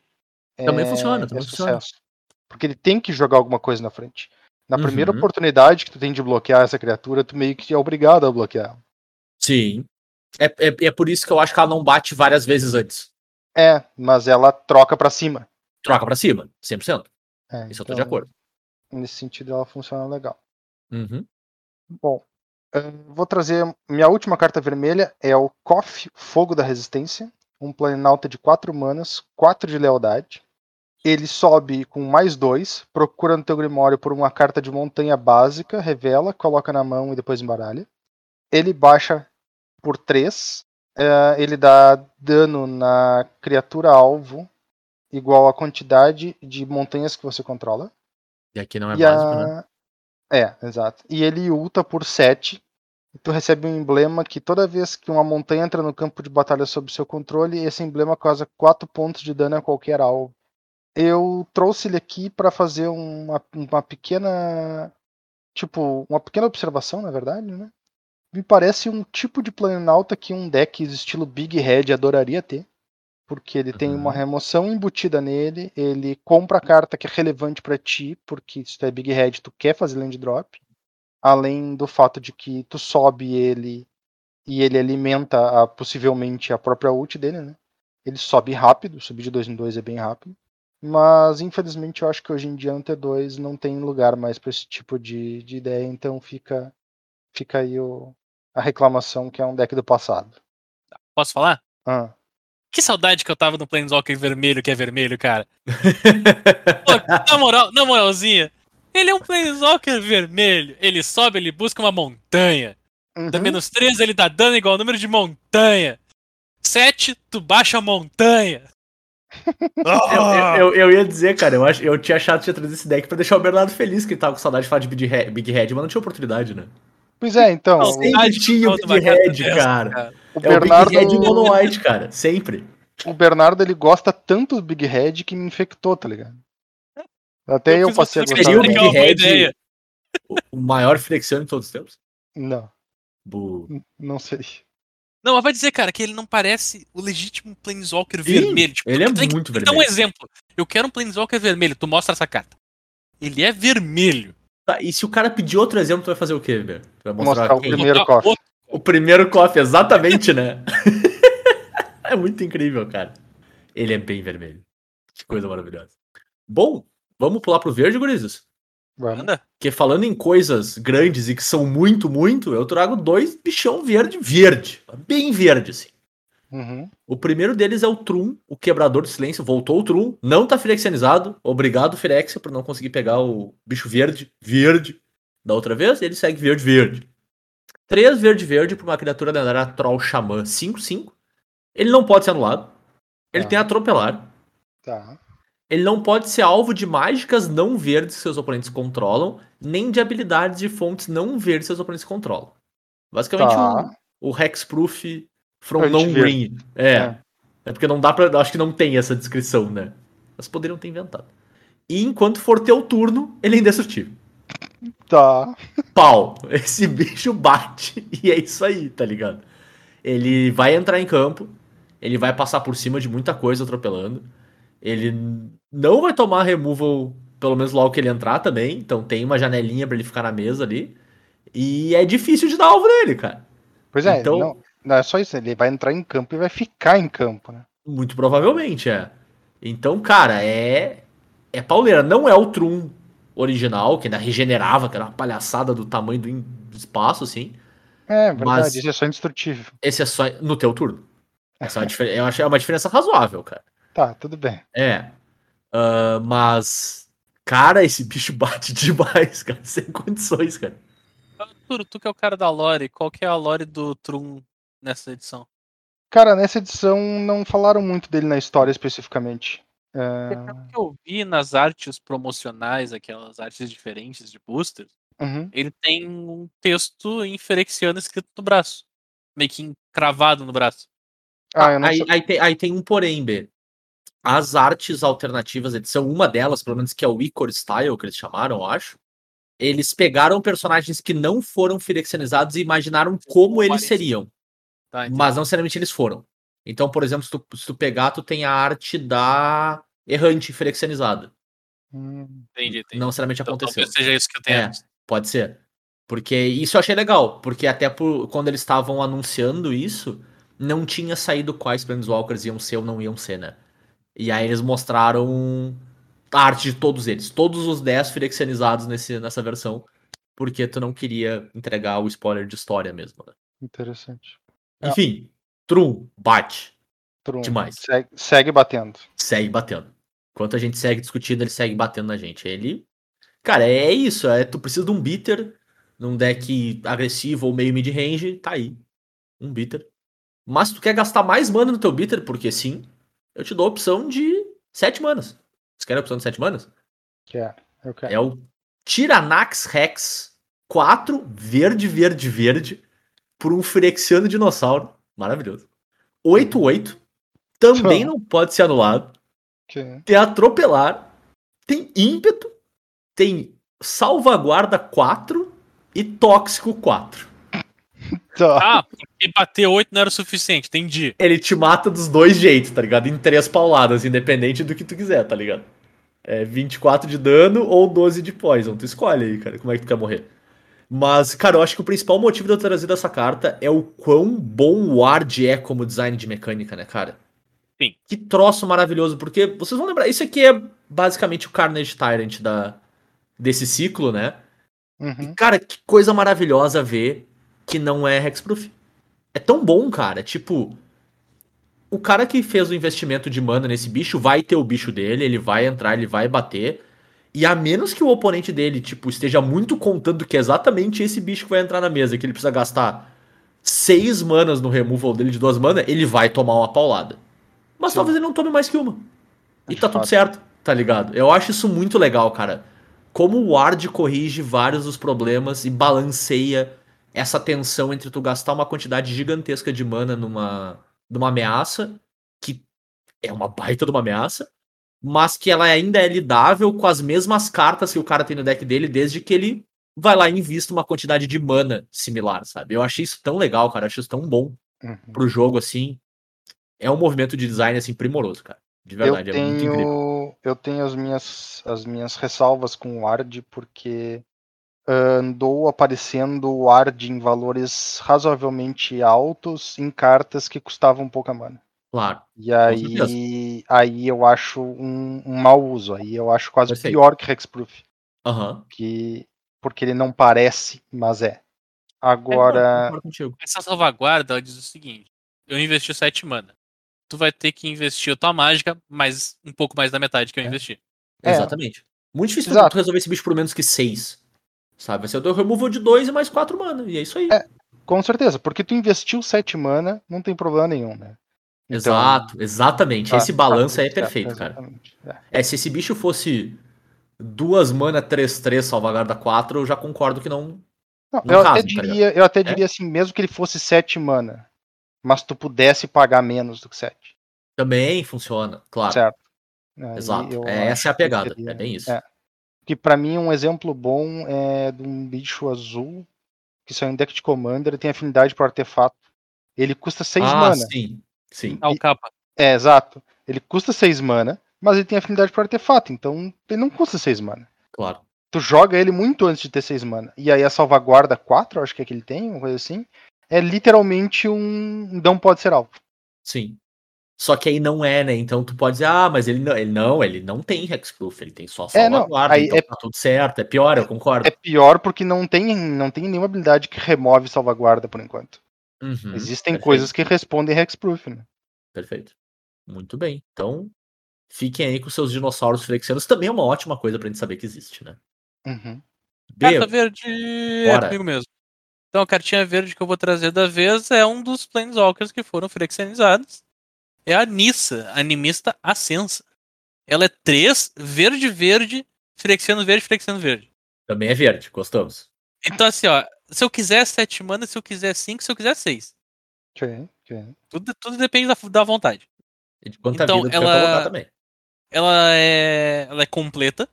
Também é- funciona, é também funciona. sucesso. Porque ele tem que jogar alguma coisa na frente. Na primeira Uhum. oportunidade que tu tem de bloquear essa criatura, tu meio que é obrigado a bloquear. Sim. É, é, é por isso que eu acho que ela não bate várias vezes antes. É, mas ela troca pra cima. Troca pra cima, 100%. É, Isso eu tô então, de acordo. Nesse sentido, ela funciona legal. Uhum. Bom, eh, vou trazer. Minha última carta vermelha é o Koff Fogo da Resistência. Um planinauta de 4 manas, 4 de lealdade. Ele sobe com mais 2, procura no teu Grimório por uma carta de montanha básica, revela, coloca na mão e depois embaralha. Ele baixa por 3. ele dá dano na criatura alvo igual à quantidade de montanhas que você controla. E aqui não é E básico, a- né? É, exato. E ele ulta por 7. E tu recebe um emblema que toda vez que uma montanha entra no campo de batalha sob seu controle, esse emblema causa 4 pontos de dano a qualquer alvo. Eu trouxe ele aqui para fazer uma, uma pequena. Tipo, uma pequena observação, na verdade, né? Me parece um tipo de planinauta que um deck estilo Big Head adoraria ter. Porque ele tem uma Uhum. remoção embutida nele, ele compra a carta que é relevante pra ti, porque se tu é Big Head, tu quer fazer land drop. Além do fato de que tu sobe ele e ele alimenta a- possivelmente a própria ult dele, né? Ele sobe rápido, subir de 2 em 2 é bem rápido. Mas infelizmente eu acho que hoje em dia no T2 não tem lugar mais pra esse tipo de, de ideia, então fica, fica aí o, a reclamação que é um deck do passado. Posso falar? Ah, Que saudade que eu tava no Planeswalker vermelho, que é vermelho, cara. [LAUGHS] Pô, na moral, na moralzinha, ele é um Planeswalker vermelho. Ele sobe, ele busca uma montanha. Da uhum. menos 3 ele dá dano igual ao número de montanha. 7, tu baixa a montanha. Eu, Ah! eu, eu ia dizer, cara, eu, acho, eu tinha achado que tinha trazido esse deck pra deixar o Bernardo feliz, que ele tava com saudade de falar de Big Head, Big Head mas não tinha oportunidade, né? Pois é, então, Não, o-. Sempre de tinha o falta Big uma carta Head, dessa, cara. cara. o É o Bernardo, Big Head Mono White, cara. Sempre. o Bernardo ele gosta tanto do Big Head que me infectou, tá ligado? Até eu, fiz passei a gostar Seria o é Big ideia. o, o maior flexione de todos os tempos? Não, Bu. não sei. Não, mas vai dizer, cara, que ele não parece o legítimo Planeswalker Sim, vermelho. Tipo, ele é que- muito que dar um vermelho. exemplo. Eu quero um Planeswalker vermelho. Tu mostra essa carta. Ele é vermelho. Tá, e se o cara pedir outro exemplo, tu vai fazer o quê, velho? Tu vai mostrar, Mostrar o quem? primeiro cofre. O primeiro coffee, exatamente, né? [LAUGHS] é muito incrível, cara. Ele é bem vermelho. Que coisa maravilhosa. Bom, vamos pular pro verde, gurizes? Vamos. Manda. Porque falando em coisas grandes e que são muito, muito, eu trago dois bichão verde, verde. Bem verde, assim. Uhum. O primeiro deles é o Trum, o quebrador do silêncio. Voltou o Trum, não tá firexianizado. Obrigado, Firexia, por não conseguir pegar o bicho verde, verde, da outra vez. Ele segue verde, verde. 3 verde, verde pra uma criatura lendária Troll Xamã 5-5. Ele não pode ser anulado. Ele Tá. tem atropelar. Tá. Ele não pode ser alvo de mágicas não verdes que seus oponentes controlam, nem de habilidades de fontes não verdes que seus oponentes controlam. Basicamente, Tá. o, o Hexproof from Anti-verde. non-green. É. É. é. porque não dá pra. Acho que não tem essa descrição, né? Elas poderiam ter inventado. E enquanto for teu turno, ele é indestrutível. Tá. Pau. [LAUGHS] Esse bicho bate. E é isso aí, tá ligado? Ele vai entrar em campo. Ele vai passar por cima de muita coisa atropelando. Ele não vai tomar removal, pelo menos logo que ele entrar também. Então tem uma janelinha pra ele ficar na mesa ali. E é difícil de dar alvo nele, cara. Pois é, Então- não, não é só isso, ele vai entrar em campo e vai ficar em campo, né? Muito provavelmente, é. Então, cara, é. É pauleira. Não é o Trum original, que ainda regenerava, que era uma palhaçada do tamanho do espaço, assim. É verdade, Mas- isso é só indestrutível. Esse é só no teu turno. [LAUGHS] Essa é uma difer- Eu acho que é uma diferença razoável, cara. Tá, tudo bem. É. Ah, mas. Cara, esse bicho [LAUGHS] bate demais, cara. Sem condições, cara. Arturo, tu que é o cara da lore, qual que é a lore do Trum nessa edição? Cara, nessa edição não falaram muito dele na história especificamente. É, Pelo que eu vi nas artes promocionais, aquelas artes diferentes de boosters, uhum. ele tem um texto em ferexiano escrito no braço. Meio que encravado no braço. Ah, eu não aí, sei. aí tem, aí tem um porém, B. As artes alternativas edição, uma delas, pelo menos que é o Icor Style, que eles chamaram, eu acho. Eles pegaram personagens que não foram firexianizados e imaginaram como eles seriam. Tá. Mas não necessariamente eles foram. Então, por exemplo, se tu, se tu pegar, tu tem a arte da Errante firexianizada. Hum, entendi, entendi. Não necessariamente Então, aconteceu. talvez seja isso que eu tenha É. Pode ser. Porque isso eu achei legal. Porque até por, quando eles estavam anunciando isso, não tinha saído quais Planeswalkers iam ser ou não iam ser, né? E aí eles mostraram a arte de todos eles. Todos os 10 firexianizados nesse, nessa versão. Porque tu não queria entregar o spoiler de história mesmo, né? interessante. É. Enfim, Trum, bate. Trum, Demais. Segue, segue batendo. segue batendo. Enquanto a gente segue discutindo, ele segue batendo na gente. Ele. Cara, é isso. É, tu precisa de um beater num deck agressivo ou meio mid-range, tá aí. Um beater. Mas se tu quer gastar mais mana no teu beater, porque sim, eu te dou a opção de 7 manas. Você quer a opção de 7 manas? Quero. Eu quero. É o Tiranax Rex 4, verde, verde, verde, por um Firexiano dinossauro. Maravilhoso. 8-8. Também não pode ser anulado Que- tem atropelar, tem ímpeto, tem salvaguarda 4 e tóxico 4. Tá. Ah, porque bater 8 não era o suficiente, entendi. Ele te mata dos dois jeitos, tá ligado? Em três pauladas, independente do que tu quiser, tá ligado? É 24 de dano ou 12 de poison. Tu escolhe aí, cara, como é que tu quer morrer. Mas, cara, eu acho que o principal motivo de eu ter trazido essa carta é o quão bom o Ward é como design de mecânica, né, cara? Sim. Que troço maravilhoso, porque vocês vão lembrar, isso aqui é basicamente o Carnage Tyrant da, desse ciclo, né? Uhum. Cara, que coisa maravilhosa ver que não é Hexproof. É tão bom, cara. Tipo, o cara que fez o investimento de mana nesse bicho vai ter o bicho dele, ele vai entrar, ele vai bater. E a menos que o oponente dele, tipo, esteja muito contando que é exatamente esse bicho que vai entrar na mesa, que ele precisa gastar seis manas no removal dele de duas manas, ele vai tomar uma paulada. Mas Sim. talvez ele não tome mais que uma. E De tá tudo certo, tá ligado? Eu acho isso muito legal, cara. Como o Ward corrige vários dos problemas e balanceia essa tensão entre tu gastar uma quantidade gigantesca de mana numa, numa ameaça, que é uma baita de uma ameaça, mas que ela ainda é lidável com as mesmas cartas que o cara tem no deck dele, desde que ele vai lá e invista uma quantidade de mana similar, sabe? Eu achei isso tão legal, cara. Eu achei isso tão bom Uhum. pro jogo, assim. É um movimento de design, assim, primoroso, cara. De verdade, eu é muito incrível. tenho, eu tenho as minhas, as minhas ressalvas com o Ward, porque ah, andou aparecendo o Ward em valores razoavelmente altos em cartas que custavam pouca mana. Claro. E aí, aí eu acho um, um mau uso. Aí eu acho quase Perfeito. pior que Hexproof. Aham. Que, porque ele não parece, mas é. Agora. contigo. Essa salvaguarda ela diz o seguinte: eu investi 7 mana. Tu vai ter que investir a tua mágica, mais um pouco mais da metade que eu É. investi. É. Exatamente. Muito difícil tu- resolver esse bicho por menos que seis. Sabe? Vai ser o teu removal de dois e mais quatro mana. E é isso aí. É, Com certeza, porque tu investiu 7 mana, não tem problema nenhum, né? Então, Exato, exatamente. tá- esse tá balanço aí é certo, perfeito, cara. exatamente. É. É, se esse bicho fosse duas mana 3-3 salvaguarda 4, eu já concordo que não. Não, No eu, caso, até tá diria, eu até É. diria assim, mesmo que ele fosse 7 mana, mas tu pudesse pagar menos do que 7. Também funciona, claro. Certo. Aí Exato. É, essa é a pegada. seria- É bem isso. é. Que pra mim um exemplo bom é de um bicho azul que saiu em deck de Commander tem afinidade pro artefato. Ele custa 6 ah, mana. sim. Sim. Ah, o capa. É, exato. Ele custa 6 mana, mas ele tem afinidade pro artefato, então ele não custa 6 mana. Claro. Tu joga ele muito antes de ter 6 mana. E aí a salvaguarda 4, acho que é que ele tem, uma coisa assim, é literalmente um não pode ser alvo. Sim. Só que aí não é, né? Então tu pode dizer, ah, mas ele não, ele não, ele não tem Hexproof, ele tem só É, não, salvaguarda, então é- tá tudo certo. É pior, eu concordo. É pior porque não tem, não tem nenhuma habilidade que remove salvaguarda por enquanto. Uhum, Existem perfeito, coisas que respondem hexproof, né? Perfeito. Muito bem. Então, fiquem aí com seus dinossauros flexianos. Também é uma ótima coisa pra gente saber que existe, né? Uhum. Carta verde Bora. é comigo mesmo. Então a cartinha verde que eu vou trazer da vez é um dos Planeswalkers que foram flexionizados. É a Nissa, animista Ascensa. Ela é 3, verde, verde, flexiano verde, flexiano verde. também é verde, gostamos. Então assim, ó, se eu quiser 7 mana, se eu quiser 5, se eu quiser 6. Ok, ok. Tudo, tudo depende da, da vontade. E de quanta Então, vida ela- colocar também. Ela é, ela é completa.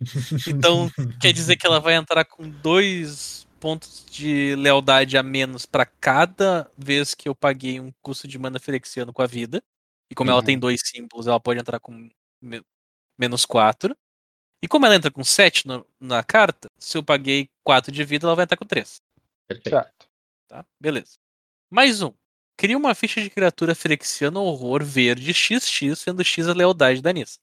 [LAUGHS] Então, quer dizer que ela vai entrar com dois pontos de lealdade a menos pra cada vez que eu paguei um custo de mana flexiano com a vida. E como ela Uhum. tem dois símbolos, ela pode entrar com me- menos 4. E como ela entra com 7 na carta, se eu paguei 4 de vida, ela vai entrar com 3. Perfeito. Certo. Tá? Beleza. Mais um. Cria uma ficha de criatura flexiano horror verde XX, sendo X a lealdade da Nissa.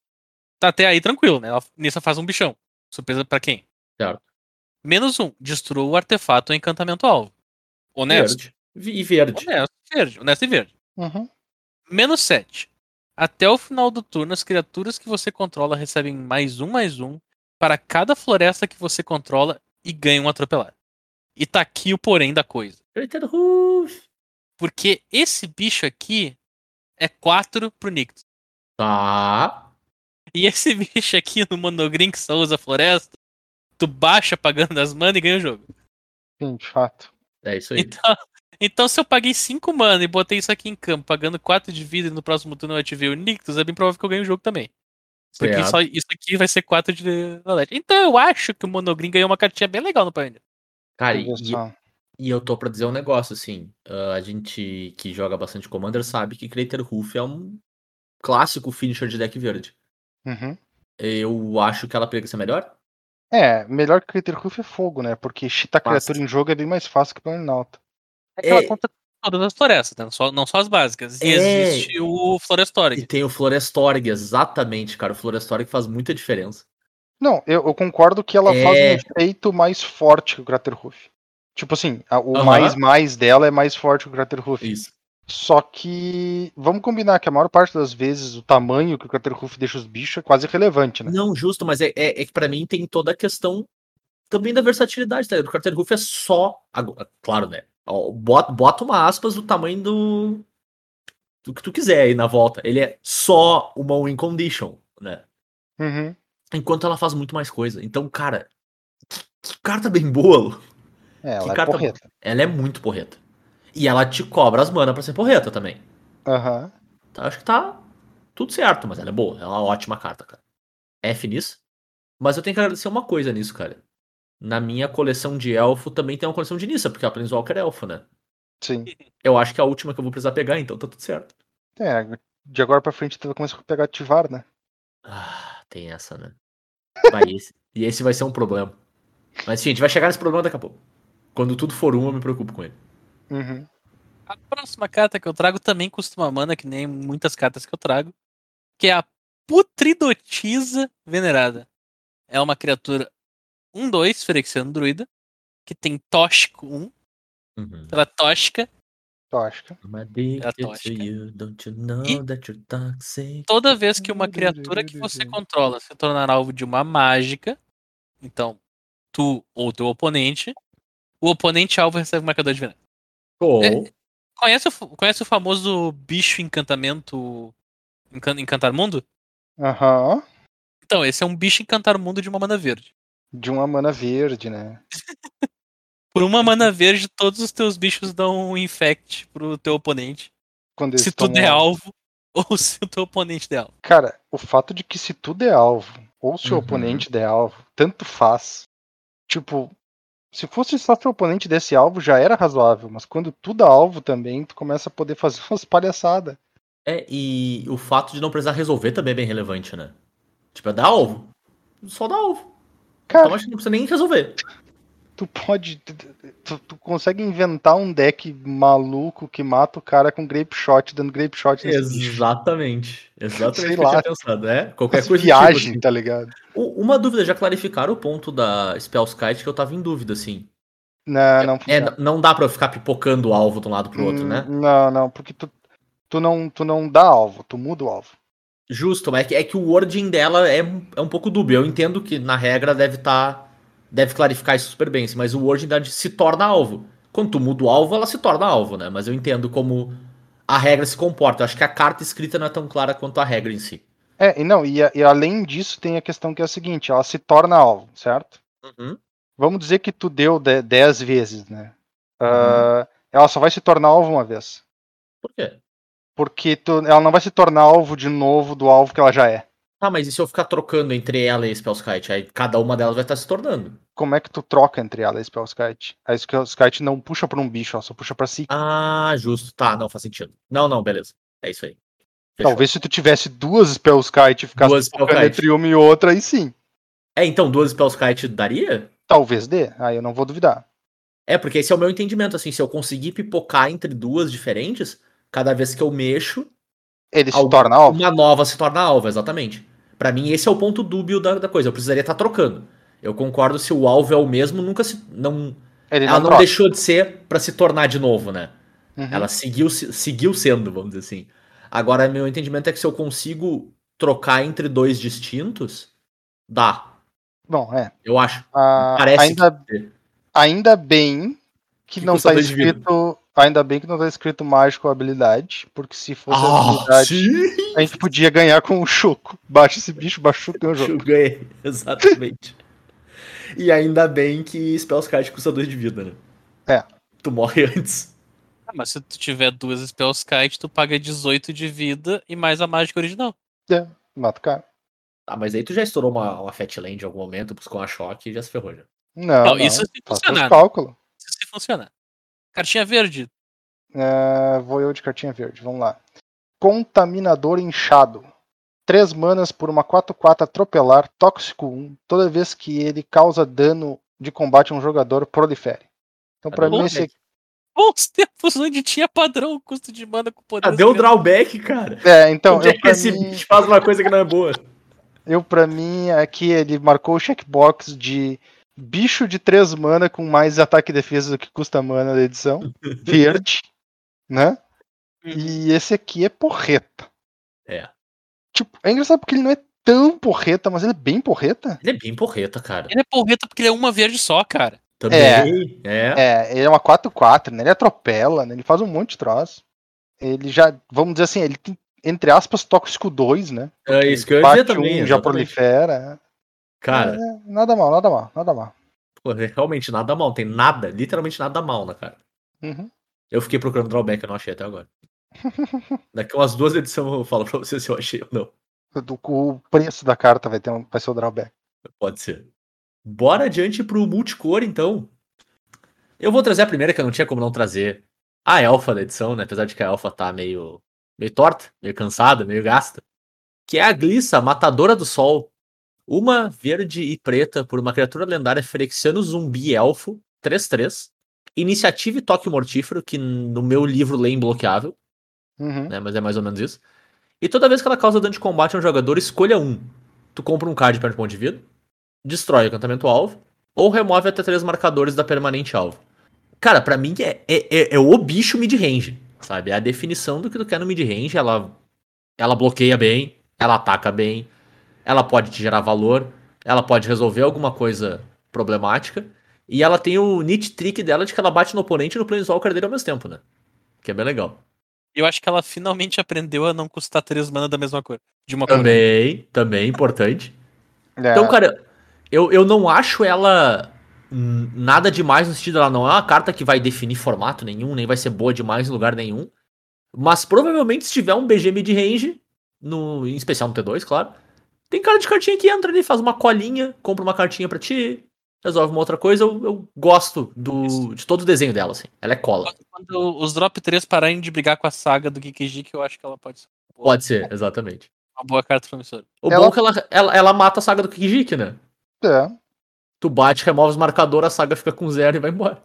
Tá até aí tranquilo, né? A Nissa faz um bichão. Surpresa pra quem? Certo. Menos um. Destrua o artefato ou encantamento alvo. Honesto. Verde. E verde. Honesto. Verde. Honesto e verde. Uhum. Menos 7. Até o final do turno, as criaturas que você controla recebem mais um, mais um para cada floresta que você controla e ganham um atropelar. E tá aqui o porém da coisa. Porque esse bicho aqui é 4 pro Nictus. Tá. E esse [LAUGHS] bicho aqui no Monogreen que só usa floresta, tu baixa pagando as mana e ganha o jogo. Sim, de fato. É isso aí. Então, então se eu paguei 5 mana e botei isso aqui em campo, pagando 4 de vida e no próximo turno eu ativei o Nictus, é bem provável que eu ganhe o jogo também. Porque só isso aqui vai ser 4 de lealdade. Então eu acho que o Monogreen ganhou uma cartinha bem legal no Pioneer. Cara, e, e eu tô pra dizer um negócio, assim. ah, a gente que joga bastante Commander sabe que Crater Roof é um clássico finisher de deck verde. Uhum. Eu acho que ela poderia ser melhor. É, melhor que Critter Roof é fogo, né? Porque cheatar Fácil. criatura em jogo é bem mais fácil que Planalto. É que ela É. conta todas as florestas, né? não, só, não só as básicas. E É. existe o Florestoric. E tem o Florestorg, exatamente, cara. O Florestorg faz muita diferença. Não, eu, eu concordo que ela É. faz um efeito mais forte que o Crater Roof. Tipo assim, a- o Aham. mais mais dela é mais forte que o Crater Roof. Isso. Só que vamos combinar que a maior parte das vezes o tamanho que o Crater Roof deixa os bichos é quase irrelevante, né? Não, justo, mas é, é, é que pra mim tem toda a questão também da versatilidade, tá? O Roof é só. agora, Claro, né? Ó, Bota, bota uma aspas do tamanho do. do que tu quiser aí na volta. Ele é só uma win condition, né? Uhum. Enquanto ela faz muito mais coisa. Então, cara, que, que carta bem boa, Lu. É, ela é carta porreta. Ela é muito porreta. E ela te cobra as manas pra ser porreta também. Aham. Então, acho que tá tudo certo, mas ela é boa. Ela é uma ótima carta, cara. F nisso. Mas eu tenho que agradecer uma coisa nisso, cara. Na minha coleção de elfo também tem uma coleção de Nissa, porque a Planeswalker é elfo, né? Sim. Eu acho que é a última que eu vou precisar pegar, então tá tudo certo. É, de agora pra frente tu vai começar a pegar ativar, né? Ah, tem essa, né? Vai, esse, e esse vai ser um problema. Mas enfim, a gente vai chegar nesse problema daqui a pouco. Quando tudo for um, eu me preocupo com ele. Uhum. A próxima carta que eu trago também custa uma mana, que nem muitas cartas que eu trago, que é a Putridotisa Venerada. É uma criatura 1-2, Ferexiano Druida, que tem Tóxico 1, Uhum. ela é tóxica. Tóxica. Addicted to tóxica. you, don't you know E- that you're toxic? Toda vez que uma criatura que você controla se tornar alvo de uma mágica, então tu ou teu oponente, o oponente alvo recebe um marcador de veneno. Ou, É- Conhece o, conhece o famoso bicho encantamento encan- encantar mundo? Aham. Então, esse é um bicho encantar mundo de uma mana verde. De uma mana verde, né? Por uma mana verde, todos os teus bichos dão um infect pro teu oponente. Quando Se tu der alvo, [LAUGHS] Ou se o teu oponente der alvo. Cara, o fato de que se tu der alvo, ou se o Uhum. oponente der alvo, tanto faz. Tipo, se fosse só se o oponente desse alvo, já era razoável. Mas quando tu dá alvo também, tu começa a poder fazer [LAUGHS] umas palhaçadas. É, e o fato de não precisar resolver também é bem relevante, né? Tipo, é dar alvo. Só dá alvo. Cara, Então acho que não precisa nem resolver. tu pode. Tu, tu consegue inventar um deck maluco que mata o cara com grape shot, dando grape shot. Exatamente. Exatamente Sei lá. pensado. É, qualquer coisa viagem, tipo, assim. tá ligado? Uma dúvida, já clarificaram o ponto da Spellskite que eu tava em dúvida, assim. Não, não É, funciona. n- não dá pra eu ficar pipocando o alvo de um lado pro outro, Hum, né? Não, não, porque tu, tu, não, tu não dá alvo, tu muda o alvo. Justo, mas é que, é que o wording dela é, um- é um pouco dúbio. Eu entendo que na regra deve estar. deve clarificar isso super bem, mas o wording dela se torna alvo. Quando tu muda o alvo, ela se torna alvo, né? Mas eu entendo como a regra se comporta. Eu acho que a carta escrita não é tão clara quanto a regra em si. É, e não, e, a- e além disso tem a questão que é a seguinte, ela se torna alvo, certo? Uhum. Vamos dizer que tu deu 10 vezes, né? Ah, ela só vai se tornar alvo uma vez. Por quê? Porque tu, ela não vai se tornar alvo de novo do alvo que ela já é. Ah, mas e se eu ficar trocando entre ela e Spellskite? Aí cada uma delas vai estar se tornando. Como é que tu troca entre ela e a Spellskite? A Spellskite não puxa pra um bicho, ela só puxa pra si. Ah, justo. Tá, não faz sentido. Não, não, beleza. É isso aí. Fechou. Talvez se tu tivesse duas Spellskite e ficasse trocando entre uma e outra, aí sim. É, então, duas Spellskite daria? Talvez dê, aí eu não vou duvidar. É, porque esse é o meu entendimento, assim, se eu conseguir pipocar entre duas diferentes, cada vez que eu mexo, Ele se torna alvo. uma nova se torna alvo, exatamente. Pra mim, esse é o ponto dúbio da, da coisa. Eu precisaria estar trocando. Eu concordo se o alvo é o mesmo, nunca se. Não, Ele ela não não deixou de ser pra se tornar de novo, né? Uhum. Ela seguiu, se- seguiu sendo, vamos dizer assim. Agora, meu entendimento é que se eu consigo trocar entre dois distintos, dá. Bom, é. Eu acho. Ah, Parece ainda, que- ainda bem que, Que não tá vida. escrito. Ainda bem que não tá escrito mágico habilidade, porque se fosse Ah, habilidade, sim! a gente podia ganhar com o Choco. Baixa esse bicho, baixa o o jogo. [LAUGHS] Ganhei, exatamente. e ainda bem que Spellskite custa 2 de vida, né? É. Tu morre [LAUGHS] antes. Ah, mas se tu tiver duas Spellskite, tu paga 18 de vida e mais a mágica original. Mata o cara. Ah, mas aí tu já estourou uma, uma Fatland em algum momento, buscou uma choque e já se ferrou já. Não, Não, não, isso se faça funcionar, os né? cálculos. Se se funcionar. Cartinha verde. É, vou eu de cartinha verde, vamos lá. Contaminador inchado. 3 manas por uma 4-4 atropelar, tóxico 1. Toda vez que ele causa dano de combate a um jogador, prolifere. Então, pra mim, o esse aqui. Bons tempos onde tinha padrão custo de mana com poder. Cadê o drawback, cara? É, então, Onde é eu, que pra esse mim, bicho faz uma coisa que não é boa? eu, pra mim, aqui ele marcou o checkbox de bicho de 3 mana com mais ataque e defesa do que custa mana da edição. [LAUGHS] Verde, né? E esse aqui é porreta. É. Tipo, é engraçado porque ele não é tão porreta, mas ele é bem porreta. Ele é bem porreta, cara. Ele é porreta porque ele é uma verde só, cara. Também. É. É, ele é uma 4-4, né? Ele atropela, né? Ele faz um monte de troço. Ele já, vamos dizer assim, ele tem, entre aspas, tóxico 2, né? É, isso que eu ia dizer também. um, já prolifera. Cara, É, nada mal, nada mal, nada mal. pô, é realmente nada mal. Tem nada, literalmente nada mal, né, cara? Uhum. Eu fiquei procurando drawback, eu não achei até agora. [LAUGHS] Daqui umas duas edições eu falo pra você se eu achei ou não. O preço da carta vai, ter um, vai ser o drawback. Pode ser. Bora adiante pro multicor, então. Eu vou trazer a primeira, que eu não tinha como não trazer. A elfa da edição, né? Apesar de que a elfa tá meio, meio torta, meio cansada, meio gasta. Que é a Glissa, Matadora do Sol. Uma verde e preta por uma criatura lendária Ferexiano Zumbi Elfo, 3-3. Iniciativa e toque mortífero, que no meu livro lê imbloqueável Uhum. né? Mas é mais ou menos isso. E toda vez que ela causa dano de combate a um jogador, escolha um. Tu compra um card para ponto de vida, destrói o encantamento alvo, ou remove até três marcadores da permanente alvo. Cara, pra mim é, é, é, é o bicho mid-range, sabe? É a definição do que tu quer no mid-range. Ela, ela bloqueia bem, ela ataca bem, ela pode te gerar valor, ela pode resolver alguma coisa problemática. E ela tem o nit trick dela de que ela bate no oponente e no Planeswalker dele ao mesmo tempo, né? Que é bem legal. Eu acho que ela finalmente aprendeu a não custar três mana da mesma cor. De uma cor. Também, também importante. É, Então, cara, eu, eu não acho ela nada demais no sentido, ela não é uma carta que vai definir formato nenhum, nem vai ser boa demais em lugar nenhum. Mas provavelmente, se tiver um BG mid-range, no, em especial no T2, claro, tem cara de cartinha que entra ali, faz uma colinha, compra uma cartinha pra ti, resolve uma outra coisa. Eu, eu gosto do, de todo o desenho dela, assim. Ela é cola. Quando os drop 3 pararem de brigar com a saga do Kikiji, que eu acho que ela pode ser boa- Pode ser, exatamente. uma boa carta promissora. O Ela- bom é que ela, ela, ela mata a saga do Kijik, né? É, Tu bate, remove os marcadores, a saga fica com zero e vai embora.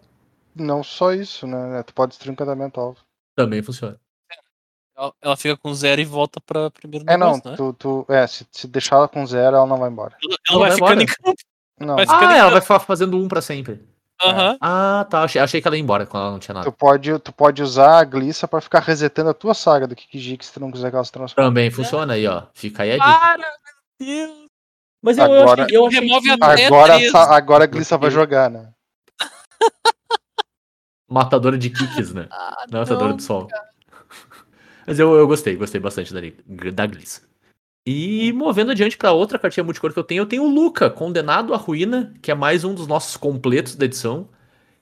não só isso, né? Tu pode destruir um encantamento alvo. Também funciona. Ela, fica com zero e volta pra primeiro É, não, negócio, né? tu, tu, é, se, se deixar ela com zero, ela não vai embora. Ela, Ela vai vai ficando embora. em campo. Não, Vai ficar Ah, ela vai ficar fazendo um pra sempre. Aham. Ah, tá. Achei, achei que ela ia embora quando ela não tinha nada. tu pode, tu pode usar a Glissa pra ficar resetando a tua saga do Kikijik se tu não quiser que ela se transforme. Também funciona aí, ó. Fica aí a dica. Para, meu Deus. Mas eu, eu Agora- achei, eu achei Remove que a- É Agora, agora a Glissa vai jogar, né? [LAUGHS] matadora de kicks, né? Ah, Não, matadora de sol. Mas eu, eu gostei, gostei bastante da, da Glissa. E movendo adiante pra outra cartinha multicor que eu tenho, eu tenho o Luca, Condenado à Ruína, que é mais um dos nossos completos da edição.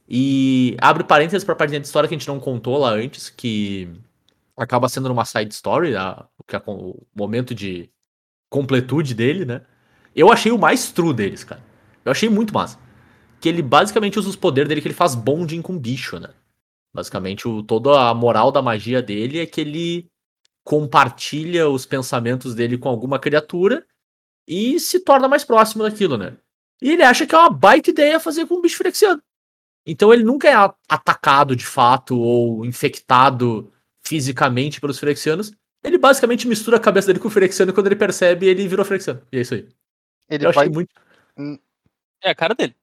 E abre parênteses pra página de história que a gente não contou lá antes, que acaba sendo uma side story, a- o momento de completude dele, né? Eu achei o mais true deles, cara. Eu achei muito massa. Que ele basicamente usa os poderes dele, que ele faz bonding com bicho, né? Basicamente, o, toda a moral da magia dele é que ele compartilha os pensamentos dele com alguma criatura e se torna mais próximo daquilo, né? E ele acha que é uma baita ideia fazer com um bicho frexiano. Então ele nunca é atacado de fato ou infectado fisicamente pelos frexianos. Ele basicamente mistura a cabeça dele com o frexiano e quando ele percebe, ele virou frexiano. E é isso aí. Ele, Eu vai, achei muito. É a cara dele.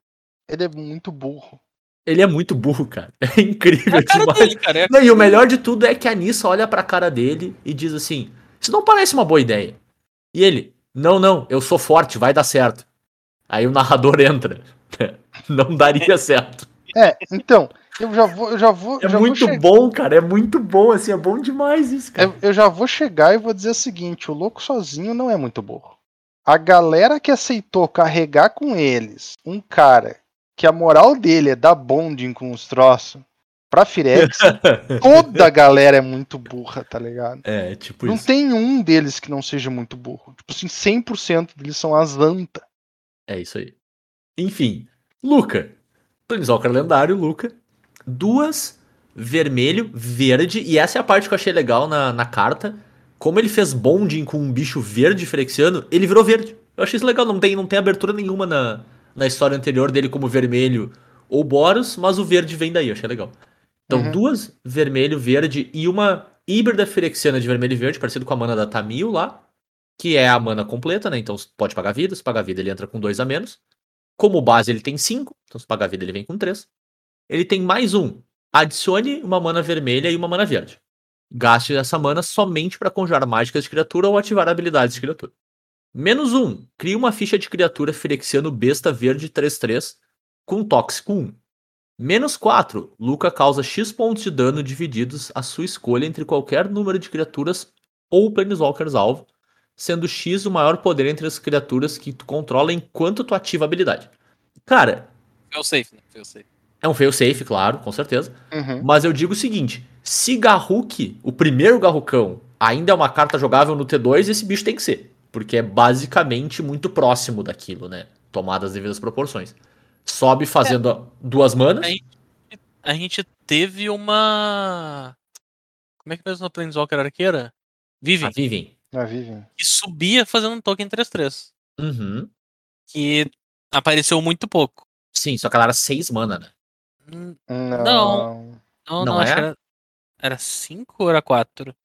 ele é muito burro. Ele é muito burro, cara. [LAUGHS] É incrível É a cara demais. dele, cara. É Não, e o melhor de tudo é que a Nissa olha pra cara dele e diz assim: Isso não parece uma boa ideia. E ele: Não, não, eu sou forte, vai dar certo. Aí o narrador [LAUGHS] entra. [LAUGHS] Não daria certo. É, então, eu já vou, eu já vou, É já muito vou che- bom, cara. É muito bom, assim, é bom demais isso, cara. eu, eu já vou chegar e vou dizer o seguinte: o louco sozinho não é muito burro. A galera que aceitou carregar com eles um cara que a moral dele é dar bonding com os troços pra Firex, [LAUGHS] toda a galera é muito burra, tá ligado? É, tipo Não isso. tem um deles que não seja muito burro. Tipo assim, 100% deles são as anta. É isso aí. Enfim, Luca. Planeswalker lendário, Luca. Duas, vermelho, verde. E essa é a parte que eu achei legal na, na carta. Como ele fez bonding com um bicho verde frexiano, ele virou verde. Eu achei isso legal. Não tem, não tem abertura nenhuma na, na história anterior dele como vermelho ou Boros, mas o verde vem daí. Achei legal. Então, Uhum. duas, vermelho, verde e uma híbrida firexiana de vermelho e verde, parecido com a mana da Tamil lá. Que é a mana completa, né? Então, pode pagar vida. Se pagar vida, ele entra com dois a menos. Como base, ele tem 5. Então, se pagar vida, ele vem com 3. Ele tem mais um. Adicione uma mana vermelha e uma mana verde. Gaste essa mana somente para conjurar mágicas de criatura ou ativar habilidades de criatura. Menos um. Crie uma ficha de criatura Firexiano besta verde 3-3 com tóxico 1. Menos 4. Luca causa X pontos de dano divididos à sua escolha entre qualquer número de criaturas ou Planeswalkers alvo, sendo X o maior poder entre as criaturas que tu controla enquanto tu ativa a habilidade. Cara, Fail safe, né? Fail safe. é um fail safe, claro, com certeza. Uhum. Mas eu digo o seguinte: se Garruk, o primeiro Garrucão, ainda é uma carta jogável no T2, esse bicho tem que ser. Porque é basicamente muito próximo daquilo, né? Tomadas as devidas proporções. Sobe fazendo duas manas. Aí- A gente teve uma. Como é que mesmo no Planeswalker Arqueira? Vive. A Vivem. Na Vivian. Que subia fazendo um token 3-3. Uhum. Que apareceu muito pouco. Sim, só que ela era seis mana, né? Hum, Não. Não, não, Não acho é? que era. Era 5 ou era 4?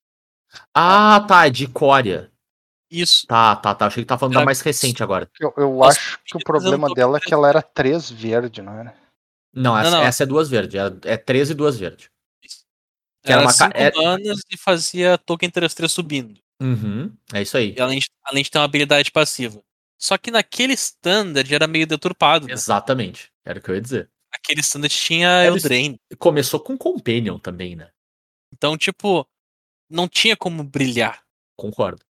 Ah, tá, é de Coria. Isso. Tá, tá, tá. Achei que tá falando da Era- mais recente agora. Eu, eu Nossa, acho que o problema dela é que ela era 3 verde, não era? Não, essa, não. essa é duas verdes. É, é 13 e duas verdes. Que era Era uma ca- 5 é- manas e fazia token 3-3 subindo. Uhum. É isso aí. E além de, além de ter uma habilidade passiva. Só que naquele standard era meio deturpado. Né? Exatamente. Era o que eu ia dizer. Aquele standard tinha Eldraine. Começou com Companion também, né? Então, tipo, não tinha como brilhar. Concordo.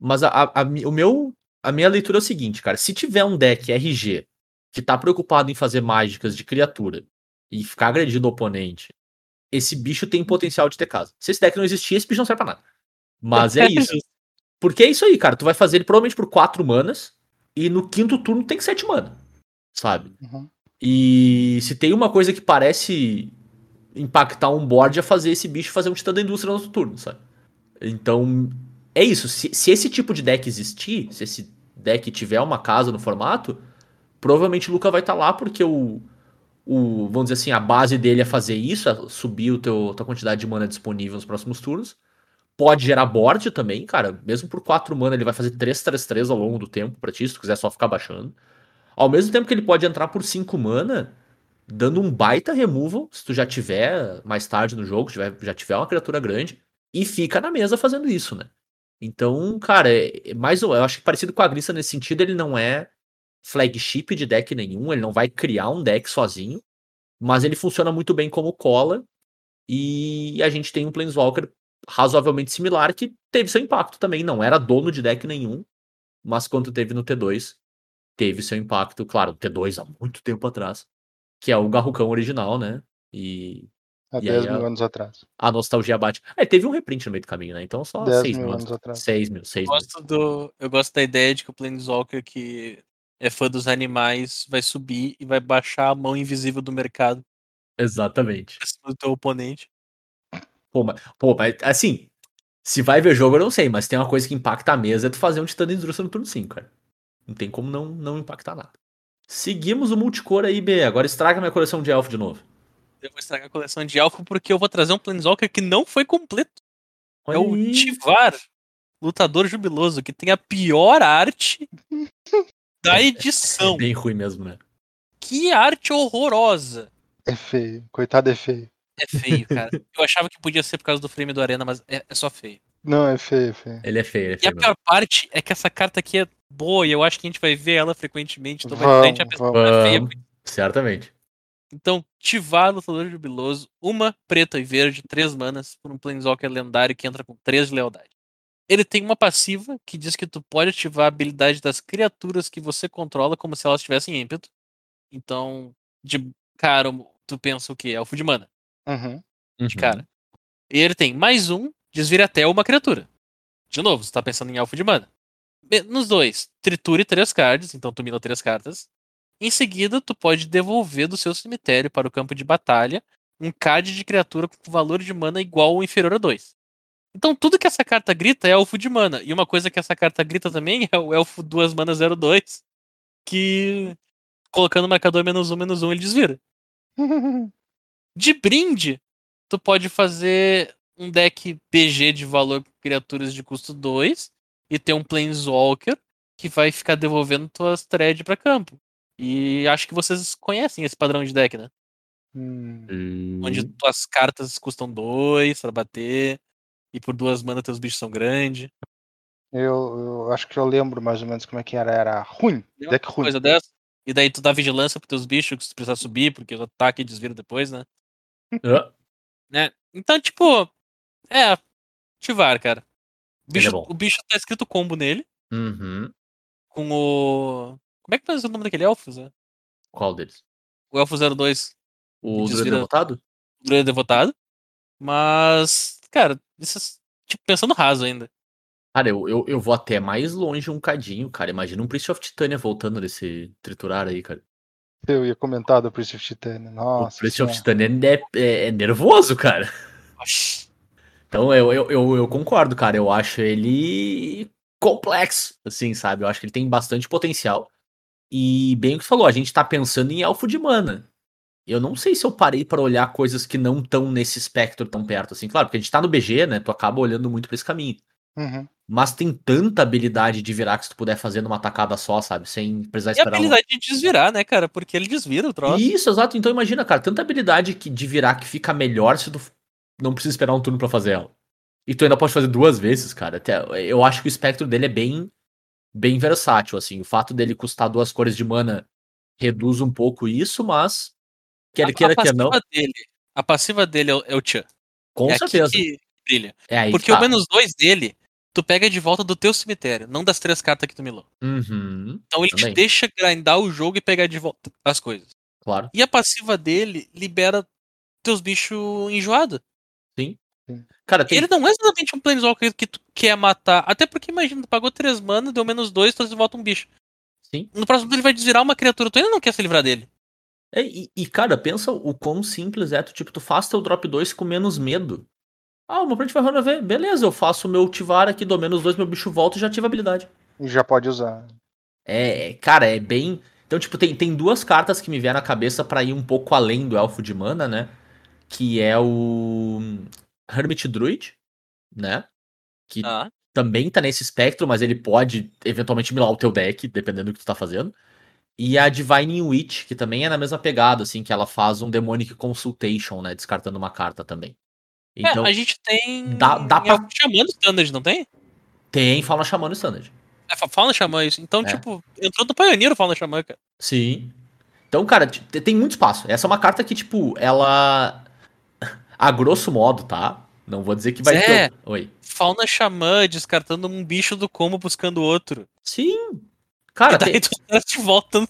Mas a, a- a o meu, a minha leitura é o seguinte, cara. Se tiver um deck RG que tá preocupado em fazer mágicas de criatura e ficar agredindo o oponente esse bicho tem potencial de ter casa. Se esse deck não existir, esse bicho não serve pra nada. Mas [LAUGHS] é isso. Porque é isso aí, cara. Tu vai fazer ele provavelmente por 4 manas. E no quinto turno tem 7 mana. Sabe? Uhum. E se tem uma coisa que parece impactar um board é fazer esse bicho fazer um titã da indústria no outro turno, sabe? Então, é isso. Se, se esse tipo de deck existir, se esse deck tiver uma casa no formato, provavelmente o Luca vai estar lá porque o, o, vamos dizer assim, a base dele é fazer isso, é subir o teu, tua quantidade de mana disponível nos próximos turnos. Pode gerar board também, cara. Mesmo por 4 mana, ele vai fazer 3, 3, 3 ao longo do tempo pra ti, se tu quiser só ficar baixando. Ao mesmo tempo que ele pode entrar por 5 mana, dando um baita removal, se tu já tiver mais tarde no jogo, tiver, já tiver uma criatura grande, e fica na mesa fazendo isso, né? Então, cara, é, é mais, eu acho que parecido com a Grissa nesse sentido, ele não é flagship de deck nenhum, ele não vai criar um deck sozinho, mas ele funciona muito bem como cola, e a gente tem um Planeswalker razoavelmente similar que teve seu impacto também, não era dono de deck nenhum, mas quando teve no T2, teve seu impacto, claro, T2 há muito tempo atrás, que é o Garrucão original, né? E Há E 10 aí, mil anos atrás. a nostalgia bate. É, teve um reprint no meio do caminho, né? Então só 10 6 mil mil anos anos. atrás. 6 mil, 6 Eu mil. gosto, do, eu gosto da ideia de que o Planeswalker que é fã dos animais vai subir e vai baixar a mão invisível do mercado Exatamente. do teu oponente. Pô mas, pô, mas assim, se vai ver jogo eu não sei, mas tem uma coisa que impacta a mesa é tu fazer um Titã de Indústria no turno 5, cara. Não tem como não, não impactar nada. Seguimos o multicore aí, B. Agora estraga minha coleção de elfo de novo. Eu vou estragar a coleção de Alpha porque eu vou trazer um Planeswalker que não foi completo. Olha é o. Tivar, lutador jubiloso, que tem a pior arte [LAUGHS] da edição. É bem ruim mesmo, né? Que arte horrorosa. É feio. Coitado, é feio. É feio, cara. Eu achava que podia ser por causa do frame do Arena, mas é, é só feio. Não, é feio, é feio. Ele é feio, ele é E a feio. mesmo. pior parte é que essa carta aqui é boa e eu acho que a gente vai ver ela frequentemente. Então vai Vamos, a vai que ela é feia. Certamente. Então, Tivar, lutador jubiloso, uma preta e verde, três manas, por um Planeswalker lendário que entra com três de lealdade. Ele tem uma passiva que diz que tu pode ativar a habilidade das criaturas que você controla como se elas tivessem ímpeto. Então, de cara, tu pensa o quê? Elfo de mana, Uhum. de cara. E ele tem mais um, desvira até uma criatura. De novo, você tá pensando em elfo de mana. Nos dois, triture três cards, então tu mina três cartas. Em seguida, tu pode devolver do seu cemitério para o campo de batalha um card de criatura com valor de mana igual ou inferior a 2. Então tudo que essa carta grita é elfo de mana. E uma coisa que essa carta grita também é o elfo duas mana 02, que colocando o marcador menos um, menos um, ele desvira. [LAUGHS] De brinde, tu pode fazer um deck PG de valor com criaturas de custo 2 e ter um Planeswalker que vai ficar devolvendo tuas thread pra campo. E acho que vocês conhecem esse padrão de deck, né? Hum, Hum, Onde tuas cartas custam 2 pra bater e por duas mana teus bichos são grandes. eu, eu acho que eu lembro mais ou menos como é que era. Era ruim. Deck ruim. Coisa dessa. E daí tu dá vigilância pros teus bichos que se precisar subir, porque o ataque desvira depois, né? né? Então, tipo, é, ativar, cara. O é bicho, bom. o bicho tá escrito combo nele, uhum. com o. Como é que faz o nome daquele elfo, Zé? Qual deles? O elfo 02, O Druida Devotado? o druida devotado. Mas, cara, isso é, tipo, pensando raso ainda. Cara, eu, eu, eu vou até mais longe um cadinho, cara. Imagina um Prince of Titania voltando nesse triturar aí, cara. Eu ia comentar do Prince of Titania. Nossa. o Prince of. Titania é, é- é nervoso, cara. Oxi. Então eu, eu, eu, eu concordo, cara. Eu acho ele complexo, assim, sabe? Eu acho que ele tem bastante potencial. E bem o que você falou, a gente tá pensando em elfo de mana. Eu não sei se eu parei pra olhar coisas que não estão nesse espectro tão perto, assim. Claro, porque a gente tá no BG, né? Tu acaba olhando muito pra esse caminho. Uhum. Mas tem tanta habilidade de virar que se tu puder fazer numa tacada só, sabe? Sem precisar E a esperar um... habilidade de desvirar, né, cara? Porque ele desvira o troço. Isso, exato. Então imagina, cara, tanta habilidade que, de virar que fica melhor se tu não precisa esperar um turno pra fazer ela. E tu ainda pode fazer duas vezes, cara. Até, eu acho que o espectro dele é bem, bem versátil, assim. O fato dele custar duas cores de mana reduz um pouco isso, mas quer a, queira, a passiva não, dele, a passiva dele é o, é o Chan. com é aqui certeza. que brilha. É aí Porque que tá. o menos dois dele, tu pega de volta do teu cemitério, não das três cartas que tu milou. Uhum, Então ele Também. te deixa grindar o jogo e pegar de volta as coisas. claro. E a passiva dele libera teus bichos enjoados. Cara, tem. Ele não é exatamente um Planeswalker que tu quer matar. Até porque, imagina, tu pagou 3 mana, deu menos 2, tu volta um bicho. Sim. No próximo turno ele vai desvirar uma criatura, tu ainda não quer se livrar dele. É, e, e, cara, pensa o quão simples é. Tu, tipo, tu faz teu drop 2 com menos medo. Ah, o meu oponente vai resolver. Beleza, eu faço o meu Tivar aqui, dou menos 2, meu bicho volta e já ativa a habilidade. E já pode usar. É, cara, é bem. Então, tipo, tem, tem duas cartas que me vieram na cabeça pra ir um pouco além do Elfo de Mana, né? Que é o Hermit Druid, né? Que Ah. também tá nesse espectro, mas ele pode eventualmente milar o teu deck, dependendo do que tu tá fazendo. E a Divine Witch, que também é na mesma pegada, assim, que ela faz um Demonic Consultation, né? Descartando uma carta também. Então, é, a gente tem. dá- dá pra- Chamando standard, não tem? tem Fauna Xamã no Standard. É, fa- Fauna Xamã isso. Então, É. tipo, entrou no Pioneer o Fauna Xamã, cara. Sim. Então, cara, tem muito espaço. Essa é uma carta que, tipo, ela. A grosso modo, tá? Não vou dizer que vai Zé. ter. Oi. Fauna Xamã descartando um bicho do combo buscando outro. Sim. Cara, e daí tem- tu caras te voltam.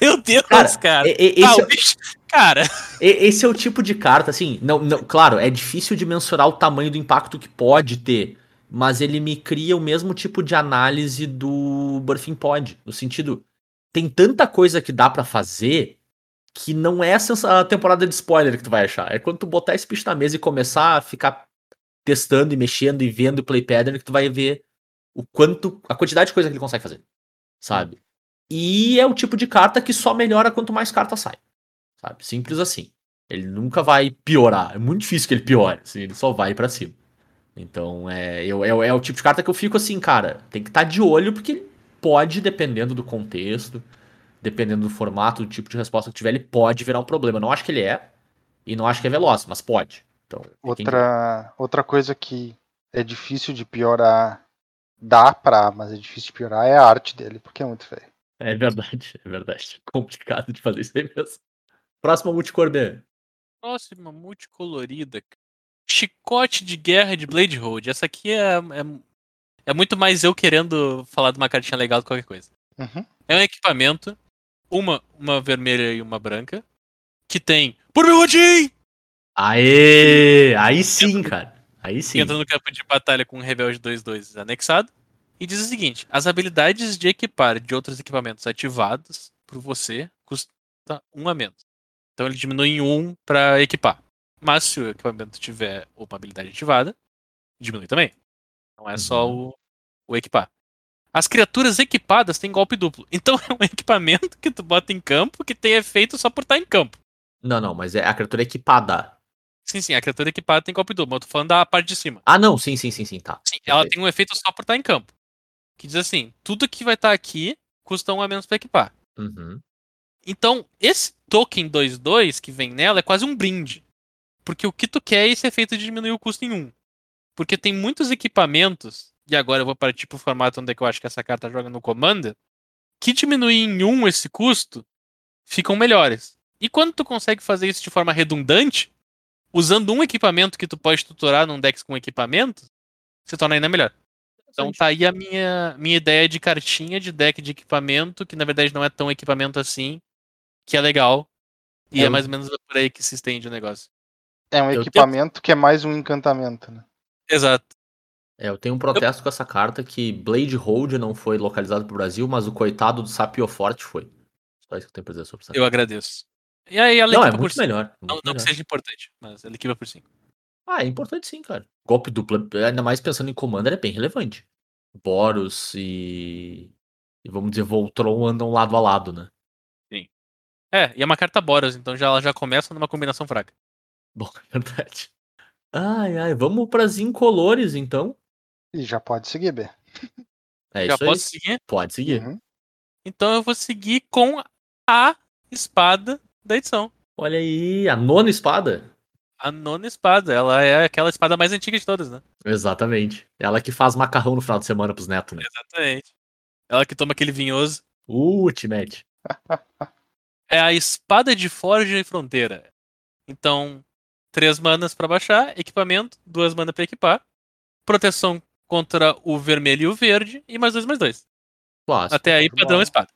Meu Deus, Cara, cara. e- e- Ah, esse, o bicho. Cara, E- Esse é o tipo de carta, assim, não, não, claro, é difícil de mensurar o tamanho do impacto que pode ter, mas ele me cria o mesmo tipo de análise do Burfing Pod, no sentido, tem tanta coisa que dá pra fazer que não é a temporada de spoiler que tu vai achar, é quando tu botar esse bicho na mesa e começar a ficar testando e mexendo e vendo o play pattern que tu vai ver o quanto, a quantidade de coisa que ele consegue fazer, sabe? E é o tipo de carta que só melhora quanto mais carta sai sabe? Simples assim. Ele nunca vai piorar. É muito difícil que ele piore. Assim, ele só vai pra cima. Então, é, eu, é, é o tipo de carta que eu fico assim, cara. Tem que estar de olho, porque pode, dependendo do contexto, dependendo do formato, do tipo de resposta que tiver, ele pode virar um problema. Eu não acho que ele é, e não acho que é veloz, mas pode. Então. Outra, outra coisa que é difícil de piorar, dá pra, mas é difícil de piorar, é a arte dele, porque é muito feio. É verdade, é verdade. [LAUGHS] Complicado de fazer isso aí mesmo. Próxima multicor B. próxima multicolorida. Chicote de guerra de Blade Road. Essa aqui é, é, é muito mais eu querendo falar de uma cartinha legal do que qualquer coisa. Uhum. É um equipamento, uma, uma vermelha e uma branca, que tem. Por meu Odin! Aê! Aí sim, cara. Aí sim. Entra no campo de batalha com um Rebelde 2-2 anexado. E diz o seguinte: as habilidades de equipar de outros equipamentos ativados por você custa um a menos. Então ele diminui em um para equipar. Mas se o equipamento tiver uma habilidade ativada, diminui também. Não é só o, o equipar. As criaturas equipadas têm golpe duplo. Então [LAUGHS] é um equipamento que tu bota em campo que tem efeito só por estar em campo. Não, não, mas é a criatura equipada. Sim, sim, a criatura equipada tem golpe duplo. Mas eu tô falando da parte de cima. Ah, não, sim, sim, sim, sim, tá. Sim, ela Perfeito. tem um efeito só por estar em campo. Que diz assim: tudo que vai estar aqui custa um a menos pra equipar. Uhum. Então, esse token 2-2 que vem nela é quase um brinde. Porque o que tu quer é esse efeito de diminuir o custo em 1. Porque tem muitos equipamentos, e agora eu vou partir pro formato onde é que eu acho que essa carta joga no Commander, que diminuir em 1 esse custo ficam melhores. E quando tu consegue fazer isso de forma redundante, usando um equipamento que tu pode tutorar num deck com equipamento, se torna ainda melhor. Então tá aí a minha, minha ideia de cartinha de deck de equipamento, que na verdade não é tão equipamento assim, que é legal. E É, é, mais ou menos por aí que se estende o negócio. É um equipamento que é mais um encantamento, né? Exato. É, eu tenho um protesto com essa carta que Blade Hold não foi localizado pro Brasil, mas o coitado do Sapio Forte foi. Só isso que eu tenho pra dizer sobre essa Eu agradeço. E aí ela Não, é muito 5. melhor. Não, muito não que melhor. seja importante, mas ela equipa por 5. Ah, é importante sim, cara. Golpe duplo, ainda mais pensando em Commander, é bem relevante. Boros e. E vamos dizer, Voltron andam lado a lado, né? É, e é uma carta Boros, então já, ela já começa numa combinação fraca. [LAUGHS] Bom, é verdade. Ai, ai, vamos pras incolores, então. E já pode seguir, B. É já isso posso aí. seguir? Pode seguir. Uhum. Então eu vou seguir com a espada da edição. Olha aí, a nona espada. A nona espada. Ela é aquela espada mais antiga de todas, né? Exatamente. Ela que faz macarrão no final de semana pros netos, né? Exatamente. Ela que toma aquele vinhoso. Ultimate. [LAUGHS] É a espada de forja e fronteira. Então, três manas pra baixar, equipamento, duas manas pra equipar, proteção contra o vermelho e o verde, e mais dois, mais dois. Clássico. Até aí, padrão bom. espada.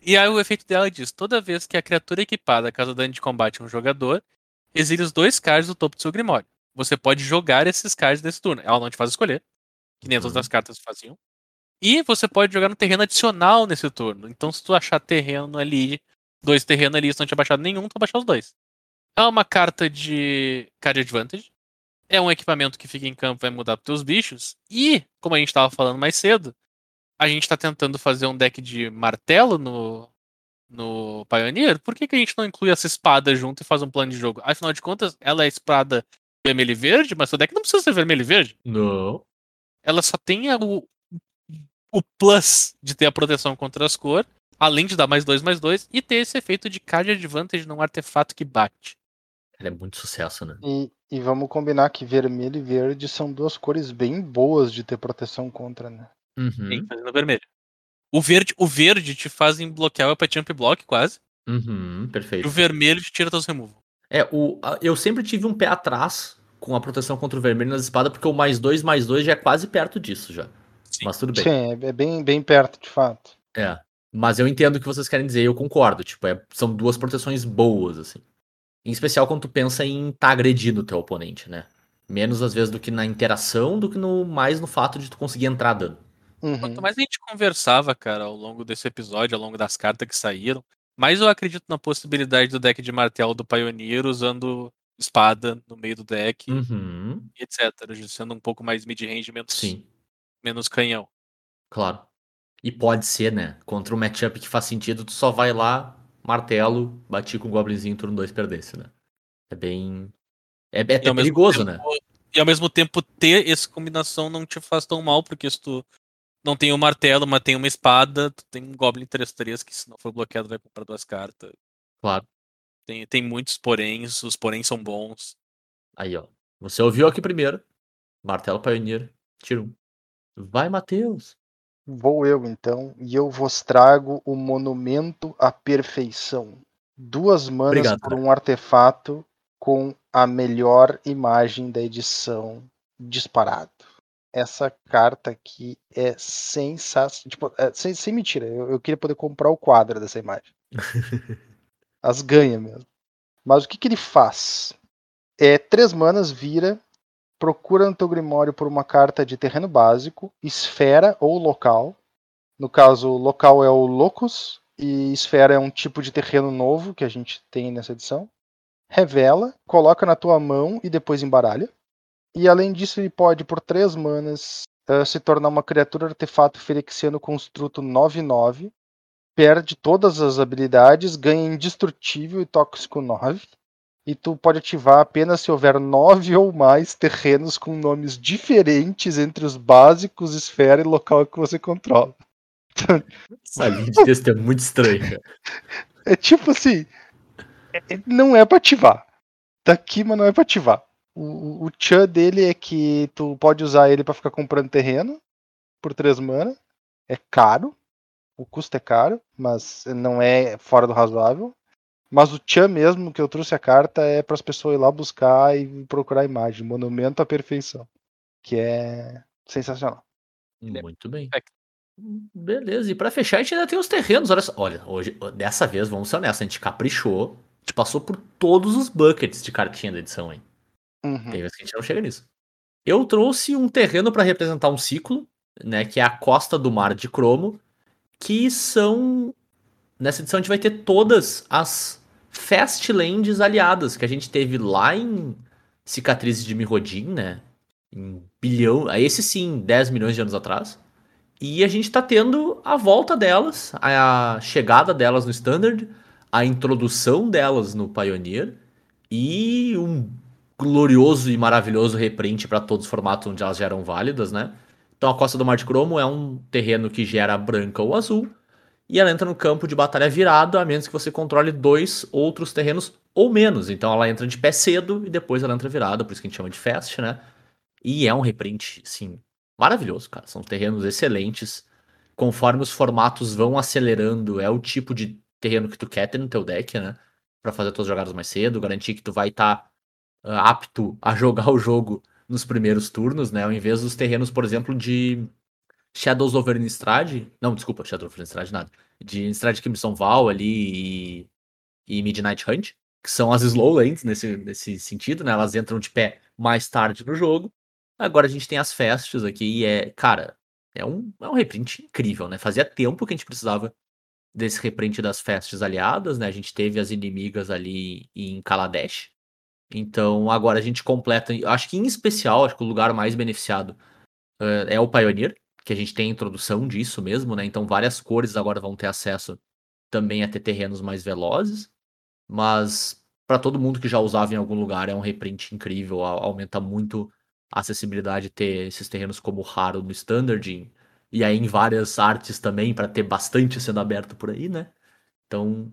E aí o efeito dela diz: toda vez que a criatura equipada causa dano de combate a um jogador, exile os dois cards do topo do seu Grimório. Você pode jogar esses cards nesse turno. Ela não te faz escolher, que nem as Uhum. outras cartas faziam. E você pode jogar no terreno adicional nesse turno. Então, se tu achar terreno ali, dois terrenos ali, se não tinha baixado nenhum, tu vai baixar os dois. É uma carta de card advantage. É um equipamento que fica em campo, vai mudar pros teus bichos. E, como a gente tava falando mais cedo, a gente tá tentando fazer um deck de martelo no, no Pioneer. Por que, que a gente não inclui essa espada junto e faz um plano de jogo? Afinal de contas, ela é espada vermelho e verde, mas seu deck não precisa ser vermelho e verde Não. ela só tem o, o plus de ter a proteção contra as cores, além de dar mais dois, mais dois, e ter esse efeito de card advantage num artefato que bate. Ela é muito sucesso, né? E, e vamos combinar que vermelho e verde são duas cores bem boas de ter proteção contra, né? Uhum. Tem fazendo vermelho. O verde, o verde te faz bloquear o jump block quase. Uhum, E perfeito. o vermelho te tira teus removal. É, o, a- eu sempre tive um pé atrás com a proteção contra o vermelho nas espadas, porque o mais dois, mais dois já é quase perto disso já. Sim. Mas tudo bem. Sim, é é bem, bem perto, de fato. É. Mas eu entendo o que vocês querem dizer e eu concordo. Tipo, é- são duas proteções boas, assim. Em especial quando tu pensa em tá agredindo o teu oponente, né? Menos às vezes do que na interação, do que no mais no fato de tu conseguir entrar dando. Uhum. Quanto mais a gente conversava, cara, ao longo desse episódio, ao longo das cartas que saíram, mais eu acredito na possibilidade do deck de martelo do Pioneer usando espada no meio do deck, Uhum. e etc. Sendo um pouco mais mid-range, menos, Sim, menos canhão. claro. E pode ser, né? Contra um matchup que faz sentido, tu só vai lá, martelo, bati com o Goblinzinho em turno 2 perdesse, né? É bem. É, é mesmo perigoso, tempo- né? E ao mesmo tempo ter essa combinação não te faz tão mal, porque se tu não tem um martelo, mas tem uma espada, tu tem um Goblin 3-3 que se não for bloqueado vai comprar duas cartas. Claro. Tem, tem muitos poréns, os poréns são bons. Aí, ó. Você ouviu aqui primeiro. Martelo Pioneer, tira um. Vai, Matheus. Vou eu então, e eu vos trago o Monumento à Perfeição. Duas manas Obrigado, por um artefato com a melhor imagem da edição disparado. Essa carta aqui é sensacional. Tipo, é, sem, sem mentira, eu, eu queria poder comprar o quadro dessa imagem. [LAUGHS] As ganha mesmo. Mas o que, que ele faz? É três manas, vira, procura no teu Grimório por uma carta de terreno básico, esfera ou local. No caso, local é o Locus e esfera é um tipo de terreno novo que a gente tem nessa edição. Revela, coloca na tua mão e depois embaralha. E além disso, ele pode, por três manas, eh, se tornar uma criatura artefato Ferexiano Construto 9-9. Perde todas as habilidades, ganha indestrutível e tóxico 9 e tu pode ativar apenas se houver nove ou mais terrenos com nomes diferentes entre os básicos, esfera e local que você controla. Essa linha de texto é muito estranha. É tipo assim, é- não é pra ativar. Tá aqui, mas não é pra ativar. O, o, o tchan dele é que tu pode usar ele pra ficar comprando terreno por três mana. É caro. O custo é caro, mas não é fora do razoável. Mas o tchan mesmo que eu trouxe a carta é para as pessoas ir lá buscar e procurar a imagem. Monumento à perfeição. Que é sensacional. Muito bem. É. Beleza, e pra fechar a gente ainda tem os terrenos. Olha só, olha, hoje, dessa vez, vamos ser honestos, a gente caprichou. A gente passou por todos os buckets de cartinha da edição, hein? Uhum. Tem vezes que a gente não chega nisso. Eu trouxe um terreno pra representar um ciclo, né? Que é a Costa do Mar de Cromo. Que são. Nessa edição a gente vai ter todas as Fastlands aliadas que a gente teve lá em Cicatrizes de Mirrodin, né? Em bilhão. Esse sim, 10 milhões de anos atrás. E a gente tá tendo a volta delas, a chegada delas no Standard, a introdução delas no Pioneer e um glorioso e maravilhoso reprint para todos os formatos onde elas já eram válidas, né? Então a Costa do Mar de Cromo é um terreno que gera branca ou azul e ela entra no campo de batalha virado, a menos que você controle dois outros terrenos ou menos. Então ela entra de pé cedo e depois ela entra virada, por isso que a gente chama de fast, né? E é um reprint, assim, maravilhoso, cara. São terrenos excelentes. Conforme os formatos vão acelerando, é o tipo de terreno que tu quer ter no teu deck, né? Pra fazer tuas jogadas mais cedo, garantir que tu vai estar apto a jogar o jogo nos primeiros turnos, né? Ao invés dos terrenos, por exemplo, de Shadows over Innistrad. Não, desculpa, Shadows over Innistrad nada. De Innistrad Crimson Val ali e, e Midnight Hunt. que são as slow lanes nesse, nesse sentido, né? Elas entram de pé mais tarde no jogo. Agora a gente tem as festas aqui e é, cara, é um, é um reprint incrível, né? Fazia tempo que a gente precisava desse reprint das festas aliadas, né? A gente teve as inimigas ali em Kaladesh. Então agora a gente completa, acho que em especial, acho que o lugar mais beneficiado uh, é o Pioneer, que a gente tem a introdução disso mesmo, né? Então várias cores agora vão ter acesso também a ter terrenos mais velozes, mas para todo mundo que já usava em algum lugar é um reprint incrível, aumenta muito a acessibilidade de ter esses terrenos como raro no standard e, e aí em várias artes também para ter bastante sendo aberto por aí, né? Então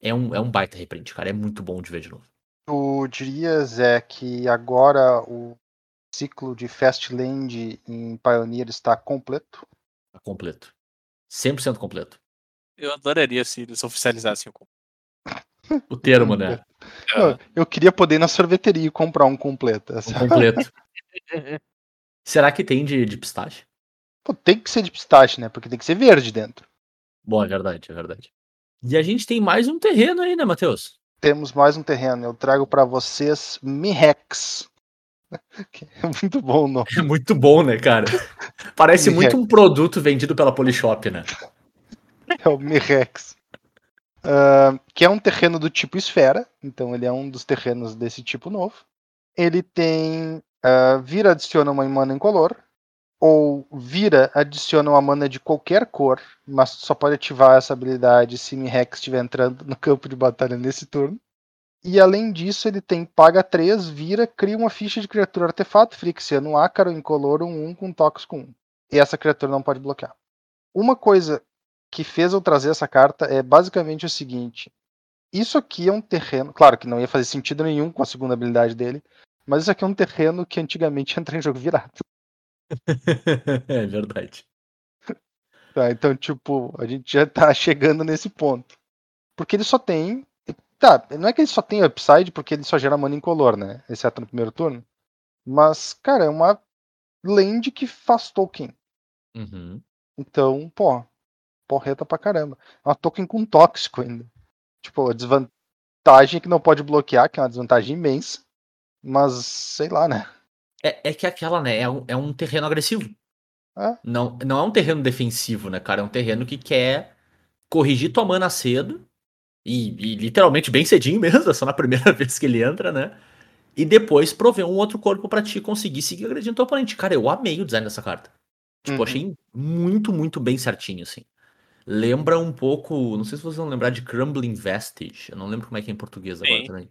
é um, é um baita reprint, cara, é muito bom de ver de novo. Tu dirias é que agora o ciclo de Fastland em Pioneer está completo? Tá completo. 100% completo. Eu adoraria se eles oficializassem o [LAUGHS] o termo, né? Não, eu queria poder ir na sorveteria e comprar um completo. Um completo. [LAUGHS] Será que tem de, de pistache? Pô, tem que ser de pistache, né? Porque tem que ser verde dentro. Bom, é verdade, é verdade. E a gente tem mais um terreno aí, né, Matheus? Temos mais um terreno. Eu trago para vocês Mirex. É muito bom o nome. É muito bom, né, cara? Parece muito um produto vendido pela Polishop, né? É o Mirex. Uh, que é um terreno do tipo esfera, então ele é um dos terrenos desse tipo novo. Ele tem uh, vira adiciona uma mana incolor, ou vira adiciona uma mana de qualquer cor, mas só pode ativar essa habilidade se Mirex estiver entrando no campo de batalha nesse turno. E além disso, ele tem paga 3, vira, cria uma ficha de criatura artefato, Frixiano ácaro, incolor, um 1 com toques com 1. E essa criatura não pode bloquear. Uma coisa que fez eu trazer essa carta é basicamente o seguinte: isso aqui é um terreno, claro que não ia fazer sentido nenhum com a segunda habilidade dele, mas isso aqui é um terreno que antigamente [LAUGHS] entra em jogo virado. [LAUGHS] é verdade. Tá, então, tipo, a gente já tá [LAUGHS] chegando nesse ponto. Porque ele só tem. Tá, não é que ele só tem upside, porque ele só gera mana incolor, né? Exceto no primeiro turno. Mas, cara, é uma land que faz token. Uhum. Então, pô, porreta pra caramba. É uma token com tóxico ainda. Tipo, a desvantagem é que não pode bloquear, que é uma desvantagem imensa. Mas, sei lá, né? É, é que aquela, né, é um, é um terreno agressivo. É. Não, não é um terreno defensivo, né, cara? É um terreno que quer corrigir tua mana cedo. E, e literalmente bem cedinho [LAUGHS] mesmo, é só na primeira [LAUGHS] vez que ele entra, né? E depois prover um outro corpo para ti conseguir seguir agredindo teu oponente. Cara, eu amei o design dessa carta. Tipo, Uhum. achei muito, muito bem certinho, assim. Lembra um pouco. Não sei se vocês vão lembrar de Crumbling Vestige. Eu não lembro como é que é em português agora Sim. também.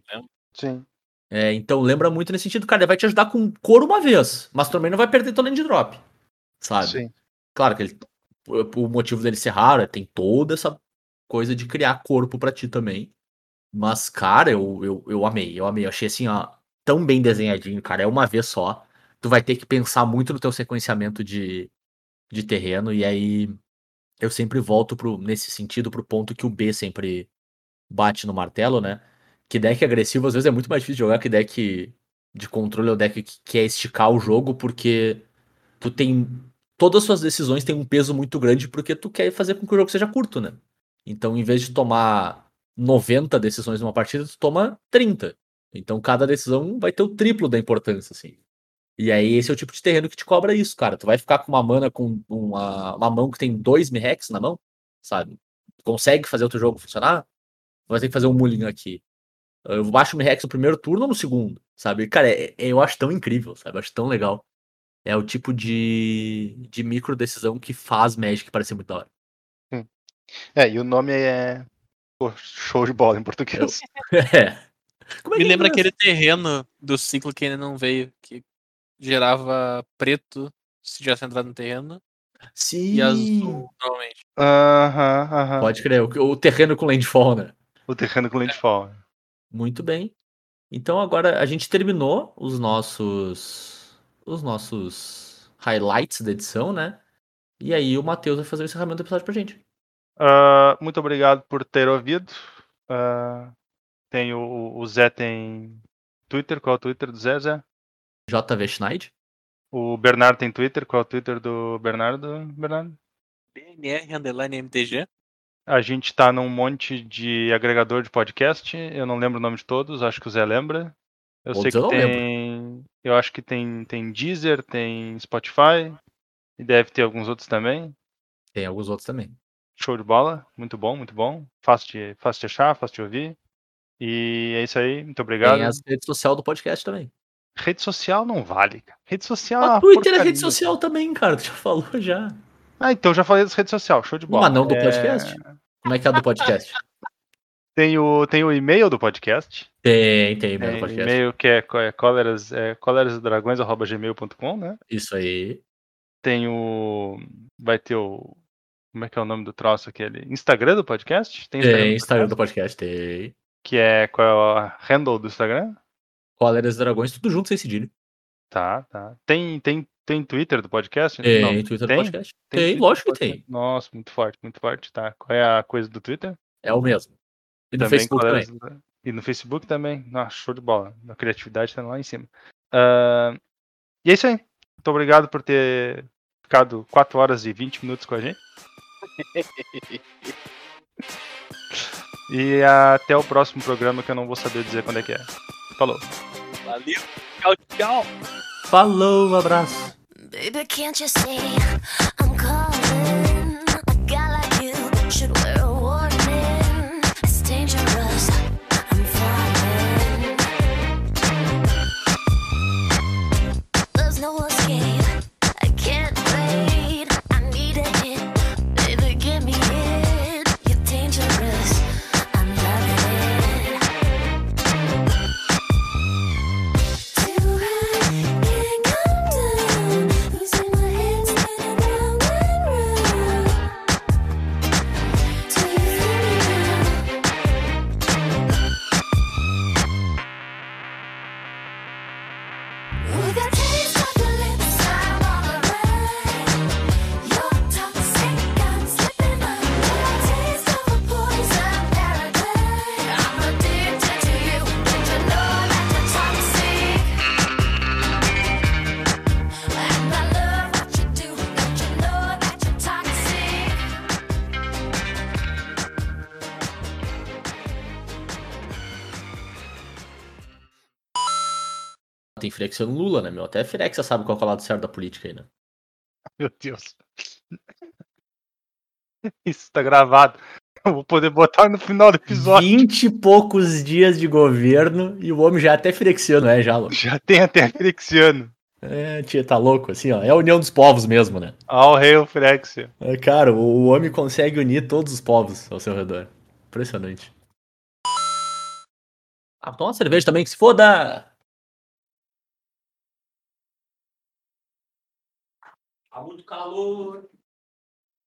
Sim. É, então lembra muito nesse sentido, cara. Ele vai te ajudar com couro uma vez, mas também não vai perder teu land drop. Sabe? Sim. Claro que ele, o o motivo dele ser raro é tem toda essa coisa de criar corpo pra ti também. Mas, cara, eu, eu, eu amei, eu amei. Eu achei assim, ó, tão bem desenhadinho, cara. É uma vez só. Tu vai ter que pensar muito no teu sequenciamento de, de terreno, e aí eu sempre volto pro, nesse sentido pro ponto que o B sempre bate no martelo, né? Que deck agressivo às vezes é muito mais difícil de jogar que deck de controle ou deck que quer esticar o jogo, porque tu tem. Todas as suas decisões têm um peso muito grande porque tu quer fazer com que o jogo seja curto, né? Então, em vez de tomar 90 decisões numa partida, tu toma 30. Então, cada decisão vai ter o triplo da importância, assim. E aí, esse é o tipo de terreno que te cobra isso, cara. Tu vai ficar com uma mana com uma, uma mão que tem dois Mirex na mão, sabe? Consegue fazer o teu jogo funcionar? Vai ter que fazer um mulligan aqui. Eu baixo o Mirex no primeiro turno ou no segundo, sabe? Cara, é- é- eu acho tão incrível, sabe? Eu acho tão legal. É o tipo de, de micro decisão que faz Magic parecer muito da hora. É, e o nome é. Show de bola em português. [LAUGHS] É. Como é Me que é lembra em inglês? aquele terreno do ciclo que ainda não veio, que gerava preto se tivesse entrado no terreno Sim. e azul normalmente. Aham, aham. Pode crer, o, o terreno com landfall, né? O terreno com landfall. Muito bem. Então agora a gente terminou os nossos os nossos highlights da edição, né? E aí o Matheus vai fazer o encerramento do episódio pra gente. Ah, muito obrigado por ter ouvido. Ah, tem o, o Zé tem Twitter, qual é o Twitter do Zé, Zé? JV Schneid. O Bernardo tem Twitter, qual é o Twitter do Bernardo, Bernardo? BNR underline MTG. A gente tá num monte de agregador de podcast. Eu não lembro o nome de todos, acho que o Zé lembra. Eu sei que não lembro. tem. Eu acho que tem, tem Deezer, tem Spotify. E deve ter alguns outros também. Tem alguns outros também. Show de bola. Muito bom, muito bom. Fácil de, fácil de achar, fácil de ouvir. E é isso aí. Muito obrigado. Tem as redes sociais do podcast também. Rede social não vale. cara. Rede social é A Twitter é rede social também, cara. Tu já falou [LAUGHS] já. Ah, então já falei das redes sociais. Show de bola. Mas não do É, podcast? Como é que é a do podcast? Tem o, tem o e-mail do podcast. Tem, tem, Tem meu podcast. e-mail que é, é é colerasdragões.gmail.com, né? Isso aí. Tem o. Vai ter o. Como é que é o nome do troço aquele? Instagram do podcast? Tem Instagram, Tem do Instagram do podcast? tem. Que é. Qual é o handle do Instagram? Coleras Dragões, tudo junto sem cedilho. Tá, tá. Tem, tem, tem Twitter do podcast? Tem Não, Twitter tem? do podcast? Tem, do lógico que tem. Nossa, muito forte, muito forte, tá. Qual é a coisa do Twitter? É o mesmo. E no Facebook também. E no Facebook também. Nossa, show de bola. A criatividade tá lá em cima. Ah, e é isso aí. Muito obrigado por ter ficado 4 horas e 20 minutos com a gente. E até o próximo programa que eu não vou saber dizer quando é que é. Falou. Valeu. Tchau, tchau. Falou, abraço. Baby, Tem Firexia no Lula, né, meu? Até Firexia sabe qual é o lado certo da política aí, né? [LAUGHS] Meu Deus. Isso tá gravado. Eu vou poder botar no final do episódio. Vinte e poucos dias de governo e o homem já é até firexiano, é, já, louco. Já tem até Felixiano. É, tia, tá louco, assim, ó. É a união dos povos mesmo, né? All hail Frexia. É, cara, o, o homem consegue unir todos os povos ao seu redor. Impressionante. Ah, toma uma cerveja também, que se foda! Tá muito calor.